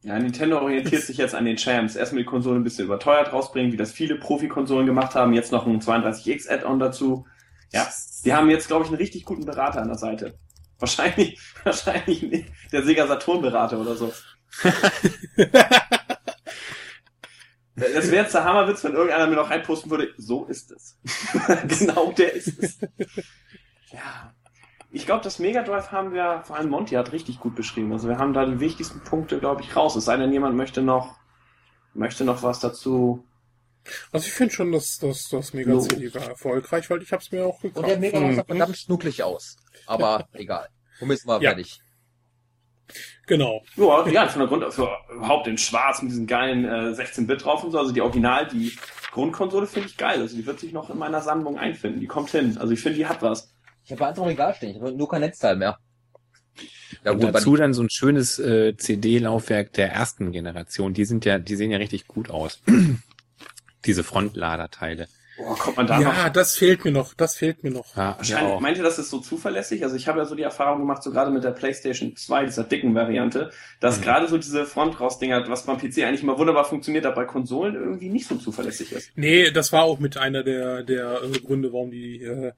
Ja, Nintendo orientiert sich jetzt an den Champs. Erstmal die Konsole ein bisschen überteuert rausbringen, wie das viele Profi-Konsolen gemacht haben. Jetzt noch ein 32X Add-on dazu. Ja, die haben jetzt, glaube ich, einen richtig guten Berater an der Seite. Wahrscheinlich, wahrscheinlich nicht der Sega Saturn Berater oder so. Das wäre jetzt der Hammerwitz, wenn irgendeiner mir noch reinposten würde, so ist es. genau der ist es. Ja. Ich glaube, das Mega Drive haben wir, vor allem Monty hat richtig gut beschrieben. Also wir haben da die wichtigsten Punkte, glaube ich, raus. Es sei denn, jemand möchte noch, möchte noch was dazu. Also ich finde schon, dass dass das Mega. CD war erfolgreich, weil ich habe es mir auch gekauft. und der Mega sah Mhm. verdammt schnucklig aus. Aber egal. Womit sind wir Ja. fertig? Genau. Ja, ja, von der Grund für überhaupt in Schwarz mit diesen geilen äh, 16-Bit drauf und so. Also die Original, die Grundkonsole finde ich geil. Also die wird sich noch in meiner Sammlung einfinden. Die kommt hin. Also ich finde, die hat was. Ich habe eins noch egal stehen. Ich habe nur kein Netzteil mehr. Ja, und gut, dazu dann so ein schönes äh, CD-Laufwerk der ersten Generation. Die sind ja, die sehen ja richtig gut aus. Diese Frontladerteile. Boah, kommt man da noch? Ja, das fehlt mir noch, das fehlt mir noch. Ja, Wahrscheinlich, meint ihr, das ist so zuverlässig? Also ich habe ja so die Erfahrung gemacht, so gerade mit der PlayStation 2, dieser dicken Variante, dass Mhm. gerade so diese Frontraus-Dinger, was beim PC eigentlich immer wunderbar funktioniert, aber bei Konsolen irgendwie nicht so zuverlässig ist. Nee, das war auch mit einer der, der äh, Gründe, warum die, äh,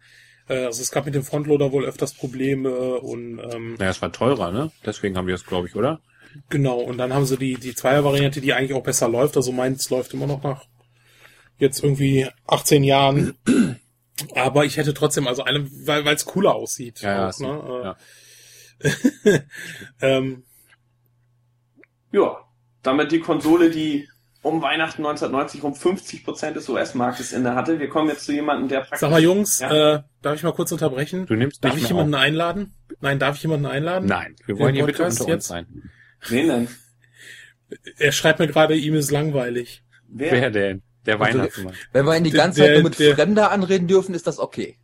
äh, also es gab mit dem Frontloader wohl öfters Probleme und ähm, Ja, es war teurer, ne? Deswegen haben die das, glaube ich, oder? genau, und dann haben sie die, die Zweier-Variante, die eigentlich auch besser läuft, also meins läuft immer noch nach jetzt irgendwie 18 Jahren. Aber ich hätte trotzdem, also eine, weil es cooler aussieht. Ja, ja, auch, ne? ja. äh, ähm, Ja, damit die Konsole, die um Weihnachten 1990 um 50% des US-Marktes inne hatte. Wir kommen jetzt zu jemandem, der praktisch... sag mal, Jungs, Ja. äh, darf ich mal kurz unterbrechen? Du nimmst Darf nicht ich jemanden einladen? Nein, darf ich jemanden einladen? auf. Nein, wir wollen hier bitte unter uns jetzt? sein. Wen denn? Er schreibt mir gerade, ihm ist langweilig. Wer? Wer denn? Der Also, Weihnachtsmann. Wenn wir ihn die Der- ganze Zeit nur mit der- Fremder anreden dürfen, ist das okay.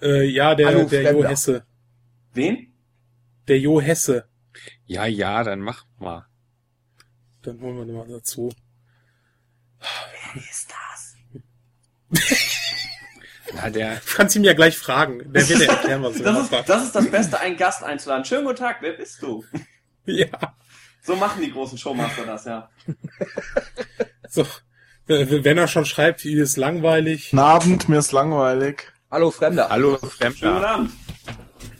Äh, ja, der, Hallo, der Jo. Hesse. Wen? Der Jo Hesse. Ja, ja, dann mach mal. Dann holen wir den mal dazu. Wer ist das? Ja, der, Du kannst ihm ja gleich fragen. Der wird ja erklären, was er Das ist, das ist das Beste, einen Gast einzuladen. Schönen guten Tag, wer bist du? Ja. So machen die großen Showmaster das, ja. So. Wenn er schon schreibt, ihm ist langweilig. Guten Abend, mir ist langweilig. Hallo Fremder. hallo Schönen guten Fremder. Abend.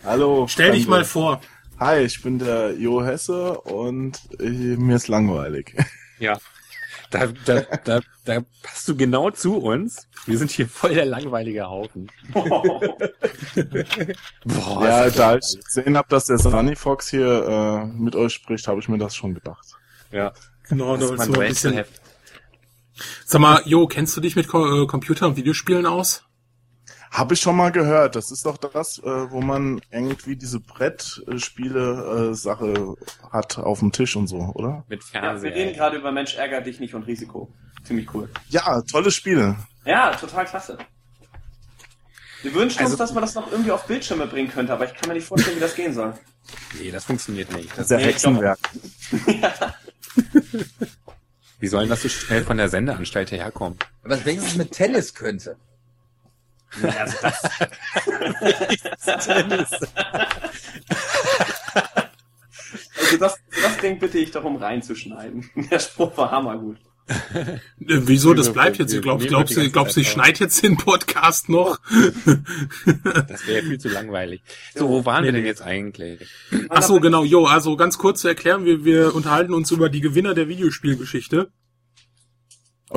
Hallo. Stell dich mal vor. Hi, ich bin der Jo Hesse und äh, mir ist langweilig. Ja. Da, da, da, da passt du genau zu uns. Wir sind hier voll der langweilige Haufen. Boah, ja, ist das da ich gesehen habe, dass der Sunny Fox hier äh, mit euch spricht, habe ich mir das schon gedacht. Ja, Genau, da das ist mal ein bisschen. Sag mal, Jo, kennst du dich mit Co äh, Computer- und Videospielen aus? Habe ich schon mal gehört. Das ist doch das, äh, wo man irgendwie diese Brettspiele-Sache hat auf dem Tisch und so, oder? Mit Ja, wir reden gerade über Mensch ärger dich nicht und Risiko. Ziemlich cool. Ja, tolle Spiele. Ja, total klasse. Wir wünschen Also- uns, dass man das noch irgendwie auf Bildschirme bringen könnte, aber ich kann mir nicht vorstellen, wie das gehen soll. nee, das funktioniert nicht. Das Das, ist ja nee, Hexenwerk. wie sollen das so schnell von der Sendeanstalt herkommen? Was wenigstens mit Tennis könnte. Also das, also das, das Ding bitte ich darum reinzuschneiden. Der Spruch war hammergut. Äh, wieso? Das bleibt jetzt. Glaubst, glaubst, glaubst du, ich schneide jetzt den Podcast noch? Das wäre viel zu langweilig. So, wo waren wir denn jetzt eigentlich? Ach so, genau. Jo, also ganz kurz zu erklären, wir, wir unterhalten uns über die Gewinner der Videospielgeschichte.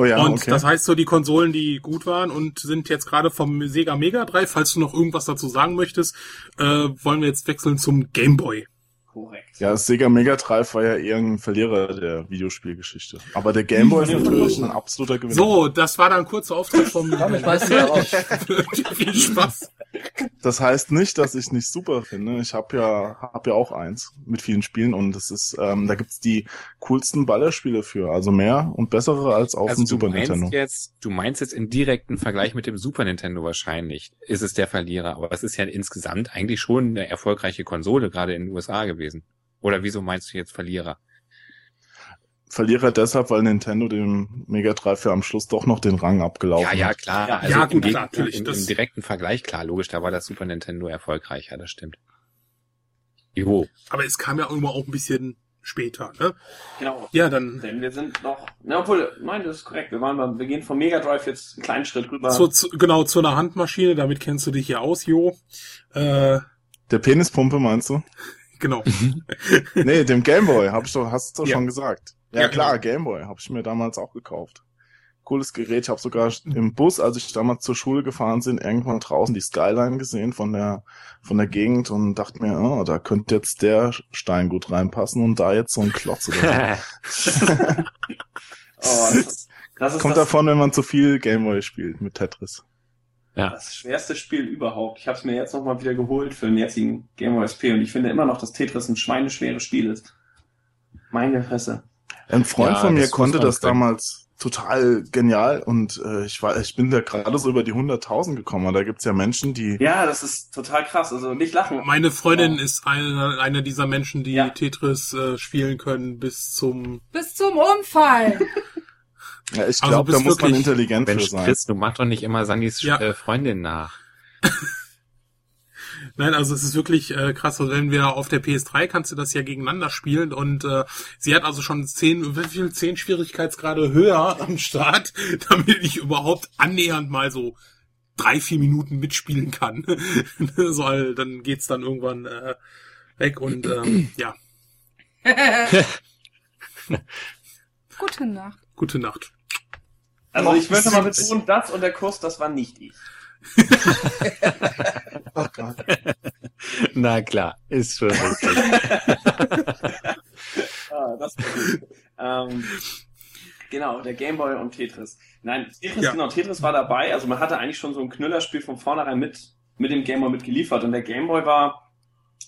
Oh ja, und okay. das heißt so die Konsolen, die gut waren und sind jetzt gerade vom Sega Mega Drive. Falls du noch irgendwas dazu sagen möchtest, äh, wollen wir jetzt wechseln zum Game Boy. Korrekt. Ja, das Sega Mega Drive war ja eher ein Verlierer der Videospielgeschichte. Aber der Game Boy ist natürlich ein absoluter Gewinner. So, das war dann kurzer Auftritt vom ich da raus. Viel Spaß. Das heißt nicht, dass ich nicht super finde. Ich habe ja hab ja auch eins mit vielen Spielen und es ist ähm, da gibt's die coolsten Ballerspiele für, also mehr und bessere als auf Also dem du Super meinst Nintendo. jetzt, du meinst jetzt im direkten Vergleich mit dem Super Nintendo wahrscheinlich, ist es der Verlierer. Aber es ist ja insgesamt eigentlich schon eine erfolgreiche Konsole, gerade in den USA gewesen. Oder wieso meinst du jetzt Verlierer? Verlierer deshalb, weil Nintendo dem Mega Drive ja am Schluss doch noch den Rang abgelaufen Ja, ja, hat. klar. Ja, also ja, im gut, Gegen- klar, natürlich, Im, Im direkten Vergleich, klar, logisch, da war das Super Nintendo erfolgreicher, das stimmt. Jo. Aber es kam ja irgendwo auch ein bisschen später, ne? Genau. Ja, dann Denn wir sind noch, na, obwohl, nein, das ist korrekt. Wir waren beim, wir gehen vom Mega Drive jetzt einen kleinen Schritt rüber. zu, zu, genau zu einer Handmaschine, damit kennst du dich hier aus, Jo. Äh, Der Penispumpe meinst du? genau. Nee, dem Gameboy, hab ich doch, hast du doch Ja. schon gesagt. Ja, Ja, klar, genau. Gameboy, habe ich mir damals auch gekauft. Cooles Gerät, ich habe sogar im Bus, als ich damals zur Schule gefahren bin, irgendwann draußen die Skyline gesehen von der von der Gegend und dachte mir, oh, da könnte jetzt der Stein gut reinpassen und da jetzt so ein Klotz oder so. oh, das ist, das, Kommt das, davon, wenn man zu viel Gameboy spielt mit Tetris. das schwerste Spiel überhaupt. Ich habe es mir jetzt nochmal wieder geholt für den jetzigen Game Boy SP und ich finde immer noch, dass Tetris ein schweineschweres Spiel ist. Meine Fresse. Ein Freund Ja, von mir konnte das können. damals total genial und äh, ich war, ich bin da gerade so über die 100.000 gekommen. Und da gibt's ja Menschen, die Ja, das ist total krass. Also nicht lachen. Meine Freundin Ja. ist eine, eine dieser Menschen, die Ja. Tetris äh, spielen können bis zum Bis zum Umfallen. Ja, ich Also glaube, da bist muss man intelligent Mensch, sein. Chris, du mach doch nicht immer Sandys Ja. äh, Freundin nach. Nein, also es ist wirklich äh, krass. Also wenn wir auf der PS3 kannst du das ja gegeneinander spielen und äh, sie hat also schon zehn, wie viel zehn Schwierigkeitsgrade höher am Start, damit ich überhaupt annähernd mal so drei vier Minuten mitspielen kann. so, weil dann geht's dann irgendwann äh, weg und ähm, ja, Gute Nacht. gute Nacht. Also ich möchte mal betonen, das und der Kuss, das war nicht ich. Oh Gott. Na klar, ist schon richtig. Ah, das ähm, genau, der Gameboy und Tetris. Nein, Tetris, Ja. genau, Tetris war dabei. Also man hatte eigentlich schon so ein Knüllerspiel von vornherein mit, mit dem Gameboy mitgeliefert. Und der Gameboy war,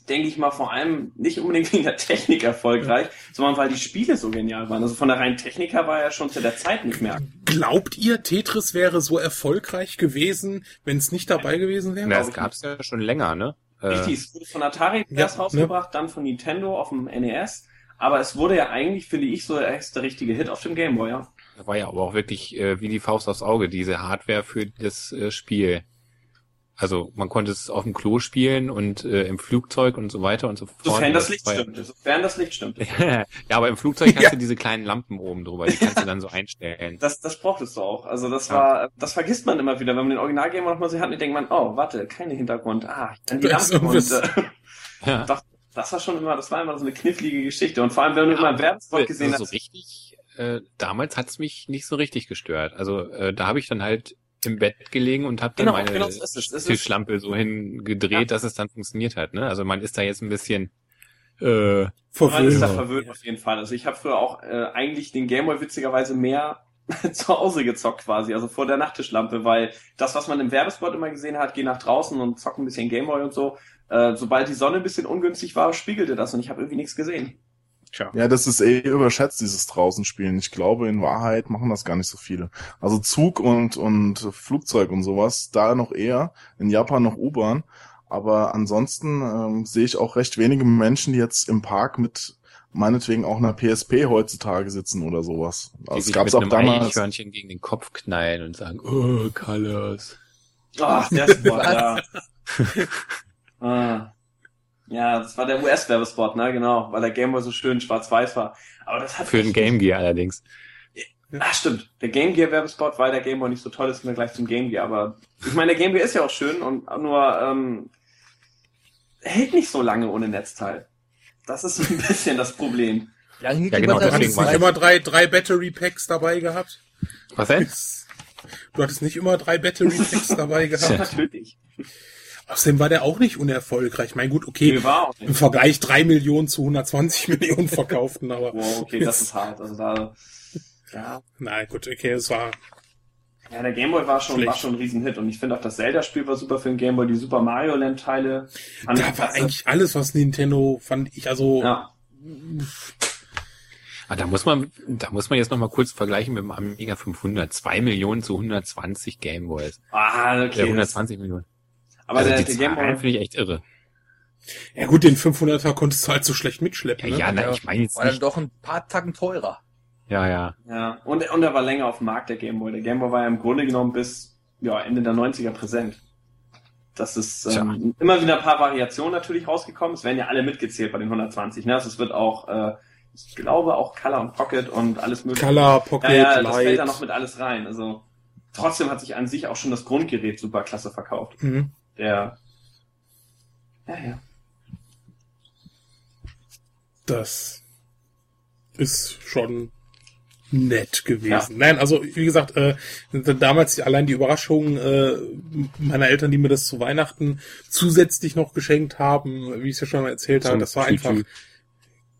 denke ich mal, vor allem nicht unbedingt wegen der Technik erfolgreich, sondern weil die Spiele so genial waren. Also von der reinen Technik her war er schon zu der Zeit nicht mehr. Glaubt ihr, Tetris wäre so erfolgreich gewesen, wenn es nicht dabei gewesen wäre? Na, das ich gab's ja schon länger, ne? Äh, Richtig, es wurde von Atari Ja, erst ne? rausgebracht, dann von Nintendo auf dem NES. Aber es wurde ja eigentlich, finde ich, so der erste richtige Hit auf dem Gameboy, ja. war ja aber auch wirklich äh, wie die Faust aufs Auge, diese Hardware für das äh, Spiel. Also man konnte es auf dem Klo spielen und äh, im Flugzeug und so weiter und so fort. Sofern das Licht ja- stimmt. Sofern das Licht stimmt. ja, aber im Flugzeug hast Ja. du diese kleinen Lampen oben drüber, die kannst du dann so einstellen. Das, das brauchtest du auch. Also das Ja. war, das vergisst man immer wieder. Wenn man den Originalgamer nochmal so hat, dann denkt man, oh, warte, keine Hintergrund. Ah, dann die Da ist Lampe und, äh, Ja. das, das war schon immer, das war immer so eine knifflige Geschichte. Und vor allem, wenn du immer einen Werbespot gesehen also so hast. richtig, äh, damals hat's mich nicht so richtig gestört. Also äh, da habe ich dann halt im Bett gelegen und habe dann Genau, meine genau, so ist es. Ist- Tischlampe so hingedreht, Ja. dass es dann funktioniert hat. Ne? Also man ist da jetzt ein bisschen äh, Man ist Verwöhnt. da verwöhnt auf jeden Fall. Also ich habe früher auch äh, eigentlich den Gameboy witzigerweise mehr zu Hause gezockt quasi, also vor der Nachttischlampe, weil das, was man im Werbespot immer gesehen hat, geh nach draußen und zock ein bisschen Gameboy und so, äh, sobald die Sonne ein bisschen ungünstig war, spiegelte das und ich habe irgendwie nichts gesehen. Ja, das ist eh überschätzt, dieses Draußenspielen. Ich glaube, in Wahrheit machen das gar nicht so viele. Also Zug und, und Flugzeug und sowas, da noch eher. In Japan noch U-Bahn. Aber ansonsten ähm, sehe ich auch recht wenige Menschen, die jetzt im Park mit meinetwegen auch einer PSP heutzutage sitzen oder sowas. die Also es sich gab's mit auch einem damals. Eichhörnchen gegen den Kopf knallen und sagen, oh, Colors. Ach, der Spot, ja. ah. Ja, das war der US-Werbespot, ne, genau, weil der Gameboy so schön schwarz-weiß war. Aber das hat Für den Game Gear allerdings. Ah, stimmt. Der Game Gear Werbespot, weil der Gameboy nicht so toll ist, sind wir gleich zum Game Gear. Aber ich meine, der Game Gear ist ja auch schön und nur ähm, hält nicht so lange ohne Netzteil. Das ist so ein bisschen das Problem. Ja, die genau, Du hattest nicht ich- immer drei, drei Battery Packs dabei gehabt? Was denn? Du hattest nicht immer drei Battery Packs dabei Ja, gehabt? natürlich. Außerdem war der auch nicht unerfolgreich. Mein gut, okay, Nee, war auch im. Vergleich drei Millionen zu 120 Millionen verkauften, aber Wow, okay, das ist hart. Also da, ja, nein, gut, okay, es war ja, der Gameboy war schon, Schlecht. war schon ein Riesenhit und ich finde auch das Zelda-Spiel war super für den Gameboy, die Super Mario Land-Teile. da war klasse. eigentlich alles, was Nintendo fand ich also Ja, Ah, da muss man, da muss man jetzt noch mal kurz vergleichen mit dem Amiga 500. 2 Millionen zu 120 Gameboys. ah, Äh, okay. das, 120 Millionen. Aber also der, die der Zahlen Gameboy, finde ich echt irre. ja gut, den 500er konntest du halt so schlecht mitschleppen. Ja, ne? ja, na, ich meine jetzt War dann nicht. doch ein paar Tacken teurer. Ja, ja. ja, und, und er war länger auf dem Markt, der Gameboy. Der Gameboy war ja im Grunde genommen bis, ja, Ende der 90er präsent. Das ist ähm, immer wieder ein paar Variationen natürlich rausgekommen. Es werden ja alle mitgezählt bei den 120. Ne? Also es wird auch, äh, ich glaube auch Color und Pocket und alles mögliche. Color, Pocket, ja, ja, das fällt da noch mit alles rein. Also trotzdem hat sich an sich auch schon das Grundgerät super klasse verkauft. Mhm. Der, ja, ja. Das ist schon nett gewesen. Nein, also wie gesagt, äh, damals allein die Überraschung äh, meiner Eltern, die mir das zu Weihnachten zusätzlich noch geschenkt haben, wie ich es ja schon mal erzählt habe, Zum das war Tütü. einfach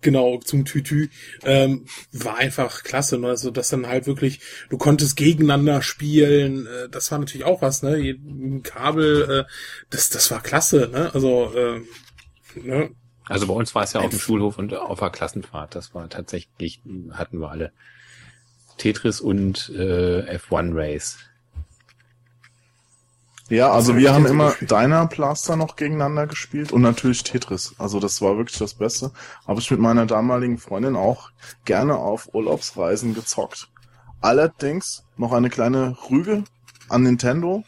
genau zum Tütü, ähm, war einfach klasse. Ne? Also das dann halt wirklich, du konntest gegeneinander spielen, äh, das war natürlich auch was, ne? Ein Kabel, äh, das, das war klasse, ne? Also äh, ne? Also bei uns war es ja auf dem Schulhof und auf der Klassenfahrt. Das war tatsächlich, hatten wir alle. Tetris und äh, F1 Race. Ja, also wir haben immer gespielt. Deiner Blaster noch gegeneinander gespielt und natürlich Tetris. Also das war wirklich das Beste. Habe ich mit meiner damaligen Freundin auch gerne auf Urlaubsreisen gezockt. Allerdings noch eine kleine Rüge an Nintendo.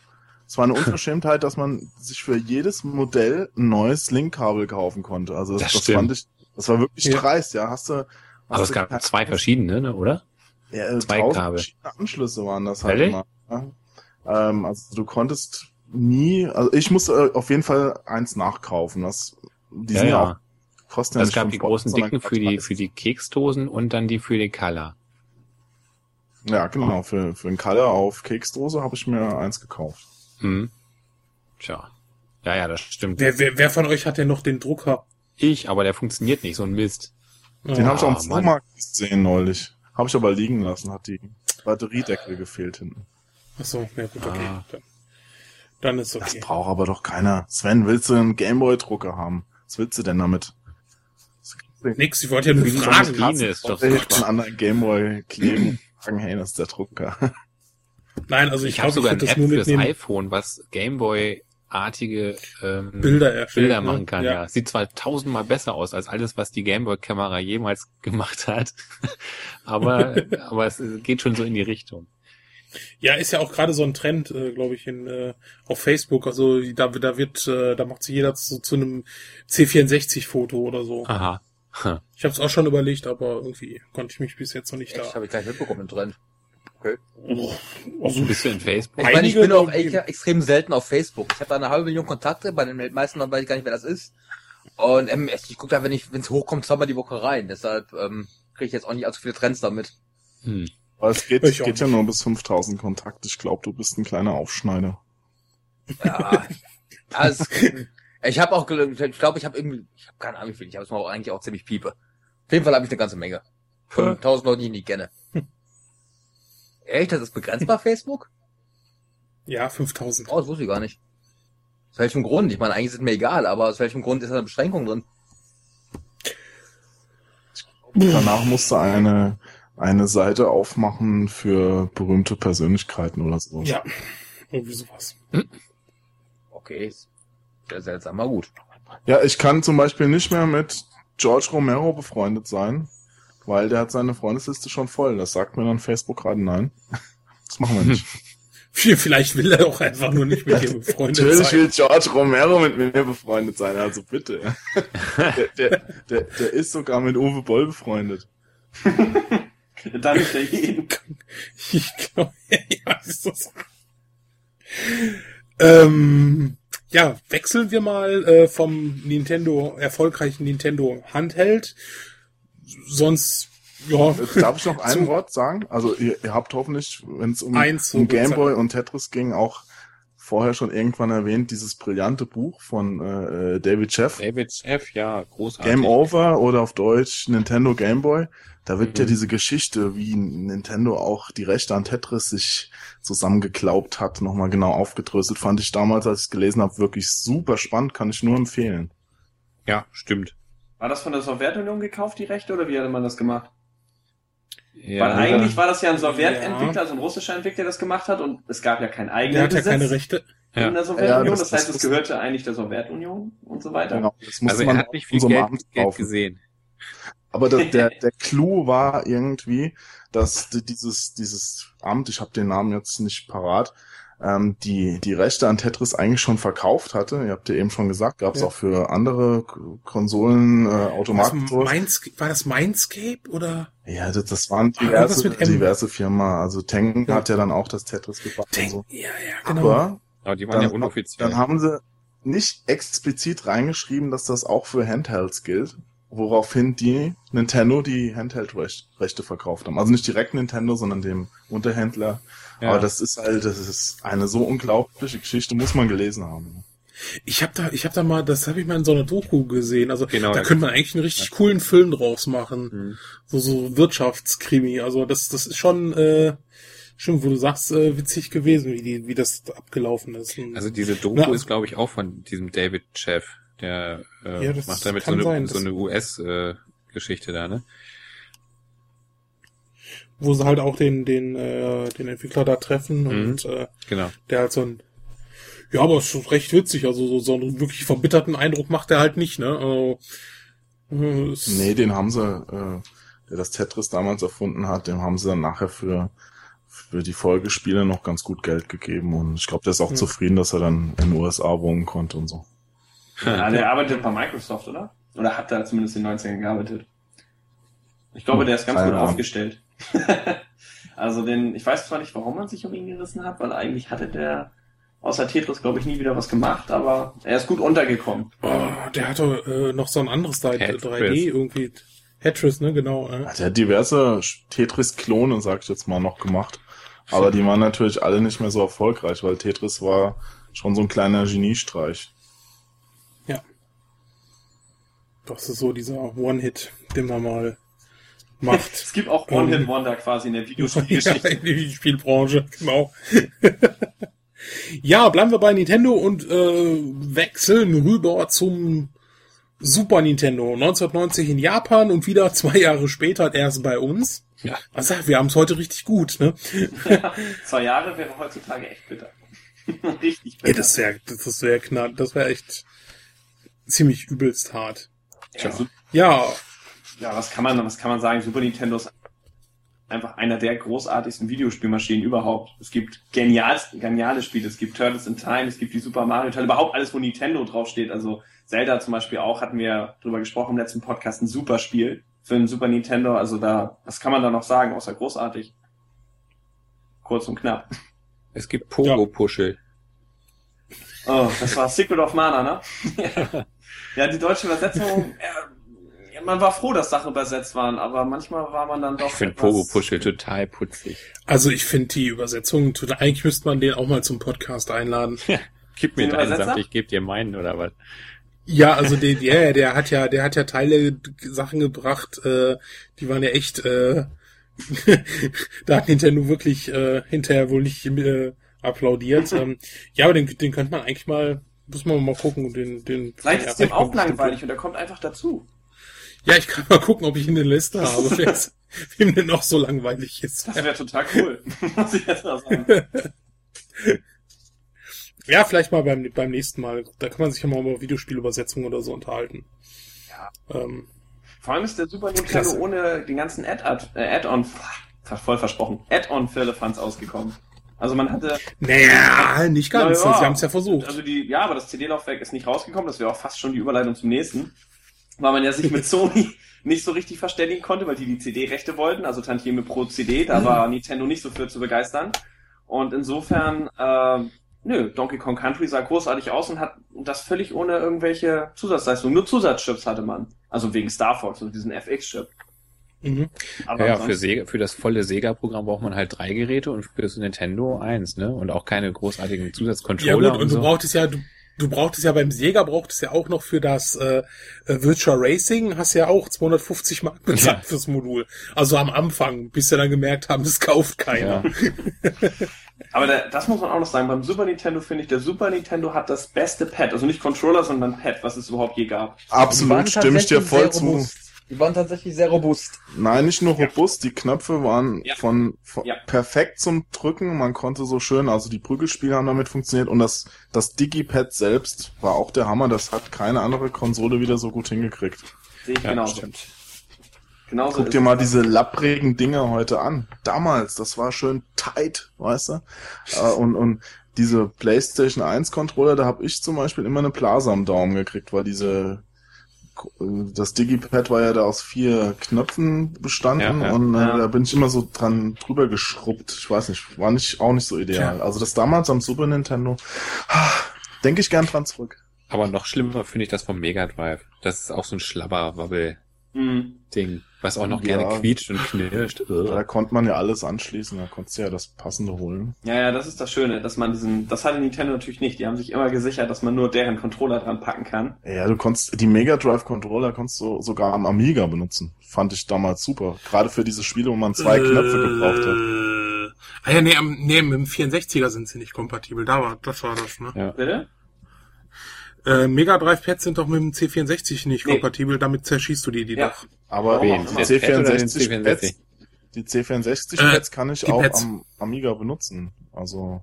Es war eine Unverschämtheit, dass man sich für jedes Modell ein neues Linkkabel kaufen konnte. Also das, Das das, fand ich, das war wirklich Ja. dreist, ja. Hast du, hast Aber es gab zwei verschiedene, ne, oder? ja, äh, Zwei Kabel. verschiedene Anschlüsse waren das halt Ehrlich? immer. Ja. Ähm, also du konntest nie, also ich musste äh, auf jeden Fall eins nachkaufen. Das, die Ja, sind ja, ja. auch, kosten ja Es nicht gab die großen dicken für die, für die Keksdosen und dann die für die Color. Ja, genau, für, für den Kalle auf Keksdose habe ich mir eins gekauft. Hm. Tja. Ja, ja, das stimmt. Wer, wer, wer von euch hat denn noch den Drucker? Ich, aber der funktioniert nicht, so ein Mist. Den habe ich auch im Mann. Flohmarkt gesehen neulich. Habe ich aber liegen lassen, hat die Batteriedeckel gefehlt hinten. Achso, ja gut, okay. Ah. Dann, dann ist Das okay. braucht aber doch keiner. Sven, willst du einen Gameboy-Drucker haben? Was willst du denn damit? Nix, ich wollte ja nur so fragen. Maschine ist doch hinten super. an deinen Gameboy kleben und sagen, hey, das ist der Drucker. Nein, also ich, Ich habe ich sogar eine das App nur fürs mitnehmen. iPhone, was Gameboy-artige ähm, Bilder. Bilder ne? machen kann, ja. Sieht zwar tausendmal besser aus als alles, was die Gameboy-Kamera jemals gemacht hat, aber, aber es geht schon so in die Richtung. Ja, ist ja auch gerade so ein Trend, äh, glaube ich, in äh, auf Facebook. Also da, da wird, äh, da macht sich jeder zu, zu einem C64-Foto oder so. Aha. Hm. Ich habe es auch schon überlegt, aber irgendwie konnte ich mich bis jetzt noch nicht Echt, da. habe ich gleich mitbekommen im Trend. Oh, also, Bist du in Facebook? Ich meine, ich bin auch echt extrem selten auf Facebook. Ich habe da eine halbe Million Kontakte, bei den meisten weiß ich gar nicht, wer das ist. Und ähm, ich gucke da, wenn ich, wenn es hochkommt, zweimal die Woche rein. Deshalb ähm, kriege ich jetzt auch nicht allzu viele Trends damit. Hm. Aber es geht, Ich geht ja nur bis 5000 Kontakte. Ich glaube, du bist ein kleiner Aufschneider. Ja, also, ich habe auch, ich glaube, ich habe irgendwie, ich habe keine Ahnung wie viel, ich habe es mal auch eigentlich auch ziemlich piepe. Auf jeden Fall habe ich eine ganze Menge. Von tausend Leuten, die ich nicht kenne. Echt, das ist begrenzbar, Facebook? ja, 5000. Oh, das wusste ich gar nicht. Aus welchem Grund? Ich meine, eigentlich ist es mir egal, aber aus welchem Grund ist da eine Beschränkung drin? Danach musste eine, eine Seite aufmachen für berühmte Persönlichkeiten oder so. Ja, irgendwie sowas. Okay, ist sehr seltsam, mal gut. Ja, ich kann zum Beispiel nicht mehr mit George Romero befreundet sein, weil der hat seine Freundesliste schon voll. Das sagt mir dann Facebook gerade nein. Das machen wir nicht. Vielleicht will er auch einfach nur nicht mit dir befreundet Natürlich sein. will George Romero mit mir befreundet sein, also bitte. Der, der, der, der ist sogar mit Uwe Boll befreundet. Dann nicht der jeden. Ich glaube, ja, ist das. Ähm, ja, wechseln wir mal äh, vom Nintendo, erfolgreichen Nintendo Handheld. Sonst, ja, Darf ich noch ein Wort sagen? Also ihr, ihr habt hoffentlich, wenn es um, um Gameboy und Tetris ging, auch vorher schon irgendwann erwähnt, dieses brillante Buch von äh, David Sheff, David F, ja, großartig. Game Over oder auf Deutsch Nintendo Game Boy. Da wird Mhm. ja diese Geschichte, wie Nintendo auch die Rechte an Tetris sich zusammengeklaubt hat, nochmal genau aufgedröselt. Fand ich damals, als ich es gelesen habe, wirklich super spannend, kann ich nur empfehlen. Ja, stimmt. War das von der Sowjetunion gekauft, die Rechte, oder wie hatte man das gemacht? Ja, Weil eigentlich war das ja ein Sowjetentwickler, Ja. also ein russischer Entwickler, der das gemacht hat und es gab ja keinen Der eigenen hat ja keine Rechte. Ja. in der Sowjetunion. Ja, das- das, heißt, es muss- gehörte eigentlich der Sowjetunion und so weiter. Genau, das musste also er man hat nicht viel Geld, Abend Geld kaufen. gesehen. Aber der, der, der Clou war irgendwie, dass die- dieses, dieses Amt, ich habe den Namen jetzt nicht parat, ähm, die, die Rechte an Tetris eigentlich schon verkauft hatte. Ihr habt ja eben schon gesagt, gab es Ja. auch für andere Konsolen, äh, Automaten. war das Mindscape oder? Ja, das, das waren diverse, M. diverse Firmen. Also Tengen Ja. hat ja dann auch das Tetris gebaut und Denk, so. ja, ja, genau. Aber Aber die waren dann, ja unoffiziell. dann haben sie nicht explizit reingeschrieben, dass das auch für Handhelds gilt, woraufhin die Nintendo die Handheld-Rechte verkauft haben. Also nicht direkt Nintendo, sondern dem Unterhändler. Ja. Aber das ist halt, das ist eine so unglaubliche Geschichte, muss man gelesen haben. Ich habe da, ich habe da mal, das habe ich mal in so einer Doku gesehen. Also Genau, da ja. könnte man eigentlich einen richtig coolen Film draus machen, Hm. so so Wirtschaftskrimi. Also das, das ist schon, äh, schon, wo du sagst, äh, witzig gewesen, wie die, wie das abgelaufen ist. Und Also diese Doku Na, ist, glaube ich, auch von diesem David Chef. Der äh, Ja, macht damit so eine, sein, so eine US-Geschichte da, ne? Wo sie halt auch den, den, äh, den Entwickler da treffen Mhm. und äh, Genau. der halt so ein ja, aber es ist recht witzig. Also so, so einen wirklich verbitterten Eindruck macht er halt nicht, ne? Also, äh, Nee, den haben sie, äh, der das Tetris damals erfunden hat, dem haben sie dann nachher für, für die Folgespiele noch ganz gut Geld gegeben. Und ich glaube, der ist auch Ja. zufrieden, dass er dann in den USA wohnen konnte und so. Ja, der arbeitet bei Microsoft, oder? Oder hat da zumindest in den 90ern gearbeitet. Ich glaube, der ist ganz Keine gut Ahnung. aufgestellt. also den, ich weiß zwar nicht, warum man sich um ihn gerissen hat, weil eigentlich hatte der außer Tetris, glaube ich, nie wieder was gemacht, aber er ist gut untergekommen. Oh, der hatte äh, noch so ein anderes da, Tetris. 3D irgendwie. Tetris, ne, genau. Äh. Der hat diverse Tetris-Klone, sag ich jetzt mal, noch gemacht. Aber die waren natürlich alle nicht mehr so erfolgreich, weil Tetris war schon so ein kleiner Geniestreich. Das ist so dieser One-Hit, den man mal macht. Es gibt auch. One-Hit-Wonder quasi in der ja, Videospielgeschichte. in die Spielbranche, genau. ja, bleiben wir bei Nintendo und äh, wechseln rüber zum Super Nintendo. 1990 in Japan und wieder zwei Jahre später erst bei uns. Ja. Also, wir haben es heute richtig gut, ne? Zwei Jahre wäre heutzutage echt bitter. Richtig bitter. Ey, das wäre das wär knapp, das wäre echt ziemlich übelst hart. ja, Ja, ja, was kann man, was kann man sagen? Super Nintendo ist einfach einer der großartigsten Videospielmaschinen überhaupt. Es gibt genial, geniale Spiele. Es gibt Turtles in Time, es gibt die Super Mario Teile, überhaupt alles, wo Nintendo draufsteht. Also Zelda zum Beispiel auch, hatten wir drüber gesprochen im letzten Podcast, ein super Spiel für ein Super Nintendo. Also da, was kann man da noch sagen, außer großartig? Kurz und knapp. Es gibt Pogo-Puschel. Oh, das war Secret of Mana, ne? ja. die deutsche Übersetzung, ja, man war froh, dass Sachen übersetzt waren, aber manchmal war man dann doch. Ich finde etwas- Pogo-Puschel total putzig. also ich finde die Übersetzung, total- eigentlich müsste man den auch mal zum Podcast einladen. Gib mir Den deinen? Saft, ich geb dir meinen, oder was? Ja, also der, der, der hat ja, der hat ja Teile, Sachen gebracht, äh, die waren ja echt, äh, da hat Nintendo wirklich äh, hinterher wohl nicht äh, applaudiert. ähm, ja, aber den, den könnte man eigentlich mal, muss man mal gucken, den, den. Vielleicht ja, ist dem auch langweilig und er kommt einfach dazu. Ja, ich kann mal gucken, ob ich ihn in der Liste habe, wer es- wem denn noch so langweilig ist. Das wäre total cool. Muss ich jetzt mal sagen. Ja, vielleicht mal beim, beim nächsten Mal. Da kann man sich ja mal über Videospielübersetzungen oder so unterhalten. Ja. Ähm, Vor allem ist der Super Nintendo Klasse. ohne den ganzen Add- äh, Add-on, äh, voll versprochen, Add-on Firlefanz ausgekommen. Also man hatte, naja, nicht ganz. Ja. Sie haben es ja versucht. also die, ja, aber das CD-Laufwerk ist nicht rausgekommen, das wäre auch fast schon die Überleitung zum nächsten. Weil man ja sich mit Sony nicht so richtig verständigen konnte, weil die die CD-Rechte wollten, also Tantieme pro CD, da war Nintendo nicht so für zu begeistern. Und insofern, äh, nö, Donkey Kong Country sah großartig aus und hat das völlig ohne irgendwelche Zusatzleistungen. Nur Zusatzchips hatte man. Also wegen Star Fox und diesem FX-Chip. Mhm. Aber Ja, ja, für, Sega, für das volle Sega-Programm braucht man halt drei Geräte und für das Nintendo eins, ne? Und auch keine großartigen Ja Zusatzcontroller gut, und und du so. brauchtest ja, du, du brauchtest ja beim Sega brauchtest ja auch noch für das äh, äh, Virtual Racing, hast ja auch 250 Mark bezahlt Ja. fürs Modul. Also am Anfang, bis sie dann gemerkt haben, es kauft keiner. Ja. Aber da, das muss man auch noch sagen. Beim Super Nintendo finde ich, der Super Nintendo hat das beste Pad. Also nicht Controller, sondern Pad, was es überhaupt je gab. Absolut, stimme ich dir voll zu. robust. Die waren tatsächlich sehr robust. Nein, nicht nur robust, die Knöpfe waren Ja. von, von Ja. perfekt zum Drücken, man konnte so schön, also die Prügelspiele haben damit funktioniert und das, das Digipad selbst war auch der Hammer, das hat keine andere Konsole wieder so gut hingekriegt. Sehe ich Ja, genauso. stimmt. genauso Guck dir mal diese lapprigen Dinger heute an. Damals, das war schön tight, weißt du? Äh, und, und diese PlayStation 1 Controller, da habe ich zum Beispiel immer eine Plaza am Daumen gekriegt, weil diese das Digipad war ja da aus vier Knöpfen bestanden Ja, ja. und äh, Ja. da bin ich immer so dran drüber geschrubbt. Ich weiß nicht, war nicht auch nicht so ideal. Also das damals am Super Nintendo, denke ich gern dran zurück. Aber noch schlimmer finde ich das vom Mega Drive. Das ist auch so ein Schlabber-Wabbel-Ding, Mhm. Was auch noch Ja. gerne quietscht und knirscht. Da konnte man ja alles anschließen, da konntest du ja das passende holen. Ja, ja, das ist das Schöne, dass man diesen, das hatte Nintendo natürlich nicht. Die haben sich immer gesichert, dass man nur deren Controller dran packen kann. Ja, du konntest die Mega Drive Controller konntest du sogar am Amiga benutzen. Fand ich damals super. Gerade für diese Spiele, wo man zwei Knöpfe gebraucht hat. Äh, Ah ja, nee, am, nee, mit dem 64er sind sie nicht kompatibel. Da war, das war das, ne? Ja. Bitte? Äh, Mega Drive Pads sind doch mit dem C64 nicht Nee. kompatibel, damit zerschießt du die, die Ja. doch. Aber Wen? die Das Pad oder den C64 C64? Pads, die C64 Äh, Pads kann ich auch Pads. am Amiga benutzen. Also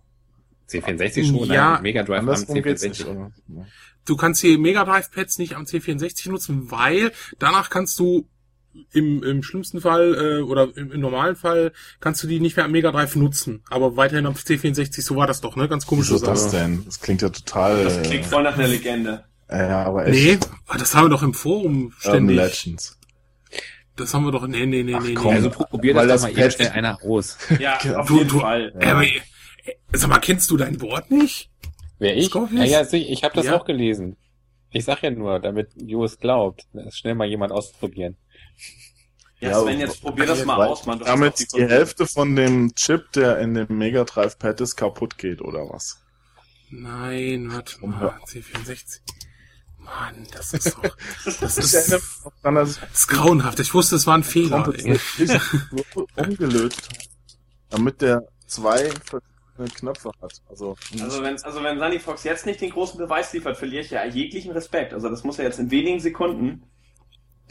C64 schon, Ja, Mega Drive am andersrum geht's nicht, C64. oder? Ja. Du kannst die Mega Drive Pads nicht am C64 nutzen, weil danach kannst du im, im schlimmsten Fall äh, oder im, im normalen Fall kannst du die nicht mehr am Mega Drive nutzen. Aber weiterhin am C64, so war das doch, ne? Ganz komische Wieso das denn? Das klingt ja total. Das klingt voll nach einer Legende. äh, ja, aber echt. Nee, ah, das haben wir doch im Forum Urban ständig. Legends. Das haben wir doch. Nee, nee, nee, Ach, nee. komm. nee. Also probier das, das doch mal eben schnell einer aus. Ja, auf Du- jeden du- Fall. Äh, aber, äh, sag mal, kennst du dein Wort nicht? Wer ich? Ja, ja, ich, ich habe das Ja. auch gelesen. Ich sag ja nur, damit Jos glaubt. Das schnell mal jemand ausprobieren. Ja, Ja, Sven, jetzt probier das mal aus, Mann. Du damit die die. Hälfte von dem Chip, der in dem Mega Drive Pad ist, kaputt geht, oder was? Nein, warte mal. C64. Mann, das ist doch. Das ist, das ist grauenhaft. Ich wusste, es war ein Fehler. Umgelötet damit der zwei verschiedene Knöpfe hat. Also, Also wenn, also wenn Sunny Fox jetzt nicht den großen Beweis liefert, verliere ich ja jeglichen Respekt. Also das muss er jetzt in wenigen Sekunden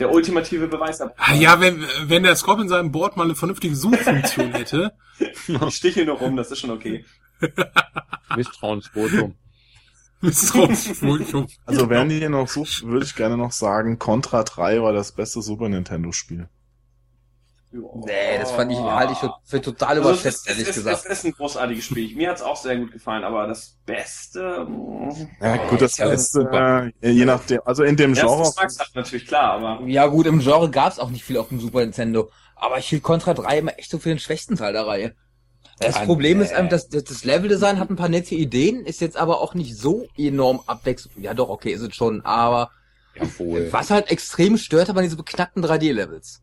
der ultimative Beweis ab. Ah, ja, wenn, wenn der Scorp in seinem Board mal eine vernünftige Suchfunktion hätte. Ich stiche nur rum, das ist schon okay. Misstrauensvotum. Misstrauensvotum. also während ihr hier noch sucht, würde ich gerne noch sagen, Contra 3 war das beste Super Nintendo Nee, das fand ich, halte ich für, für total Also es, überschätzt, ist, ehrlich es, ist, gesagt. es ist ein großartiges Spiel. Mir hat's auch sehr gut gefallen, aber das Beste... Ja, gut, das ja, ist, super. äh, je nachdem, also in dem Ja, Genre, das ist Geschmackssache natürlich klar, aber... Ja gut, im Genre gab's auch nicht viel auf dem Super Nintendo. Aber ich hielt Contra 3 immer echt so für den schwächsten Teil der Reihe. Das Ah, Problem ist einfach, dass das das Leveldesign hat ein paar nette Ideen, ist jetzt aber auch nicht so enorm abwechselnd. Ja doch, okay, ist es schon, aber Jawohl. was halt extrem stört, waren diese beknackten 3D-Levels.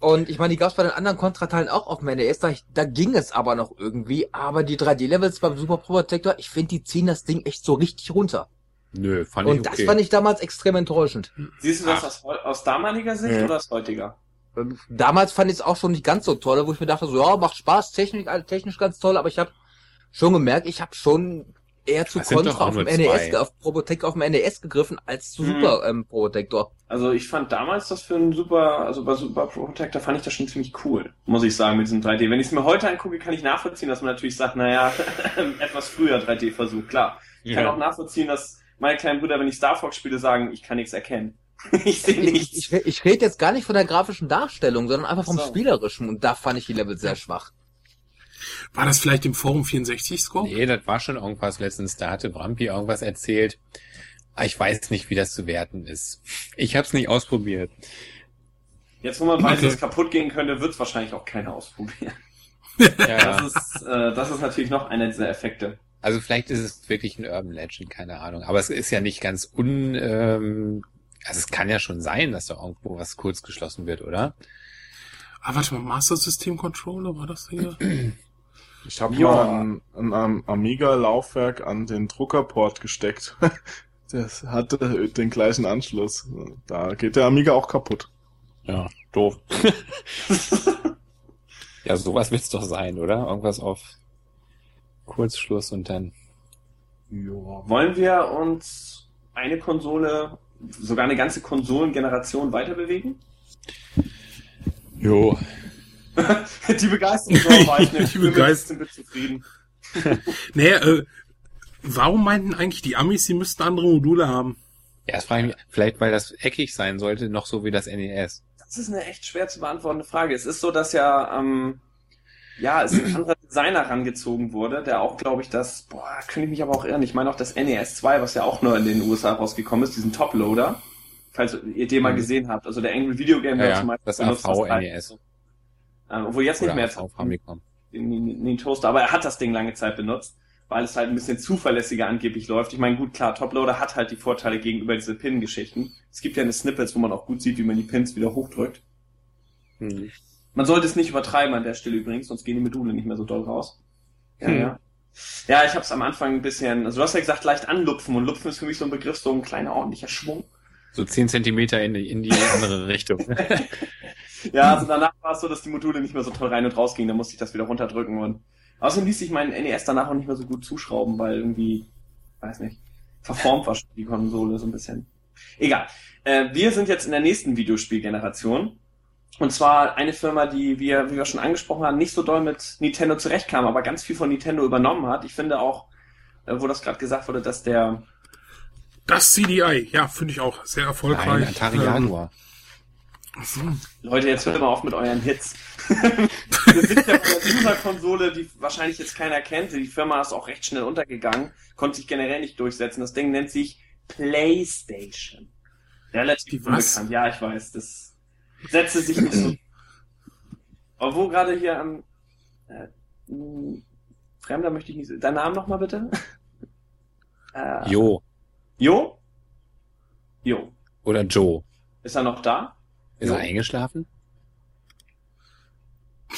Und ich meine, die gab's bei den anderen Contra-Teilen auch auf dem NES, da, da ging es aber noch irgendwie, aber die 3D-Levels beim Super Protector, ich finde, die ziehen das Ding echt so richtig runter. Nö, fand Und ich okay. das fand ich damals extrem enttäuschend. Siehst du das aus, aus damaliger Sicht Ja. oder aus heutiger? Damals fand ich es auch schon nicht ganz so toll, wo ich mir dachte, so ja, macht Spaß, technisch, technisch ganz toll, aber ich habe schon gemerkt, ich habe schon eher zu Das Contra auf dem NES, auf Probotector auf dem NES gegriffen, als zu Mhm. Super ähm, Probotector. Also ich fand damals das für einen Super, also bei Super Protector fand ich das schon ziemlich cool, muss ich sagen, mit diesem 3D. Wenn ich es mir heute angucke, kann ich nachvollziehen, dass man natürlich sagt, naja, etwas früher 3D-Versuch, klar. Ich kann Ja. auch nachvollziehen, dass meine kleinen Brüder, wenn ich Star Fox spiele, sagen, ich kann nichts erkennen. ich sehe Ich, nichts. ich, ich rede jetzt gar nicht von der grafischen Darstellung, sondern einfach vom So. Spielerischen und da fand ich die Level sehr schwach. War das vielleicht im Forum 64 Scorp? Nee, das war schon irgendwas letztens. Da hatte Brampi irgendwas erzählt. Aber Ich weiß nicht, wie das zu werten ist. Ich hab's nicht ausprobiert. Jetzt, wo man weiß, Okay. dass es kaputt gehen könnte, wird es wahrscheinlich auch keiner ausprobieren. Ja, Das ist, äh, das ist natürlich noch einer dieser Effekte. Also vielleicht ist es wirklich ein Urban Legend, keine Ahnung. Aber es ist ja nicht ganz un... Ähm, also es kann ja schon sein, dass da irgendwo was kurz geschlossen wird, oder? Ah, warte mal, Master System Controller, war das hier? Ich habe Ja. mal ein, ein, Am- Amiga-Laufwerk an den Druckerport gesteckt. Das hatte den gleichen Anschluss. Da geht der Amiga auch kaputt. Ja, doof. ja, sowas wird's doch sein, oder? Irgendwas auf Kurzschluss und dann. Ja. Wollen wir uns eine Konsole, sogar eine ganze Konsolengeneration weiter bewegen? Jo. Die Begeisterung war ich nicht. Die Begeisterung. Sind wir zufrieden. Nee, äh, warum meinten eigentlich die Amis, sie müssten andere Module haben? Ja, das frage ich mich, vielleicht weil das eckig sein sollte, noch so wie das NES. Das ist eine echt schwer zu beantwortende Frage. Es ist so, dass ja, ähm, ja, es ein anderer Designer rangezogen wurde, der auch, glaube ich, das, boah, könnte ich mich aber auch irren. Ich meine auch das NES 2, was ja auch nur in den USA rausgekommen ist, diesen Toploader. Falls ihr den mal Mhm. gesehen habt. Also der Angry Video Game Ja, ja, zum Beispiel das benutzt AV Teil. NES. Ähm, obwohl jetzt nicht Oder mehr auf Famicom. den, Toaster, aber er hat das Ding lange Zeit benutzt, weil es halt ein bisschen zuverlässiger angeblich läuft. Ich meine, gut, klar, Toploader hat halt die Vorteile gegenüber diese Pin-Geschichten. Es gibt ja eine Snippets, wo man auch gut sieht, wie man die Pins wieder hochdrückt. Hm. Man sollte es nicht übertreiben an der Stelle übrigens, sonst gehen die Module nicht mehr so doll raus. Ja, Hm. ja. Ja, ich habe es am Anfang ein bisschen, also du hast ja gesagt, leicht anlupfen und lupfen ist für mich so ein Begriff, so ein kleiner ordentlicher Schwung. So 10 Zentimeter in die, in die andere Richtung. Ja, also danach war es so, dass die Module nicht mehr so toll rein und raus gingen, da musste ich das wieder runterdrücken und außerdem ließ sich mein NES danach auch nicht mehr so gut zuschrauben, weil irgendwie, weiß nicht, verformt war schon die Konsole so ein bisschen. Egal. Äh, wir sind jetzt in der nächsten Videospielgeneration. Und zwar eine Firma, die wir, wie wir schon angesprochen haben, nicht so doll mit Nintendo zurechtkam, aber ganz viel von Nintendo übernommen hat. Ich finde auch, äh, wo das gerade gesagt wurde, dass der Das CDI, ja, finde ich auch sehr erfolgreich. Nein, Atari Ähm, Jaguar. So. Leute, jetzt hört mal auf mit euren Hits. Wir sind ja bei der User-Konsole, die wahrscheinlich jetzt keiner kennt. Die Firma ist auch recht schnell untergegangen, konnte sich generell nicht durchsetzen. Das Ding nennt sich PlayStation. Relativ unbekannt. Ja, ich weiß. Das setzte sich nicht so. Aber wo gerade hier am äh, Fremder möchte ich nicht. Dein Name nochmal bitte? äh, Jo. Jo? Jo. Oder Joe. Ist er noch da? Ist Jo. er eingeschlafen?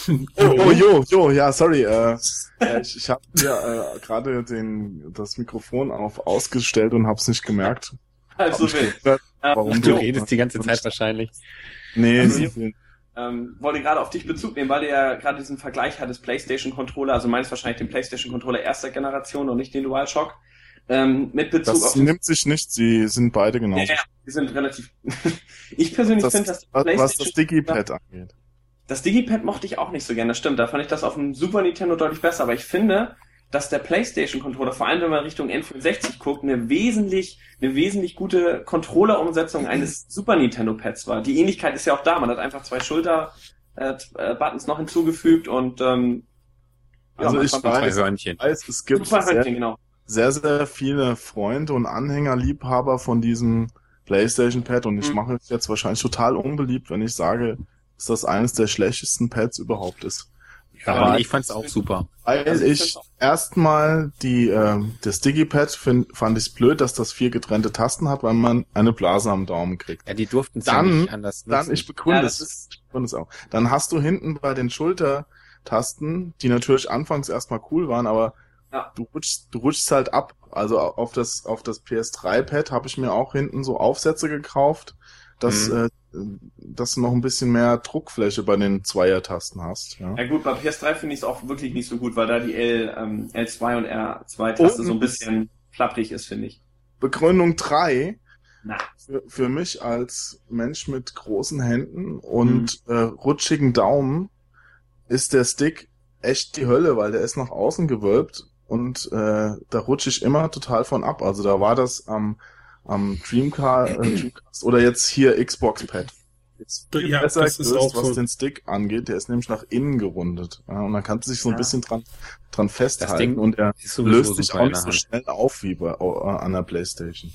Oh, oh jo, jo, ja, sorry. Äh, äh, ich ich habe ja äh, gerade den das Mikrofon auf ausgestellt und hab's nicht gemerkt. Also wild. gehört, Ähm, warum Du Jo. redest die ganze Zeit wahrscheinlich. Nee, Also, sie- ähm, wollte gerade auf dich Bezug nehmen, weil du ja gerade diesen Vergleich hattest, PlayStation Controller, also meinst wahrscheinlich den PlayStation Controller erster Generation und nicht den DualShock. Ähm, mit Bezug das auf nimmt sich nicht, sie sind beide ja, genauso. ja, die sind relativ. ich persönlich Das, finde, dass die was, das Digipad angeht. das Digipad mochte ich auch nicht so gerne, das stimmt. Da fand ich das auf dem Super Nintendo deutlich besser, aber ich finde, dass der PlayStation Controller, vor allem wenn man Richtung N64 guckt, eine wesentlich, eine wesentlich gute Controller-Umsetzung eines Super Nintendo Pads war. Die Ähnlichkeit ist ja auch da. Man hat einfach zwei Schulter äh, äh, Buttons noch hinzugefügt und ähm, Also man ich weiß, Hörnchen. weiß, es gibt sehr, Hörnchen, genau. Sehr, sehr viele Freunde und Anhänger, Liebhaber von diesem PlayStation Pad und ich Mhm. mache es jetzt wahrscheinlich total unbeliebt, wenn ich sage, dass das eines der schlechtesten Pads überhaupt ist. Ja, Aber ich fand's auch super. Weil Also ich erstmal die ähm, das Digipad find, fand ich blöd, dass das vier getrennte Tasten hat, weil man eine Blase am Daumen kriegt. Ja, die durften es ja Dann- nicht anders Dann, nutzen. ich begründe Ja, das es. Ich begründe es auch. Dann hast du hinten bei den Schultertasten, die natürlich anfangs erstmal cool waren, aber Ja. du rutschst, du rutschst halt ab. Also auf das, auf das PS3-Pad habe ich mir auch hinten so Aufsätze gekauft, dass, Mhm. äh, dass du noch ein bisschen mehr Druckfläche bei den Zweier-Tasten hast. Ja. Ja gut, bei PS3 finde ich es auch wirklich nicht so gut, weil da die L, ähm, L2 und R2-Taste Und- so ein bisschen klapprig ist, finde ich. Begründung drei Na, für, für mich als Mensch mit großen Händen und äh, rutschigen Daumen ist der Stick echt die Hölle, weil der ist nach außen gewölbt und äh, da rutsche ich immer total von ab. Also da war das am, am Dreamcast, äh, Dreamcast oder jetzt hier Xbox Pad. Ist viel Ja, besser das ist gelöst, auch was so. den Stick angeht. Der ist nämlich nach innen gerundet. Ja, und dann kannst du sich so ein Ja. bisschen dran, dran festhalten und er löst sich auch nicht so schnell auf wie bei, äh, an der Playstation.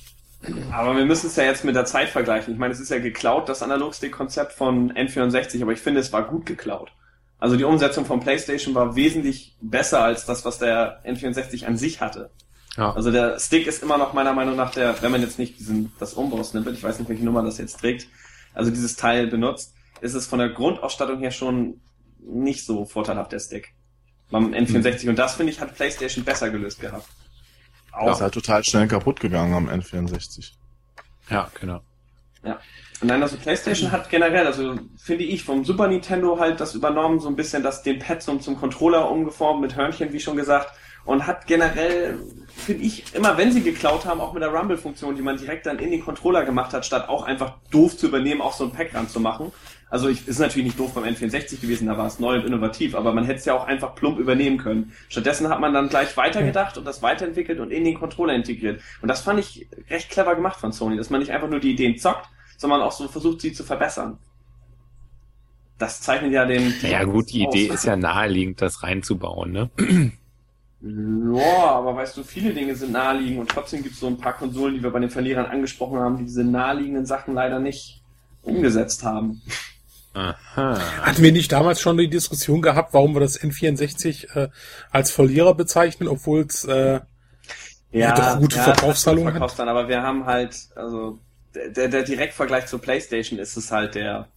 aber wir müssen es ja jetzt mit der Zeit vergleichen. Ich meine, es ist ja geklaut, das Analogstick-Konzept von N64, aber ich finde, es war gut geklaut. Also die Umsetzung von PlayStation war wesentlich besser als das, was der N64 an sich hatte. Ja. Also der Stick ist immer noch meiner Meinung nach der, wenn man jetzt nicht diesen, das Umbau-Snippet, ich weiß nicht, welche Nummer das jetzt trägt, also dieses Teil benutzt, ist es von der Grundausstattung her schon nicht so vorteilhaft, der Stick. Beim N64. Und das, finde ich, hat PlayStation besser gelöst gehabt. Auch. Ist halt total schnell kaputt gegangen am N64. Ja, genau. Ja. Und dann also PlayStation hat generell, also finde ich, vom Super Nintendo halt das übernommen, so ein bisschen das den Pad zum, zum Controller umgeformt mit Hörnchen, wie schon gesagt. Und hat generell, finde ich, immer wenn sie geklaut haben, auch mit der Rumble-Funktion, die man direkt dann in den Controller gemacht hat, statt auch einfach doof zu übernehmen, auch so ein Pack ranzumachen. Also ich, ist natürlich nicht doof beim N64 gewesen, da war es neu und innovativ, aber man hätte es ja auch einfach plump übernehmen können. Stattdessen hat man dann gleich weitergedacht und das weiterentwickelt und in den Controller integriert. Und das fand ich recht clever gemacht von Sony, dass man nicht einfach nur die Ideen zockt, sondern auch so versucht, sie zu verbessern. Das zeichnet ja den... Ja gut, die aus. Idee ist ja naheliegend, das reinzubauen, ne? Ja, aber weißt du, viele Dinge sind naheliegend und trotzdem gibt es so ein paar Konsolen, die wir bei den Verlierern angesprochen haben, die diese naheliegenden Sachen leider nicht umgesetzt haben. Aha. Hatten wir nicht damals schon die Diskussion gehabt, warum wir das N64 äh, als Verlierer bezeichnen, obwohl es äh, ja, doch gute ja, Verkaufszahlen hat? Aber wir haben halt, also der, der Direktvergleich zur PlayStation ist es halt der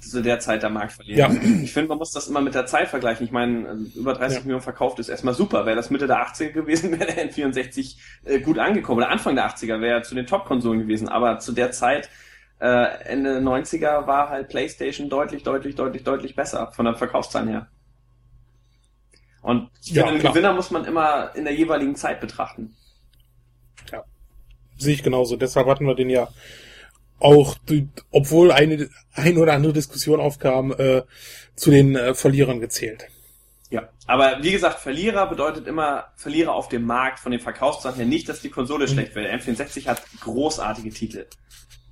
zu der Zeit der Marktverlierer. Ja. Ich finde, man muss das immer mit der Zeit vergleichen. Ich meine, also über 30 ja. Millionen verkauft ist erstmal super. Wäre das Mitte der 80er gewesen, wäre der N64 äh, gut angekommen. Oder Anfang der 80er wäre er zu den Top-Konsolen gewesen. Aber zu der Zeit äh, Ende 90er war halt PlayStation deutlich, deutlich, deutlich, deutlich besser von der Verkaufszahlen her. Und ja, den Gewinner muss man immer in der jeweiligen Zeit betrachten. Sehe ich genauso. Deshalb hatten wir den ja auch, obwohl eine ein oder andere Diskussion aufkam, äh, zu den äh, Verlierern gezählt. Ja, aber wie gesagt, Verlierer bedeutet immer Verlierer auf dem Markt von den Verkaufszahlen her. Nicht, dass die Konsole mhm. schlecht wäre. M64 hat großartige Titel.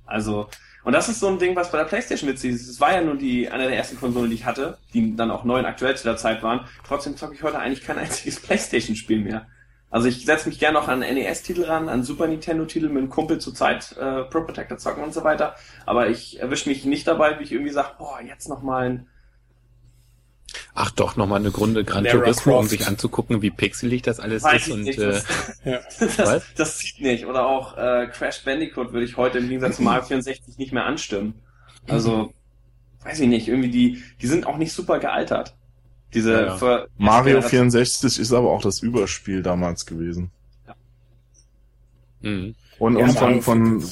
Also, und das ist so ein Ding, was bei der PlayStation witzig ist. Es war ja nur die, eine der ersten Konsolen, die ich hatte, die dann auch neu und aktuell zu der Zeit waren. Trotzdem zocke ich heute eigentlich kein einziges PlayStation-Spiel mehr. Also ich setze mich gerne noch an NES-Titel ran, an Super Nintendo-Titel mit einem Kumpel zur Zeit äh, Pro Protector zocken und so weiter. Aber ich erwische mich nicht dabei, wie ich irgendwie sage, boah, jetzt noch mal ein Ach doch, nochmal eine Grunde Gran Turismo, um sich anzugucken, wie pixelig das alles Weiß ist. Und, nicht, äh, das, das, das, zieht nicht. Oder auch äh, Crash Bandicoot würde ich heute im Gegensatz zum Mario 64 nicht mehr anstimmen. Also, weiß ich nicht, irgendwie die, die sind auch nicht super gealtert. Diese ja, ja. Mario 64 ist aber auch das Überspiel damals gewesen. Ja. Mhm. Und, und von, von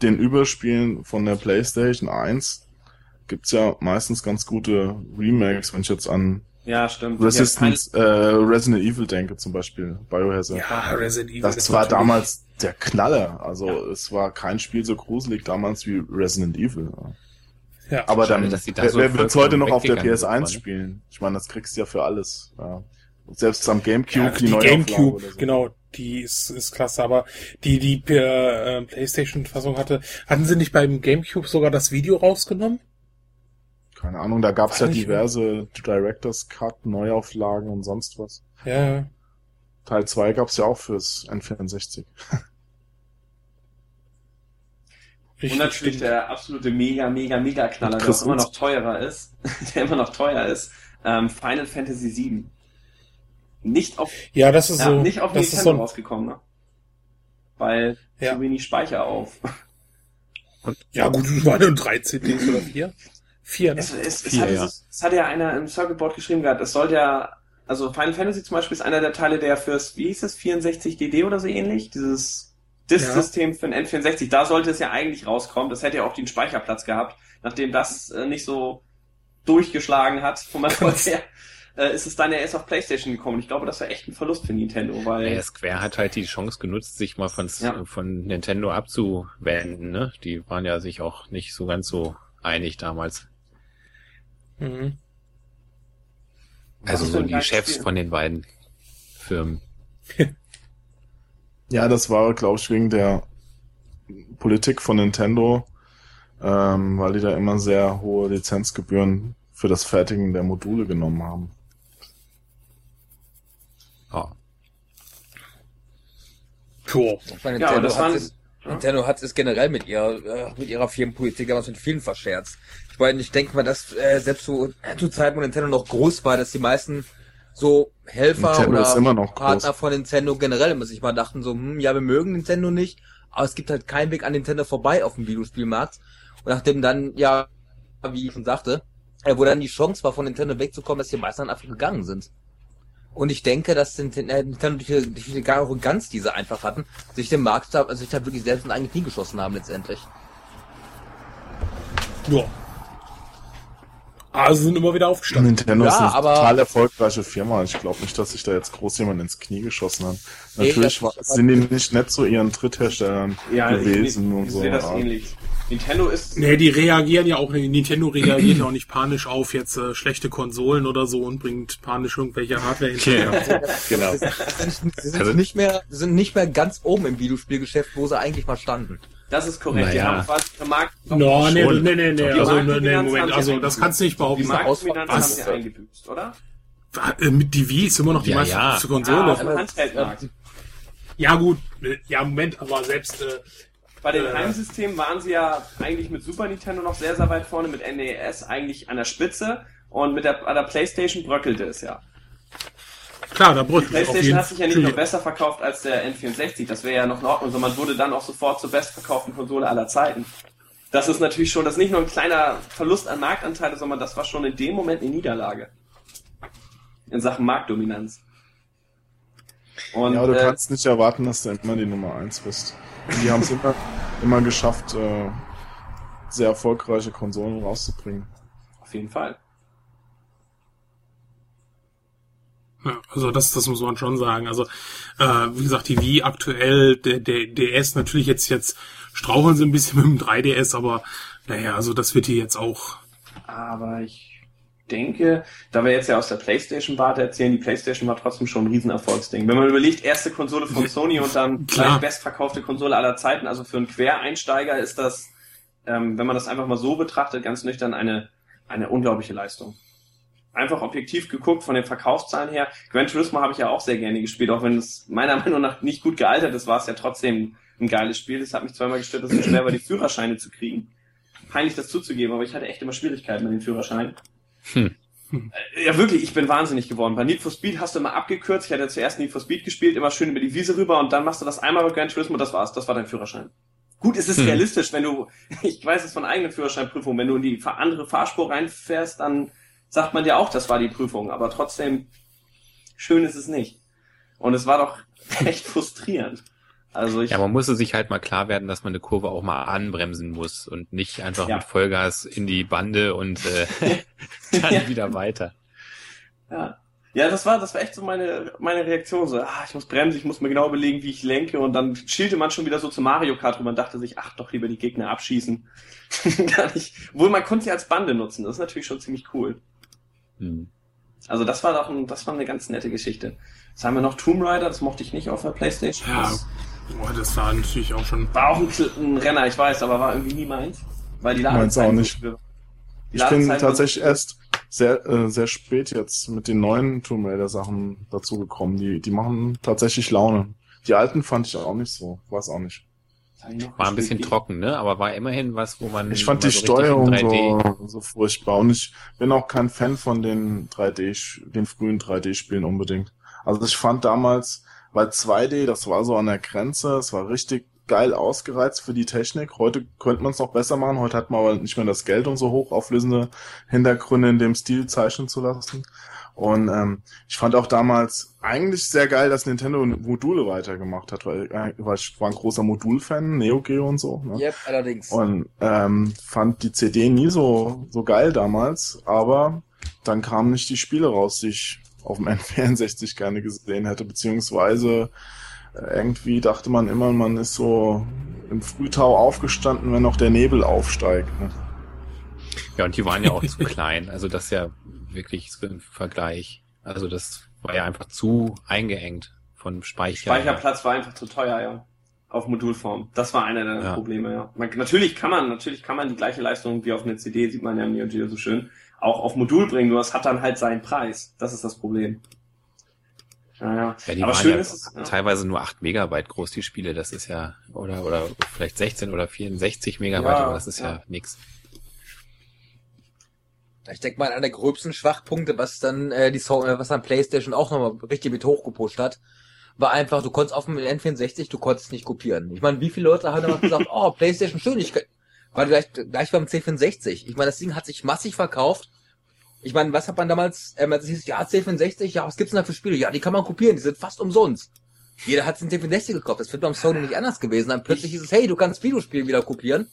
den Überspielen von der PlayStation 1 gibt's ja meistens ganz gute Remakes, wenn ich jetzt an ja, stimmt. Resistance, äh, Resident Evil denke zum Beispiel, Biohazard. Ja, Resident Evil. Das war damals der Knaller. Also ja. es war kein Spiel so gruselig damals wie Resident Evil. Ja. Aber dann, da wer, so wer will es heute noch auf der PS1 ne? spielen? Ich meine, das kriegst du ja für alles. Ja. Selbst am Gamecube ja, die, die Gamecube, so. genau, die ist, ist klasse. Aber die die äh, PlayStation-Fassung hatte, hatten sie nicht beim Gamecube sogar das Video rausgenommen? Keine Ahnung, da gab's ja diverse Directors Cut, Neuauflagen und sonst was. Ja. Teil 2 gab's ja auch fürs N64. Richtig und natürlich stimmt. der absolute mega, mega, mega Knaller, der immer noch teurer ist, der immer noch teuer ist, ähm, Final Fantasy VII. Nicht auf, ja, das ist ja, so, nicht auf das Nintendo ist so rausgekommen, ne? Weil ja. zu wenig Speicher auf. Und, ja, gut, es waren nur 13 oder 4. Vier, ne? Es, es, Vier, es, hat, ja. es, es hat ja einer im Circuitboard geschrieben gehabt, es soll ja, also Final Fantasy zum Beispiel ist einer der Teile, der fürs, wie hieß es, 64DD oder so ähnlich, dieses Disk-System ja. für ein N64, da sollte es ja eigentlich rauskommen, das hätte ja auch den Speicherplatz gehabt, nachdem das äh, nicht so durchgeschlagen hat vom Erfolg her, äh, ist es dann ja erst auf Playstation gekommen. Ich glaube, das war echt ein Verlust für Nintendo, weil... Ja, Square hat halt die Chance genutzt, sich mal von, ja. von Nintendo abzuwenden, ne? Die waren ja sich auch nicht so ganz so einig damals. Mhm. Also so die Chefs Spiel? von den beiden Firmen. ja, das war, glaube ich, wegen der Politik von Nintendo, ähm, weil die da immer sehr hohe Lizenzgebühren für das Fertigen der Module genommen haben. Oh. Cool. Ja, das waren, Nintendo hat es generell mit ihrer, äh, mit ihrer Firmenpolitik damals mit vielen verscherzt. Ich meine, ich denke mal, dass äh, selbst so äh, zur Zeit, wo Nintendo noch groß war, dass die meisten so Helfer Nintendo oder Partner von Nintendo generell immer sich mal dachten so, hm, ja, wir mögen Nintendo nicht, aber es gibt halt keinen Weg an Nintendo vorbei auf dem Videospielmarkt. Und nachdem dann ja wie ich schon sagte, wo dann die Chance war, von Nintendo wegzukommen, dass die meisten dann einfach gegangen sind. Und ich denke, dass Nintendo äh, Nintendo durch die, durch die Arroganz, die sie einfach hatten, sich den Markt da, also sich da wirklich selbst in eigene Knie geschossen haben letztendlich. Ja. Also sind immer wieder aufgestanden. Nintendo Ja, ist eine aber- total erfolgreiche Firma. Ich glaube nicht, dass sich da jetzt groß jemand ins Knie geschossen hat. Nee, Natürlich war, sind die nicht nett zu ihren Drittherstellern Ja, gewesen ich, und ich so. sehe das aber- ähnlich. Nintendo ist Nee, die reagieren ja auch, Nintendo reagiert ja auch nicht panisch auf jetzt äh, schlechte Konsolen oder so und bringt panisch irgendwelche Hardware hinterher. Genau. Sie sind, sie sind Also- nicht mehr, sie sind nicht mehr ganz oben im Videospielgeschäft, wo sie eigentlich mal standen. Das ist korrekt. Die Naja. haben quasi ihre Markt No, nee, nee, nee, nee, Die also, nee, nee, Marktdominanz haben Moment, sie also, das kannst du nicht Die behaupten. Marktdominanz haben sie eingebüßt, oder? Äh, Mit die Wii ist immer noch die Ja, meistverkaufte ja. Konsole. Ja, auf dem Ja, gut, äh, ja, Moment, aber selbst, äh, Bei den Äh. Heimsystemen waren sie ja eigentlich mit Super Nintendo noch sehr, sehr weit vorne, mit NES eigentlich an der Spitze und mit der, an der Playstation bröckelte es ja. Klar, da auf Playstation hat sich ja nicht nur besser verkauft als der N64, das wäre ja noch in Ordnung, sondern wurde dann auch sofort zur bestverkauften Konsole aller Zeiten. Das ist natürlich schon, das ist nicht nur ein kleiner Verlust an Marktanteile, sondern das war schon in dem Moment eine Niederlage. In Sachen Marktdominanz. Und, Ja, du äh, kannst nicht erwarten, dass du immer die Nummer eins bist. Die haben es immer, immer geschafft, äh, sehr erfolgreiche Konsolen rauszubringen. auf jeden Fall. Ja, also das, das muss man schon sagen. Also äh, wie gesagt, die Wii aktuell, der, der DS natürlich jetzt jetzt straucheln sie ein bisschen mit dem 3DS, aber naja, also das wird hier jetzt auch. Aber ich denke, da wir jetzt ja aus der PlayStation-Warte erzählen, die PlayStation war trotzdem schon ein Riesenerfolgsding. Wenn man überlegt, erste Konsole von Sony und dann gleich bestverkaufte Konsole aller Zeiten, also für einen Quereinsteiger ist das, ähm, wenn man das einfach mal so betrachtet, ganz nüchtern eine, eine unglaubliche Leistung. Einfach objektiv geguckt von den Verkaufszahlen her. Gran Turismo habe ich ja auch sehr gerne gespielt, auch wenn es meiner Meinung nach nicht gut gealtert ist, war es ja trotzdem ein geiles Spiel. Das hat mich zweimal gestört, dass es schwer war, die Führerscheine zu kriegen. Peinlich das zuzugeben, aber ich hatte echt immer Schwierigkeiten mit den Führerscheinen. Hm. Äh, Ja, wirklich, ich bin wahnsinnig geworden. Bei Need for Speed hast du immer abgekürzt. Ich hatte zuerst Need for Speed gespielt, immer schön über die Wiese rüber und dann machst du das einmal bei Gran Turismo, das war's. Das war dein Führerschein. Gut, es ist Hm. realistisch, wenn du, ich weiß es von eigenen Führerscheinprüfungen, wenn du in die andere Fahrspur reinfährst, dann sagt man dir auch, das war die Prüfung. Aber trotzdem, schön ist es nicht. Und es war doch echt frustrierend. Also ich, Ja, man musste sich halt mal klar werden, dass man eine Kurve auch mal anbremsen muss und nicht einfach Ja. mit Vollgas in die Bande und äh, dann Ja. wieder weiter. Ja. Ja, das war, das war echt so meine, meine Reaktion. So, ah, ich muss bremsen, ich muss mir genau überlegen, wie ich lenke. Und dann schielte man schon wieder so zu Mario Kart und man dachte sich, ach, doch lieber die Gegner abschießen. Gar nicht. Obwohl man konnte sie als Bande nutzen. Das ist natürlich schon ziemlich cool. Hm. Also das war doch ein, das war eine ganz nette Geschichte. Jetzt haben wir noch Tomb Raider, das mochte ich nicht auf der Playstation. Ja, Das boah, das war natürlich auch schon. war auch ein, ein Renner, ich weiß, aber war irgendwie nie meins. Weil die Meins auch nicht. die Ich bin tatsächlich erst sehr, äh, sehr spät jetzt mit den neuen Tomb Raider Sachen dazu gekommen. Die, die machen tatsächlich Laune. Die alten fand ich auch nicht so. Weiß auch nicht. War ein bisschen trocken, ne? Aber war immerhin was, wo man Ich fand die so Steuerung 3D so, so furchtbar. Und ich bin auch kein Fan von den 3D, sch- den frühen 3D-Spielen unbedingt. Also ich fand damals, weil 2D, das war so an der Grenze, es war richtig geil ausgereizt für die Technik. Heute könnte man es noch besser machen. Heute hat man aber nicht mehr das Geld, um so hochauflösende Hintergründe in dem Stil zeichnen zu lassen. Und ähm, ich fand auch damals eigentlich sehr geil, dass Nintendo Module weitergemacht hat, weil, äh, weil ich war ein großer Modul-Fan, Neo Geo und so. Ne? Yep, allerdings. Und ähm, fand die CD nie so, so geil damals, aber dann kamen nicht die Spiele raus, die ich auf dem N64 gerne gesehen hätte, beziehungsweise äh, irgendwie dachte man immer, man ist so im Frühtau aufgestanden, wenn noch der Nebel aufsteigt. Ne? Ja, und die waren ja auch zu klein. Also das ja wirklich im Vergleich. Also das war ja einfach zu eingeengt von Speicher. Speicherplatz war einfach zu teuer, ja. Auf Modulform. Das war einer der Ja. Probleme, ja. Man, natürlich kann man, natürlich kann man die gleiche Leistung wie auf einer CD, sieht man ja im Neo Geo so schön, auch auf Modul bringen, nur es hat dann halt seinen Preis. Das ist das Problem. Naja. Ja, die Aber waren schön ja ist es, ja. teilweise nur 8 Megabyte groß, die Spiele. Das ist ja, oder, oder vielleicht 16 oder 64 Megabyte, Ja, aber das ist ja, ja. nix. Ich denke mal, einer der gröbsten Schwachpunkte, was dann äh, die so äh, was dann PlayStation auch nochmal richtig mit hochgepusht hat, war einfach, du konntest auf dem N64, du konntest nicht kopieren. Ich meine, wie viele Leute haben damals gesagt, oh, PlayStation schön, ich war gleich, gleich beim C64. Ich meine, das Ding hat sich massig verkauft. Ich meine, was hat man damals, ähm, als es hieß, ja, C64, ja, was gibt's denn da für Spiele? Ja, die kann man kopieren, die sind fast umsonst. Jeder hat den C64 gekauft. Das wird beim Sony nicht anders gewesen. Dann plötzlich hieß es, hey, du kannst Videospiele wieder kopieren.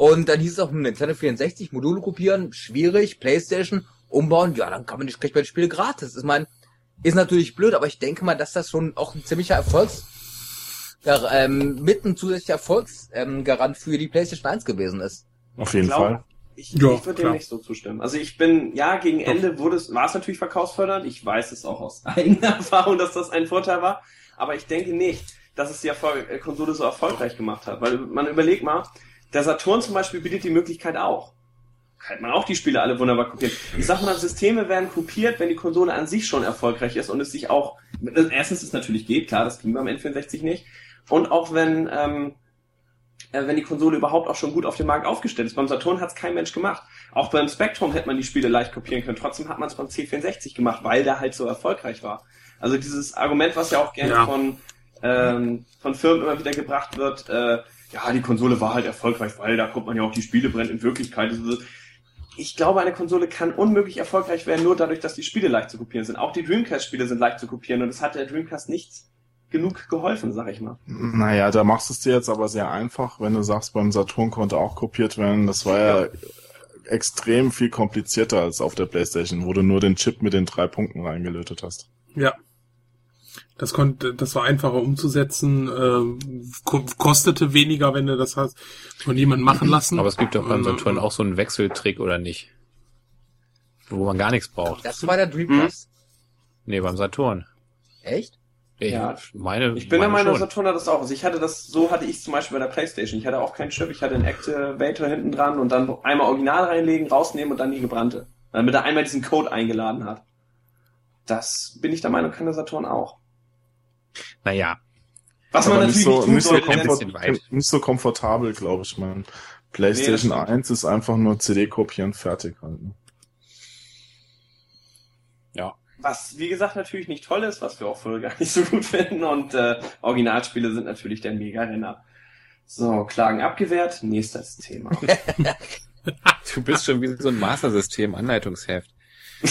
Und dann hieß es auch, Nintendo 64, Module kopieren, schwierig, Playstation, umbauen, ja, dann kann man nicht, kriegt man die Spiele gratis. Ich meine, ist natürlich blöd, aber ich denke mal, dass das schon auch ein ziemlicher Erfolgs, ja, ähm, mit ein zusätzlicher Erfolgsgarant ähm, für die PlayStation 1 gewesen ist. Auf jeden Ich glaub- Fall. Ich, Ja, ich würde dem nicht so zustimmen. Also ich bin, ja, gegen Ende wurde es, war es natürlich verkaufsfördernd. Ich weiß es auch aus eigener Erfahrung, dass das ein Vorteil war. Aber ich denke nicht, dass es die Erfolg Konsole so erfolgreich gemacht hat. Weil man überlegt mal, der Saturn zum Beispiel bietet die Möglichkeit auch. Kann man auch die Spiele alle wunderbar kopieren. Ich sag mal, Systeme werden kopiert, wenn die Konsole an sich schon erfolgreich ist und es sich auch, erstens es natürlich geht, klar, das ging beim N64 nicht. Und auch wenn, ähm, äh, wenn die Konsole überhaupt auch schon gut auf dem Markt aufgestellt ist. Beim Saturn hat es kein Mensch gemacht. Auch beim Spectrum hätte man die Spiele leicht kopieren können. Trotzdem hat man es beim C64 gemacht, weil der halt so erfolgreich war. Also dieses Argument, was ja auch gerne Ja. von, ähm, von Firmen immer wieder gebracht wird, äh, ja, die Konsole war halt erfolgreich, weil da kommt man ja auch die Spiele brennt. In Wirklichkeit ist es ich glaube, eine Konsole kann unmöglich erfolgreich werden, nur dadurch, dass die Spiele leicht zu kopieren sind. Auch die Dreamcast-Spiele sind leicht zu kopieren und es hat der Dreamcast nicht genug geholfen, sag ich mal. Naja, da machst du es dir jetzt aber sehr einfach, wenn du sagst, beim Saturn konnte auch kopiert werden. Das war ja, extrem viel komplizierter als auf der Playstation, wo du nur den Chip mit den drei Punkten reingelötet hast. Ja. Das konnte, das war einfacher umzusetzen, äh, ko kostete weniger, wenn du das hast von jemandem machen lassen. Aber es gibt doch beim Ähm, Saturn auch so einen Wechseltrick, oder nicht? Wo man gar nichts braucht. Das war der Dreamcast. Nee, beim Saturn. Echt? Ich Ja. meine, Ich bin der meine Meinung, schon. Saturn hat das auch. Also ich hatte das, so hatte ich es zum Beispiel bei der Playstation. Ich hatte auch keinen Chip, ich hatte einen Activator hinten dran und dann einmal Original reinlegen, rausnehmen und dann die gebrannte. Damit er einmal diesen Code eingeladen hat. Das bin ich der Meinung, kann der Saturn auch. Naja, Was man natürlich nicht so, nicht so komfort- nicht so komfortabel, glaube ich, man. Nee, PlayStation stimmt. 1 ist einfach nur CD kopieren, fertig halt. ne? Was, wie gesagt, natürlich nicht toll ist, was wir auch voll gar nicht so gut finden. Und äh, Originalspiele sind natürlich der Mega-Renner. So, Klagen abgewehrt. Nächstes Thema. du bist schon wie so ein Master-System, Anleitungsheft.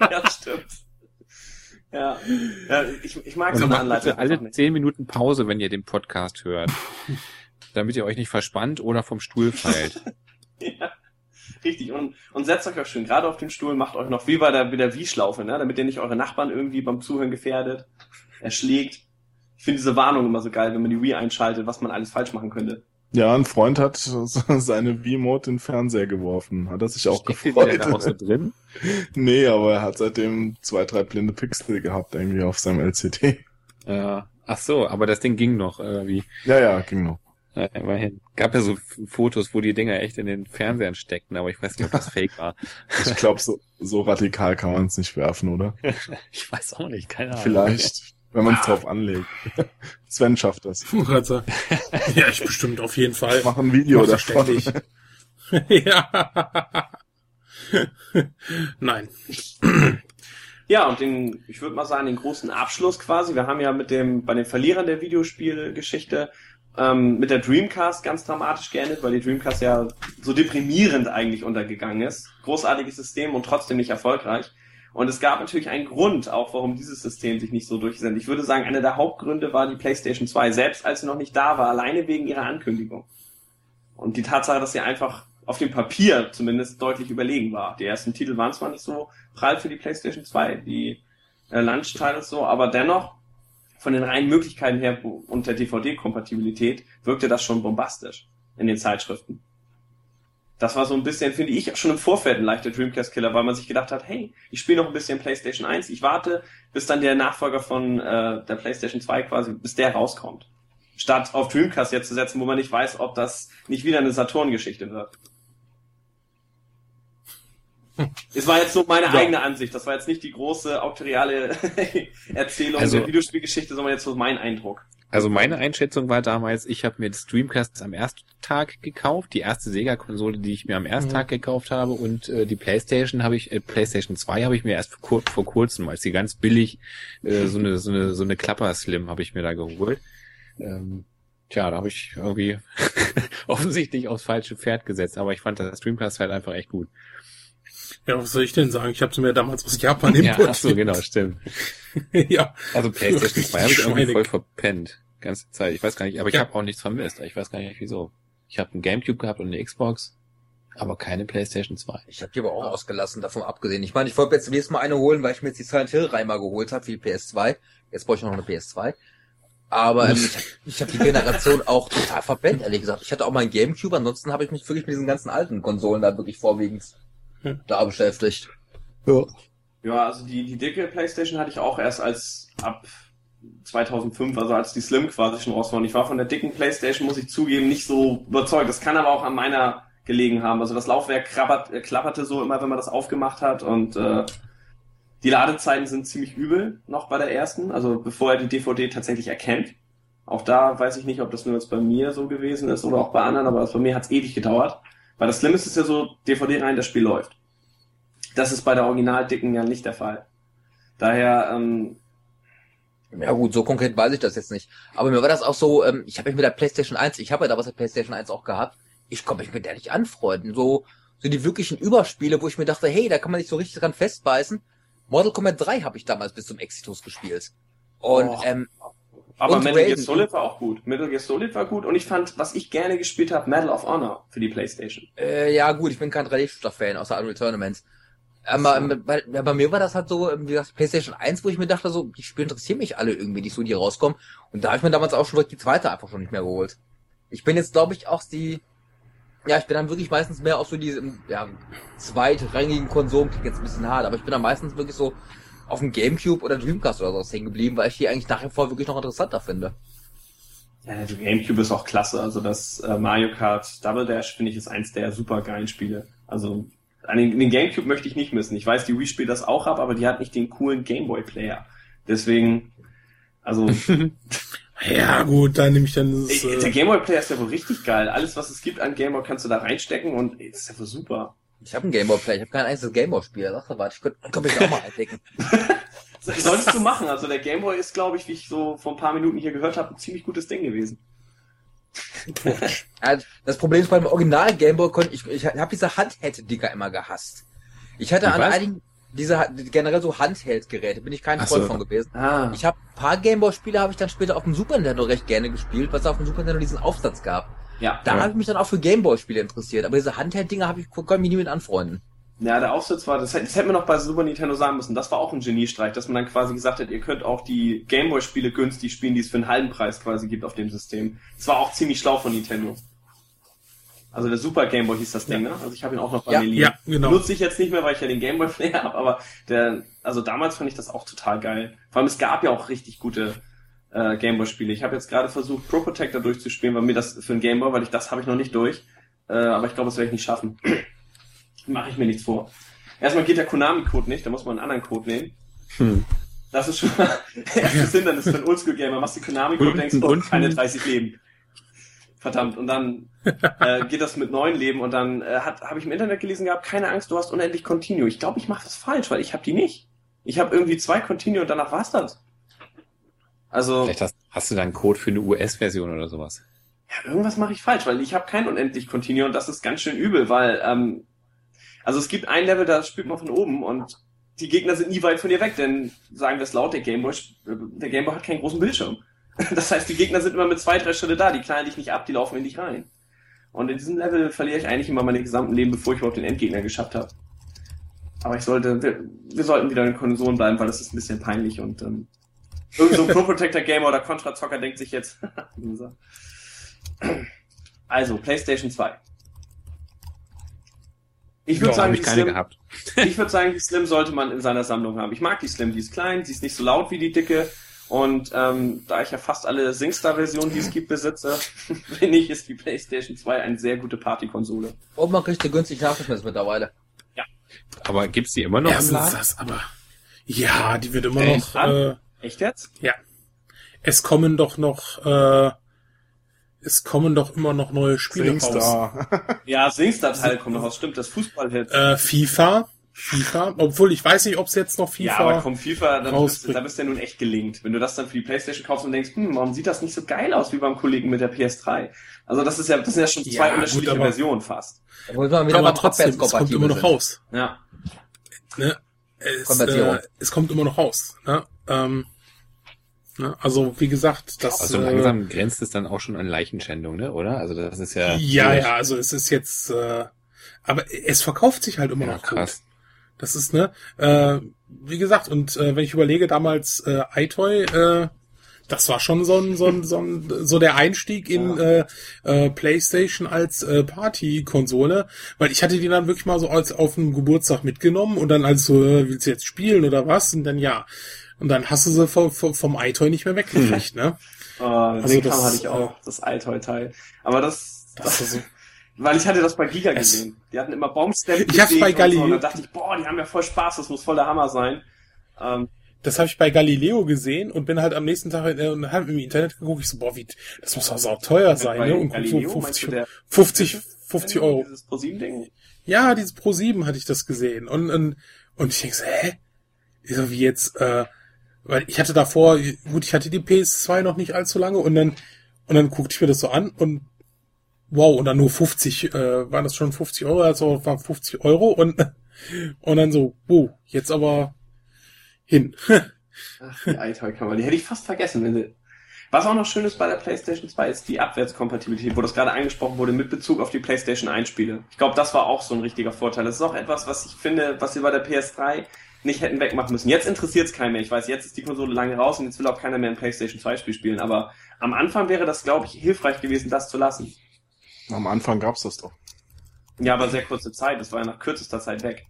ja, stimmt. Ja, ja ich, ich mag so Also eine Anleitung. alle zehn Minuten Pause, wenn ihr den Podcast hört. damit ihr euch nicht verspannt oder vom Stuhl fallt. Ja, richtig. Und, und setzt euch auch schön gerade auf den Stuhl, macht euch noch wie bei der, bei der Wii-Schlaufe, ne? damit ihr nicht eure Nachbarn irgendwie beim Zuhören gefährdet, erschlägt. Ich finde diese Warnung immer so geil, wenn man die Wii einschaltet, was man alles falsch machen könnte. Ja, ein Freund hat seine Wii-Mode in den Fernseher geworfen. Hat er sich auch Steckt ihr da auch gefreut. so drin? nee, aber er hat seitdem zwei, drei blinde Pixel gehabt irgendwie auf seinem LCD. Ja. Ach so, aber das Ding ging noch, äh, wie? Ja, ja, ging noch. Ja, immerhin. Gab ja so Fotos, wo die Dinger echt in den Fernsehern steckten, aber ich weiß nicht, ob das fake war. Ich glaube, so, so radikal kann man es nicht werfen, oder? Ich weiß auch nicht, keine Ahnung. Vielleicht, wenn man es drauf anlegt. Sven schafft das. Ja, ich bestimmt auf jeden Fall. Mach ein Video davon. verständlich. ja. Nein. Ja, und den, ich würde mal sagen, den großen Abschluss quasi. Wir haben ja mit dem, bei den Verlierern der Videospielgeschichte ähm, mit der Dreamcast ganz dramatisch geendet, weil die Dreamcast ja so deprimierend eigentlich untergegangen ist. Großartiges System und trotzdem nicht erfolgreich. Und es gab natürlich einen Grund, auch warum dieses System sich nicht so durchsetzt. Ich würde sagen, einer der Hauptgründe war die PlayStation 2, selbst als sie noch nicht da war, alleine wegen ihrer Ankündigung. Und die Tatsache, dass sie einfach auf dem Papier zumindest deutlich überlegen war. Die ersten Titel waren zwar nicht so prall für die PlayStation 2, die äh, Lunch-Titles so, aber dennoch von den reinen Möglichkeiten her und der DVD-Kompatibilität wirkte das schon bombastisch in den Zeitschriften. Das war so ein bisschen, finde ich, schon im Vorfeld ein leichter Dreamcast-Killer, weil man sich gedacht hat, hey, ich spiele noch ein bisschen PlayStation 1, ich warte, bis dann der Nachfolger von äh, der PlayStation 2 quasi, bis der rauskommt. Statt auf Dreamcast jetzt zu setzen, wo man nicht weiß, ob das nicht wieder eine Saturn-Geschichte wird. Es war jetzt so meine eigene Ansicht. Das war jetzt nicht die große auktoriale Erzählung Also- der Videospielgeschichte, sondern jetzt so mein Eindruck. Also meine Einschätzung war damals, ich habe mir das Dreamcast am ersten Tag gekauft, die erste Sega-Konsole, die ich mir am ersten Mhm. Tag gekauft habe und äh, die PlayStation habe ich, äh, PlayStation 2 habe ich mir erst vor, vor kurzem, als die ganz billig äh, so eine so eine so eine Klapper Slim habe ich mir da geholt. Ähm, Tja, da habe ich irgendwie offensichtlich aufs falsche Pferd gesetzt, aber ich fand das Dreamcast halt einfach echt gut. Ja, was soll ich denn sagen? Ich habe mir damals aus Japan Ja, importiert. ach so, genau, stimmt. ja. Also PlayStation 2 habe ich irgendwie voll verpennt. Ganze Zeit. Ich weiß gar nicht, aber ich Ja. habe auch nichts vermisst. Ich weiß gar nicht wieso. Ich habe einen Gamecube gehabt und eine Xbox, aber keine PlayStation 2. Ich habe die aber auch ausgelassen, davon abgesehen. Ich meine, ich wollte jetzt nächstes Mal eine holen, weil ich mir jetzt die Silent Hill Reimer geholt habe, wie PS2. Jetzt brauche ich noch eine PS2. Aber ähm, ich, hab- ich habe die Generation auch total verpennt, ehrlich gesagt. Ich hatte auch mal einen Gamecube, ansonsten habe ich mich wirklich mit diesen ganzen alten Konsolen da wirklich vorwiegend Hm. da beschäftigt. Ja, also die, die dicke Playstation hatte ich auch erst als ab 2005, also als die Slim quasi schon raus war. Und ich war von der dicken Playstation, muss ich zugeben, nicht so überzeugt. Das kann aber auch an meiner gelegen haben. Also das Laufwerk krabbert, äh, klapperte so immer, wenn man das aufgemacht hat und äh, die Ladezeiten sind ziemlich übel noch bei der ersten, also bevor er die DVD tatsächlich erkennt. Auch da weiß ich nicht, ob das nur jetzt bei mir so gewesen ist oder auch bei anderen, aber bei mir hat es ewig gedauert. Bei der Slim ist es ja so, DVD rein, das Spiel läuft. Das ist bei der original dicken ja nicht der Fall. Daher, ähm, Ja gut, so konkret weiß ich das jetzt nicht. Aber mir war das auch so, ähm, ich habe mich mit der PlayStation 1, ich habe ja damals eine PlayStation 1 auch gehabt, ich konnte mich mit der nicht anfreunden. So, so die wirklichen Überspiele, wo ich mir dachte, hey, da kann man nicht so richtig dran festbeißen. Mortal Kombat 3 habe ich damals bis zum Exitus gespielt. Und Oh. ähm, aber Und Metal Gear Raiden. Solid war auch gut. Metal Gear Solid war gut und ich fand, was ich gerne gespielt habe, Medal of Honor für die Playstation. äh, ja gut, ich bin kein 3D-Shooter-Fan, außer Unreal Tournaments. Aber ähm, bei, ja, bei mir war das halt so, ähm, wie gesagt, PlayStation 1, wo ich mir dachte, so, die Spiele interessieren mich alle irgendwie nicht so, die rauskommen. Und da habe ich mir damals auch schon direkt die zweite einfach schon nicht mehr geholt. Ich bin jetzt, glaube ich, auch die, ja, ich bin dann wirklich meistens mehr auf so diese, ja, zweitrangigen Konsolen, klingt jetzt ein bisschen hart, aber ich bin dann meistens wirklich so auf dem Gamecube oder Dreamcast oder sowas hängen geblieben, weil ich die eigentlich nach wie vor wirklich noch interessanter finde. Ja, der Gamecube ist auch klasse. Also das äh, Mario Kart Double Dash finde ich ist eins der super geilen Spiele. Also an den, den Gamecube möchte ich nicht missen. Ich weiß, die Wii spielt das auch ab, aber die hat nicht den coolen Gameboy Player. Deswegen, also Ja, gut, dann nehme ich dann das, äh, der Gameboy Player ist ja wohl richtig geil. Alles, was es gibt an Gameboy, kannst du da reinstecken und ey, das ist ja wohl super. Ich habe einen Gameboy Play, ich habe kein einziges Gameboy-Spiel. Sag doch, warte, ich könnte könnt mich auch mal eindecken. Das solltest du machen. Also der Gameboy ist, glaube ich, wie ich so vor ein paar Minuten hier gehört habe, ein ziemlich gutes Ding gewesen. Ja, Das Problem ist beim Original Gameboy konnte ich, ich habe diese Handheld-Dinger immer gehasst. Ich hatte an was? einigen diese generell so Handheld-Geräte bin ich kein Ach Freund so. von gewesen. Ah. Ich habe paar Gameboy-Spiele habe ich dann später auf dem Super Nintendo recht gerne gespielt, weil es auf dem Super Nintendo diesen Aufsatz gab. Ja. Da Ja. habe ich mich dann auch für Gameboy-Spiele interessiert, aber diese Handheld-Dinger habe ich konnte mich nie mit anfreunden. Ja, der Aufsatz war, das, hätte- das hätten wir noch bei Super Nintendo sagen müssen. Das war auch ein Geniestreich, dass man dann quasi gesagt hat, ihr könnt auch die Gameboy-Spiele günstig spielen, die es für einen halben Preis quasi gibt auf dem System. Das war auch ziemlich schlau von Nintendo. Also der Super Gameboy hieß das Ding, ne? Also ich habe ihn auch noch bei Ja, mir liegen. ja, genau. Nutze ich jetzt nicht mehr, weil ich ja den Gameboy Player habe, aber der, also damals fand ich das auch total geil. Vor allem es gab ja auch richtig gute äh, Gameboy-Spiele. Ich habe jetzt gerade versucht, Pro Protector durchzuspielen, weil mir das für den Gameboy, weil ich das habe ich noch nicht durch. Äh, aber ich glaube, das werde ich nicht schaffen. Mache ich mir nichts vor. Erstmal geht der Konami-Code nicht, da muss man einen anderen Code nehmen. Hm. Das ist schon mal erstes Hindernis für einen Oldschool-Gamer. Machst du Konami-Code, Und- denkst du, oh, keine 30 Leben. Verdammt. Und dann äh, geht das mit neun Leben und dann äh, habe ich im Internet gelesen gehabt, keine Angst, du hast unendlich Continue. Ich glaube, ich mache das falsch, weil ich habe die nicht. Ich habe irgendwie zwei Continue und danach war's das. Also Vielleicht hast, hast du da einen Code für eine US-Version oder sowas. ja, irgendwas mache ich falsch, weil ich habe kein unendlich Continue und das ist ganz schön übel, weil ähm, also es gibt ein Level, da spielt man von oben und die Gegner sind nie weit von dir weg, denn sagen wir es laut, der Gameboy, der Gameboy hat keinen großen Bildschirm. Das heißt, die Gegner sind immer mit zwei, drei Schritte da, die knallen dich nicht ab, die laufen in dich rein. Und in diesem Level verliere ich eigentlich immer meine gesamten Leben, bevor ich überhaupt den Endgegner geschafft habe. Aber ich sollte, wir, wir sollten wieder in den Konsolen bleiben, weil das ist ein bisschen peinlich und ähm, irgend so ein Pro Protector Gamer oder Contra Zocker denkt sich jetzt. Also, PlayStation 2. Ich würde Ja, sagen, die keine Slim, gehabt. ich würde sagen, die Slim sollte man in seiner Sammlung haben. Ich mag die Slim, die ist klein, sie ist nicht so laut wie die dicke. Und ähm, da ich ja fast alle SingStar-Versionen, die es gibt, besitze, finde ich, ist die PlayStation 2 eine sehr gute Partykonsole. Und man kriegt sie günstig nachgeschmissen mittlerweile. Aber gibt's die immer noch im erstens Laden? das, aber ja, die wird immer Echt? noch. Äh, Echt jetzt? ja, es kommen doch noch. Äh, es kommen doch immer noch neue Spiele raus. SingStar. Ja, SingStar-Teil kommt noch raus. Stimmt, das Fußballhit. Äh, FIFA, FIFA, obwohl ich weiß nicht, ob es jetzt noch FIFA. Ja, aber komm, FIFA, da bist, da bist du ja nun echt gelingt. Wenn du das dann für die Playstation kaufst und denkst, hm, warum sieht das nicht so geil aus wie beim Kollegen mit der PS3? Also das ist ja, das sind ja schon zwei Ja, gut, unterschiedliche aber- Versionen fast. Aber beim trotzdem, es kommt immer noch raus. Ja. Ne? Es, Konvertierung. äh, es kommt immer noch raus. Ne? Ähm? Also wie gesagt, das. Also äh, langsam grenzt es dann auch schon an Leichenschändung, ne? Oder? Also das ist ja. Ja, ja, also es ist jetzt, äh, aber es verkauft sich halt immer Ja, noch krass. gut. Das ist, ne, äh, wie gesagt, und äh, wenn ich überlege, damals äh, iToy, äh, das war schon so ein, so ein, so ein, so der Einstieg in äh, äh, PlayStation als äh, Party-Konsole, weil ich hatte die dann wirklich mal so als auf dem Geburtstag mitgenommen und dann als so, äh, willst du jetzt spielen oder was? Und dann ja. Und dann hast du sie vom, vom, vom iToy nicht mehr weggekriegt, ne? Äh, Also den das, Kram hatte ich auch, das iToy-Teil. Aber das, Das ist so. weil ich hatte das bei Giga Es- gesehen. Die hatten immer Baumstämme. Ich hab's bei Galileo- Und, so, und dann dachte ich, boah, die haben ja voll Spaß, das muss voll der Hammer sein. Ähm, Das habe ich bei Galileo gesehen und bin halt am nächsten Tag äh, und hab im Internet geguckt. Ich so, boah, wie, das muss doch sau teuer sein, ne? Und Galileo, so meinst du 50, der 50, 50 Euro. Dieses ProSieben-Ding? Ja, dieses Pro 7 hatte ich das gesehen. Und, und, und ich denke so, hä? Ich so, wie jetzt, äh, weil ich hatte davor, gut, ich hatte die PS2 noch nicht allzu lange und dann, und dann guckte ich mir das so an und wow, und dann nur 50, äh, waren das schon 50 Euro, also waren 50 Euro und, und dann so, wow, jetzt aber hin. Ach, die iToy-Kamera, die hätte ich fast vergessen. Wenn sie... Was auch noch schön ist bei der PlayStation 2 ist die Abwärtskompatibilität, wo das gerade angesprochen wurde mit Bezug auf die PlayStation 1 Spiele. Ich glaube, das war auch so ein richtiger Vorteil. Das ist auch etwas, was ich finde, was wir bei der PS3 nicht hätten wegmachen müssen. Jetzt interessiert es keinen mehr. Ich weiß, jetzt ist die Konsole lange raus und jetzt will auch keiner mehr ein PlayStation 2 Spiel spielen. Aber am Anfang wäre das, glaube ich, hilfreich gewesen, das zu lassen. Am Anfang gab's das doch. Ja, aber sehr kurze Zeit. Das war ja nach kürzester Zeit weg.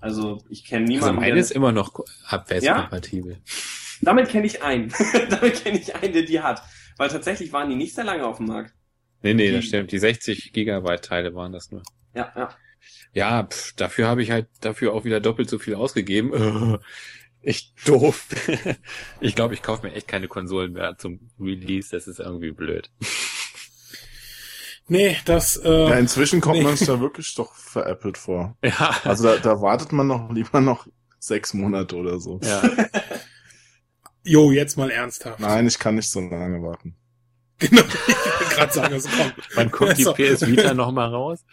Also ich kenne Also niemanden. meine der- ist immer noch abwärtskompatibel. Damit kenne ich einen. Damit kenne ich einen, der die hat. Weil tatsächlich waren die nicht sehr lange auf dem Markt. Nee, nee, Die- das stimmt. Die 60 Gigabyte Teile waren das nur. Ja, ja. Ja, pff, dafür habe ich halt dafür auch wieder doppelt so viel ausgegeben. Ich doof. Ich glaube, ich kaufe mir echt keine Konsolen mehr zum Release. Das ist irgendwie blöd. nee, das, äh, Ja, inzwischen kommt nee. man sich da wirklich doch veräppelt vor. Ja. Also da, da wartet man noch lieber noch sechs Monate oder so. ja. jo, jetzt mal ernsthaft. Nein, ich kann nicht so lange warten. Genau, ich will gerade sagen, also komm. Man guckt die. PS Vita noch mal raus.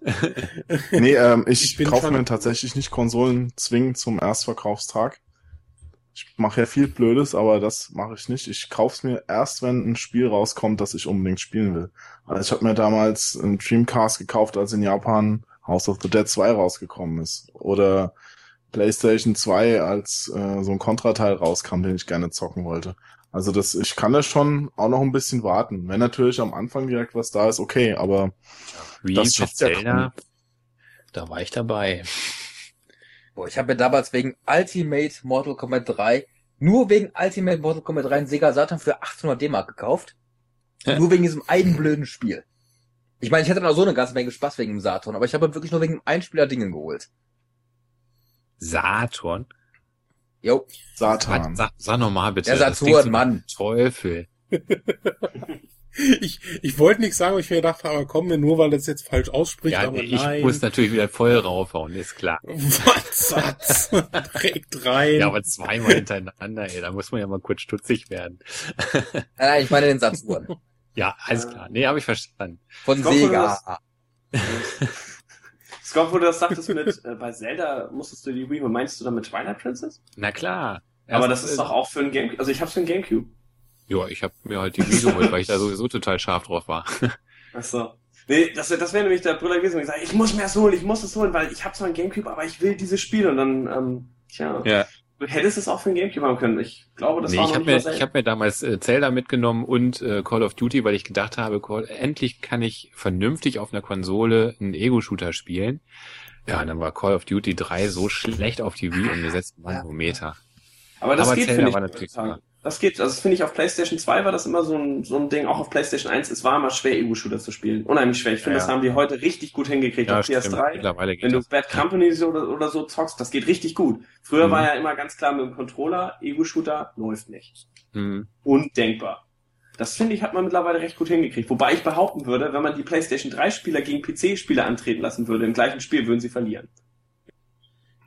Nee, ähm, ich, Ich kaufe mir tatsächlich nicht Konsolen zwingend zum Erstverkaufstag. Ich mache ja viel Blödes, aber das mache ich nicht. Ich kauf's mir erst, wenn ein Spiel rauskommt, das ich unbedingt spielen will. Also ich habe mir damals einen Dreamcast gekauft, als in Japan House of the Dead 2 rausgekommen ist. Oder PlayStation 2, als äh, so ein Contra-Teil rauskam, den ich gerne zocken wollte. Also das, ich kann da schon auch noch ein bisschen warten. Wenn natürlich am Anfang direkt was da ist, okay, aber Wie Das schafft ja Zelda. Da war ich dabei. Boah, ich habe mir damals wegen Ultimate Mortal Kombat 3, nur wegen Ultimate Mortal Kombat 3 einen Sega Saturn für 1800 D-Mark gekauft. Hä? Nur wegen diesem einen blöden Spiel. Ich meine, ich hatte noch so eine ganze Menge Spaß wegen dem Saturn, aber ich habe wirklich nur wegen dem Einspieler Dingen geholt. Saturn. Jo, Satan. Sag, sag noch mal bitte. der Das Saturn, klingt so Mann. Teufel. Ich, ich wollte nichts sagen, aber ich mir gedacht habe, komm mir nur, weil das jetzt falsch ausspricht, Ja, aber ich nein. muss natürlich wieder voll raufhauen, ist klar. Was Satz? Direkt rein. Ja, aber zweimal hintereinander, ey, da muss man ja mal kurz stutzig werden. Nein, nein, ich meine den Saturn. Ja, alles klar. Nee, habe ich verstanden. Von Ich hoffe, Sega. Scott, wo du das sagtest mit, äh, bei Zelda musstest du die Wii holen. Meinst du damit Twilight Princess? Na klar. Aber das ist doch auch für ein Gamecube. Also ich hab's für ein Gamecube. Ja, ich habe mir halt die Wii geholt, weil ich da sowieso total scharf drauf war. Ach so. Nee, das, das wäre nämlich der Brüller gewesen, und ich muss mir das holen, ich muss es holen, weil ich habe zwar ein Gamecube, aber ich will dieses Spiel. Und dann, ähm, tja, Ja. Du hättest es auch für ein Gamecube haben können. Ich glaube, das nee, war ich noch habe nicht mir, ich hab mir damals äh, Zelda mitgenommen und äh, Call of Duty, weil ich gedacht habe, Call, endlich kann ich vernünftig auf einer Konsole einen Ego-Shooter spielen. Ja, und dann war Call of Duty 3 so schlecht auf die Wii umgesetzt, Manometer. Aber das Aber geht, Zelda war natürlich. Das geht, also das finde ich auf PlayStation 2 war das immer so ein, so ein Ding, auch auf PlayStation 1, es war immer schwer, Ego-Shooter zu spielen. Unheimlich schwer. Ich finde, Ja. das haben die heute richtig gut hingekriegt Ja, auf stimmt. PS3. Mittlerweile geht Wenn du das. Bad Company oder, oder so zockst, das geht richtig gut. Früher Mhm. war ja immer ganz klar mit dem Controller, Ego-Shooter läuft nicht. Hm. Undenkbar. Das finde ich, hat man mittlerweile recht gut hingekriegt. Wobei ich behaupten würde, wenn man die PlayStation 3 Spieler gegen PC-Spieler antreten lassen würde, im gleichen Spiel würden sie verlieren.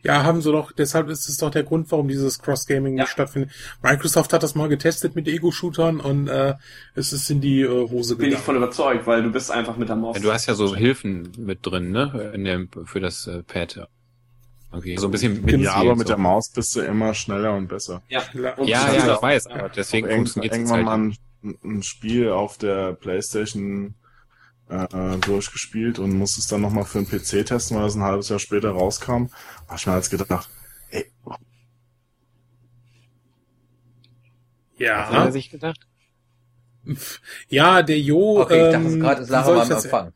Ja, haben sie doch, deshalb ist es doch der Grund, warum dieses Cross-Gaming Ja. nicht stattfindet. Microsoft hat das mal getestet mit Ego-Shootern und äh, es ist in die äh, Hose Bin ich gegangen. von überzeugt, weil du bist einfach mit der Maus. Ja, du hast ja so Hilfen mit drin, ne? In dem, für das äh, Pad. Okay. So ein bisschen mit Ja, aber mit so. der Maus bist du immer schneller und besser. ja. Ja. Und Ja, das ja, ich auch- weiß, aber deswegen funktioniert es irgendwann halt. mal ein, ein Spiel auf der Playstation äh, durchgespielt und musste es dann nochmal für einen PC testen, weil es ein halbes Jahr später rauskam. Hab ich mir als gedacht, ey, Was hat Ja, er sich gedacht? ja, der Jo. Okay, ich dachte ähm, gerade, es lag aber am Empfang.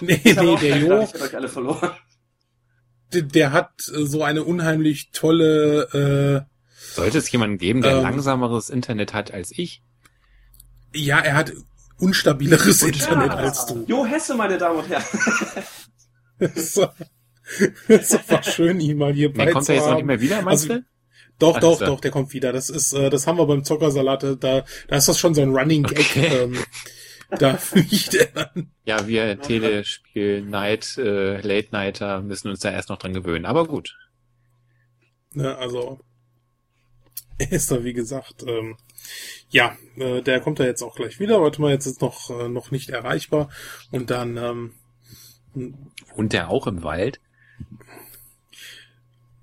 Nee, nee, der gedacht, Jo, Ich euch alle verloren. der, der hat äh, so eine unheimlich tolle, Sollte es jemanden geben, der Ähm. langsameres Internet hat als ich? äh, ja, er hat unstabileres Und- Internet Ja. als du. Jo Hesse, meine Damen und Herren. so. Ist doch schön, ihn mal hier Nee, kommt er jetzt noch nicht mehr wieder, meinst Also- du? Doch, Ach, doch, er. doch, der kommt wieder. Das ist, äh, das haben wir beim Zockersalat, da, da ist das schon so ein Running Gag. Okay. Ähm, da fliegt er dann. Ja, wir Telespiel Night, äh, Late Nighter müssen uns da erst noch dran gewöhnen. Aber gut. Ne, also er ist da, wie gesagt, ähm, ja, äh, der kommt da jetzt auch gleich wieder. Warte mal, jetzt ist noch, äh, noch nicht erreichbar. Und dann, ähm, Und der auch im Wald?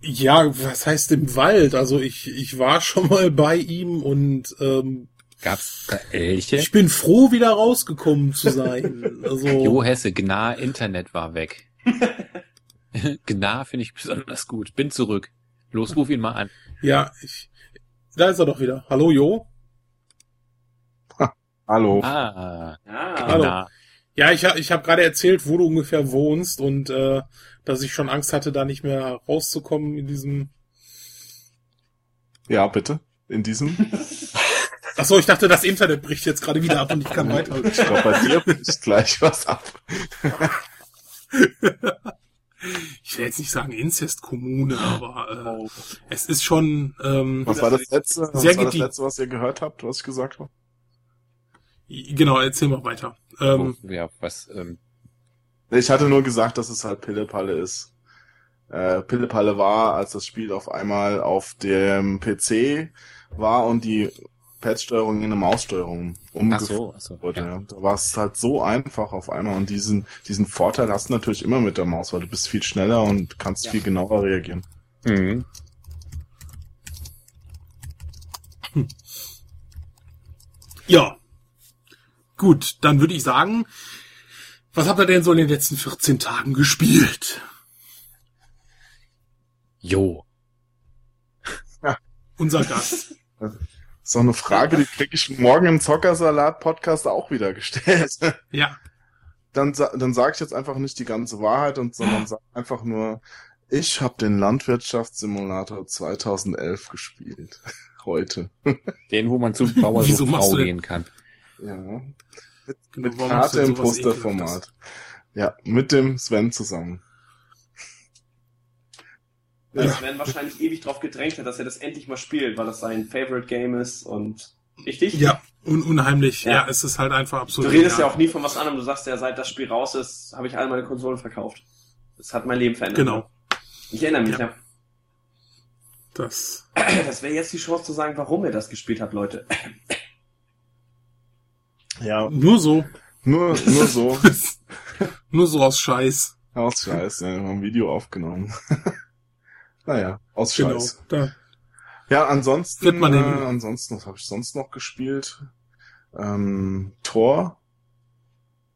ja, was heißt im Wald? Also ich, ich war schon mal bei ihm und ähm, Gab's da Elche? ich bin froh, wieder rausgekommen zu sein. Also, Jo Hesse, Gnar Internet war weg. Gnar finde ich besonders gut. Bin zurück. Los, ruf ihn mal an. ja, ich, da ist er doch wieder. Hallo, Jo? Hallo. Ah, Ja. Hallo. Ja, ich, ich habe gerade erzählt, wo du ungefähr wohnst und äh, dass ich schon Angst hatte, da nicht mehr rauszukommen in diesem. Ja, bitte. In diesem. Ach so, ich dachte, das Internet bricht jetzt gerade wieder ab und ich kann weiter. Ich glaube, bei dir bricht gleich was ab. Ich will jetzt nicht sagen Inzestkommune, aber äh, es ist schon. Ähm, Was war das letzte, was Sehr war das letzte, was ihr gehört habt, was ich gesagt habe? Genau, erzähl mal weiter. Ähm, ja, was, ähm, Ich hatte nur gesagt, dass es halt Pillepalle ist. Äh, Pillepalle war, als das Spiel auf einmal auf dem PC war und die Pad-Steuerung in eine Maussteuerung ach umgeführt so, ach so. wurde. Ja. Ja. Da war es halt so einfach auf einmal und diesen, diesen Vorteil hast du natürlich immer mit der Maus, weil du bist viel schneller und kannst Ja. viel genauer reagieren. Mhm. ja. Gut, dann würde ich sagen, was habt ihr denn so in den letzten 14 Tagen gespielt? Jo. Unser Gast. So eine Frage, die krieg ich morgen im Zockersalat-Podcast auch wieder gestellt. Ja. dann, dann sage ich jetzt einfach nicht die ganze Wahrheit, und sondern sag einfach nur, ich habe den Landwirtschaftssimulator 2011 gespielt. Heute. Den, wo man zu Bauer so Frau gehen kann. Ja. Mit, Genau, mit du Karte im? Posterformat. Ja, mit dem Sven zusammen. Weil Sven wahrscheinlich ewig drauf gedrängt hat, dass er das endlich mal spielt, weil das sein Favorite Game ist und richtig? Ja, un unheimlich. Ja. Ja. es ist halt einfach Du absolut. redest ja genial. auch nie von was anderem. Du sagst ja, seit das Spiel raus ist, habe ich alle meine Konsolen verkauft. Das hat mein Leben verändert. Genau. Ich erinnere mich, Ja. ja. Das. Das wäre jetzt die Chance zu sagen, warum er das gespielt hat, Leute. Ja, Nur so. nur, nur so. Nur so aus Scheiß. Aus Scheiß, ja, wir haben ein Video aufgenommen. naja, aus Genau. Scheiß. Da. Ja, ansonsten, Wird man äh, ansonsten, was habe ich sonst noch gespielt? Ähm, Tor.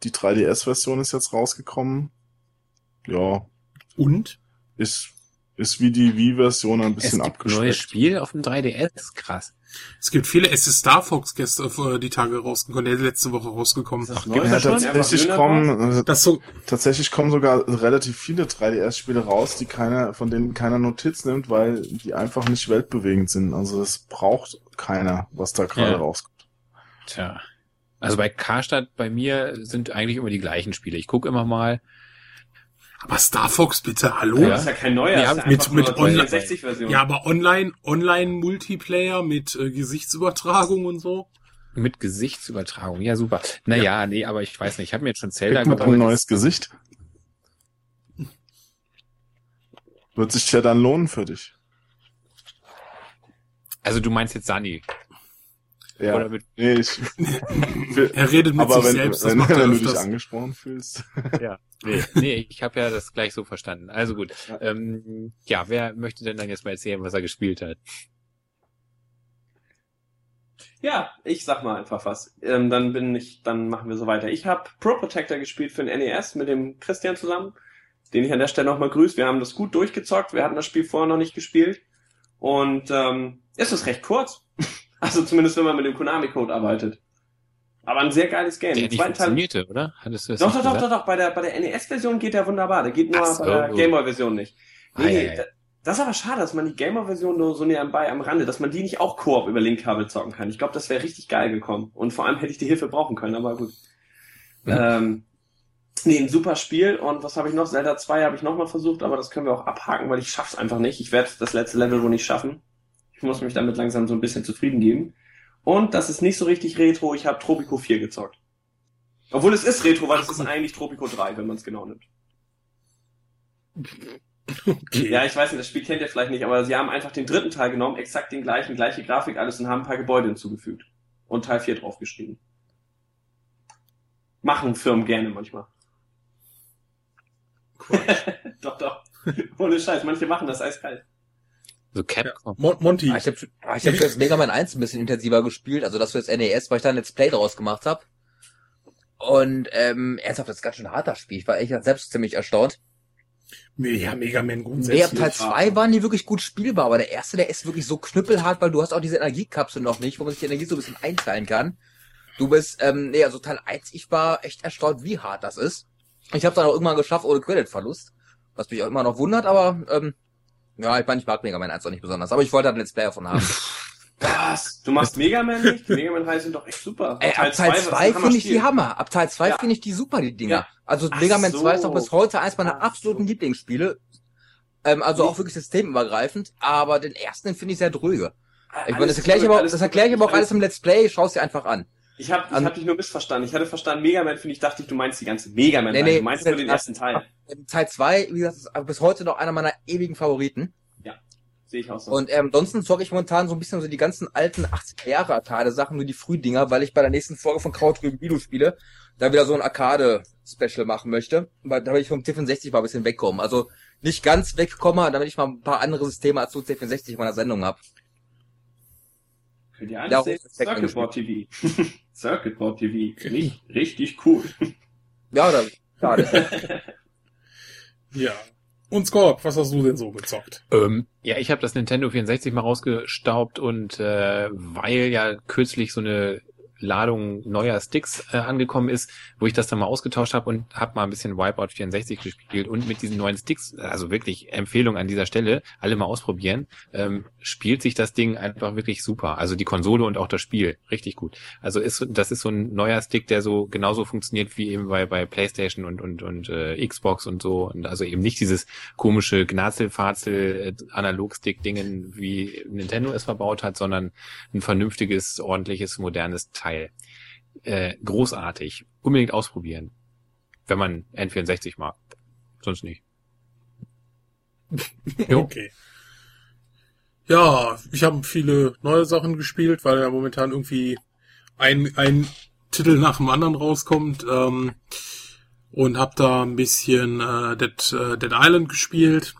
Die 3DS-Version ist jetzt rausgekommen. Ja, Und? ist, ist wie die Wii-Version ein bisschen es gibt neues. Spiel auf dem 3DS. Krass. Es gibt viele. Es ist Star Fox gestern äh, die Tage rausgekommen, der ist letzte Woche rausgekommen. Gibt Ja, tatsächlich kommen, äh, Das so. tatsächlich kommen sogar relativ viele 3DS-Spiele raus, die keiner, von denen keiner Notiz nimmt, weil die einfach nicht weltbewegend sind. Also es braucht keiner, was da gerade Ja. rauskommt. Tja. Also bei Karstadt bei mir sind eigentlich immer die gleichen Spiele. Ich gucke immer mal. Aber Star Fox bitte, hallo? Ja. Das ist ja kein neuer, Nee, ja mit- einfach mit nur Online- 64-Version. Ja, aber online, online Multiplayer mit äh, Gesichtsübertragung und so. Mit Gesichtsübertragung. Ja, super. Naja, nee, aber ich weiß nicht. Ich habe mir jetzt schon Zelda man ein neues Gesicht? Wird sich ja dann lohnen für dich. Also du meinst jetzt Sunny. Ja. Oder mit, nee, ich, Er redet mit aber sich wenn, selbst, das wenn, macht er wenn du dich angesprochen fühlst. ja. Nee, nee ich habe ja das gleich so verstanden. Also gut. Ja. Ähm, ja, wer möchte denn dann jetzt mal erzählen, was er gespielt hat? Ja, ich sag mal einfach was. Ähm, dann bin ich, dann machen wir so weiter. Ich habe Pro Protector gespielt für den NES mit dem Christian zusammen, den ich an der Stelle nochmal grüße. Wir haben das gut durchgezockt. Wir hatten das Spiel vorher noch nicht gespielt. Und ähm, es ist recht kurz. Also zumindest wenn man mit dem Konami-Code arbeitet. Aber ein sehr geiles Game. Der nicht zweiten Teil. funktionierte, oder? Hattest du das Doch, doch, doch, doch, doch. Bei der, bei der NES-Version geht der wunderbar. Der geht nur so. bei der Gameboy-Version nicht. Nee, Ah, ja, ja. da- Das ist aber schade, dass man die Gamer-Version nur so nebenbei am Rande, dass man die nicht auch Koop über Linkkabel zocken kann. Ich glaube, das wäre richtig geil gekommen. Und vor allem hätte ich die Hilfe brauchen können, aber gut. Mhm. Ähm, nee, ein super Spiel. Und was habe ich noch? Zelda 2 habe ich nochmal versucht, aber das können wir auch abhaken, weil ich schaff's einfach nicht. Ich werde das letzte Level wohl nicht schaffen. Ich muss mich damit langsam so ein bisschen zufrieden geben. Und das ist nicht so richtig Retro. Ich habe Tropico 4 gezockt. Obwohl es ist Retro, weil es ist eigentlich Tropico 3, wenn man es genau nimmt. Okay. Ja, ich weiß nicht, das Spiel kennt ihr vielleicht nicht, aber sie haben einfach den dritten Teil genommen, exakt den gleichen, gleiche Grafik, alles und haben ein paar Gebäude hinzugefügt. Und Teil 4 draufgeschrieben. Machen Firmen gerne manchmal. doch, doch. Ohne Scheiß, manche machen das eiskalt. So Capcom. Mon Monty, Ah, Ich habe ich hab jetzt Mega Man 1 ein bisschen intensiver gespielt, also das für das NES, weil ich da ein Let's Play draus gemacht habe. Und ähm, ernsthaft, das ist ganz schön ein harter Spiel. Ich war echt selbst ziemlich erstaunt. ja, Mega Man grundsätzlich. ab Teil 2 waren die wirklich gut spielbar, aber der erste, der ist wirklich so knüppelhart, weil du hast auch diese Energiekapsel noch nicht, wo man sich die Energie so ein bisschen einteilen kann. Du bist, ähm, nee, also Teil 1, ich war echt erstaunt, wie hart das ist. Ich habe dann auch irgendwann geschafft ohne Creditverlust, was mich auch immer noch wundert, aber ähm, ja, ich meine, ich mag Mega Man 1 auch nicht besonders, aber ich wollte halt ein Let's Play davon haben. Was? Du machst Mega Man nicht? Die Mega Man 3 sind doch echt super. Ey, ab Teil 2 finde ich die Hammer. Ab Teil 2 Ja. finde ich die super, die Dinger. Ja. Also Ach Mega Man so. 2 ist auch bis heute eins meiner Ach absoluten so. Lieblingsspiele. Ähm, also Nee. auch wirklich systemübergreifend, aber den ersten finde ich sehr dröge. Ich meine, das erkläre ich aber, das erkläre ich aber auch alles im Let's Play, schau es dir einfach an. Ich habe ich hab dich nur missverstanden. Ich hatte verstanden, Mega Man, finde ich, dachte ich, du meinst die ganze Mega Man. Nee, nee, du meinst nur den ersten Teil. Teil 2, wie gesagt, ist bis heute noch einer meiner ewigen Favoriten. Sehe ich auch so. Und ähm, ansonsten zocke ich momentan so ein bisschen so die ganzen alten 80er Jahre Arcade-Sachen, nur die Frühdinger, weil ich bei der nächsten Folge von Krautrüben Videospiele da wieder so ein Arcade-Special machen möchte. Weil da will ich vom C64 mal ein bisschen wegkommen. Also nicht ganz wegkomme, damit ich mal ein paar andere Systeme als so C64 in meiner Sendung habe. Könnt ihr Ja, alles sehen? Respekt Circuit Board TV. Circuit Board TV. Richtig, richtig cool. Ja, da, schade. Ja. Und Scorp, was hast du denn so gezockt? Ähm, ja, ich habe das Nintendo 64 mal rausgestaubt und äh, weil ja kürzlich so eine Ladung neuer Sticks äh, angekommen ist, wo ich das dann mal ausgetauscht habe und habe mal ein bisschen Wipeout 64 gespielt und mit diesen neuen Sticks, also wirklich Empfehlung an dieser Stelle, alle mal ausprobieren, ähm, spielt sich das Ding einfach wirklich super. Also die Konsole und auch das Spiel, richtig gut. Also ist das ist so ein neuer Stick, der so genauso funktioniert wie eben bei bei PlayStation und und und äh, Xbox und so und also eben nicht dieses komische Gnazelfazel äh, Analogstick-Dingen wie Nintendo es verbaut hat, sondern ein vernünftiges, ordentliches, modernes Teil. Äh, großartig. Unbedingt ausprobieren. Wenn man N64 mag. Sonst nicht. Jo. Okay. Ja, ich habe viele neue Sachen gespielt, weil ja momentan irgendwie ein, ein Titel nach dem anderen rauskommt. Ähm, und habe da ein bisschen äh, Dead, äh, Dead Island gespielt.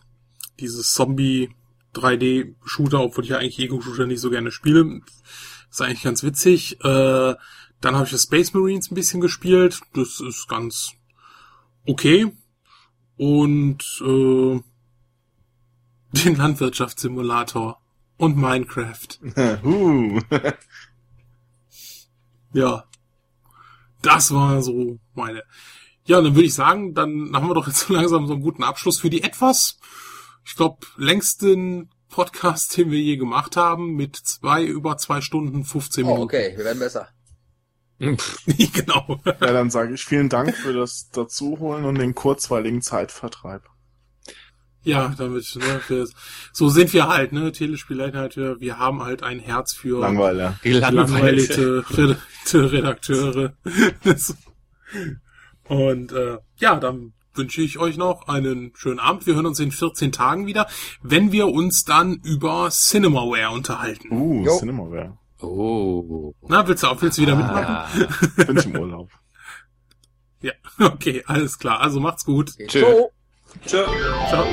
Dieses Zombie 3D-Shooter, obwohl ich ja eigentlich Ego-Shooter nicht so gerne spiele. Ist eigentlich ganz witzig. Äh, dann habe ich das Space Marines ein bisschen gespielt. Das ist ganz okay. Und äh, den Landwirtschaftssimulator und Minecraft. Ja. Das war so meine. Ja, dann würde ich sagen, dann haben wir doch jetzt so langsam so einen guten Abschluss für die etwas, ich glaube, längsten Podcast, den wir je gemacht haben, mit zwei, über zwei Stunden, 15 Oh, Minuten. okay, wir werden besser. genau. Ja, dann sage ich vielen Dank für das Dazuholen und den kurzweiligen Zeitvertreib. Ja, damit, ne, wir, so sind wir halt, ne, Telespieleinheit, wir, wir haben halt ein Herz für Langweiler. langweilige Red- Redakteure. und äh, ja, dann wünsche ich euch noch einen schönen Abend. Wir hören uns in 14 Tagen wieder, wenn wir uns dann über Cinemaware unterhalten. Uh, Jo. Cinemaware. Oh. Na, willst du auch, willst du wieder mitmachen? Ah. Bin ich im Urlaub. Ja, okay, alles klar. Also macht's gut. Tschö. Tschö. Ciao.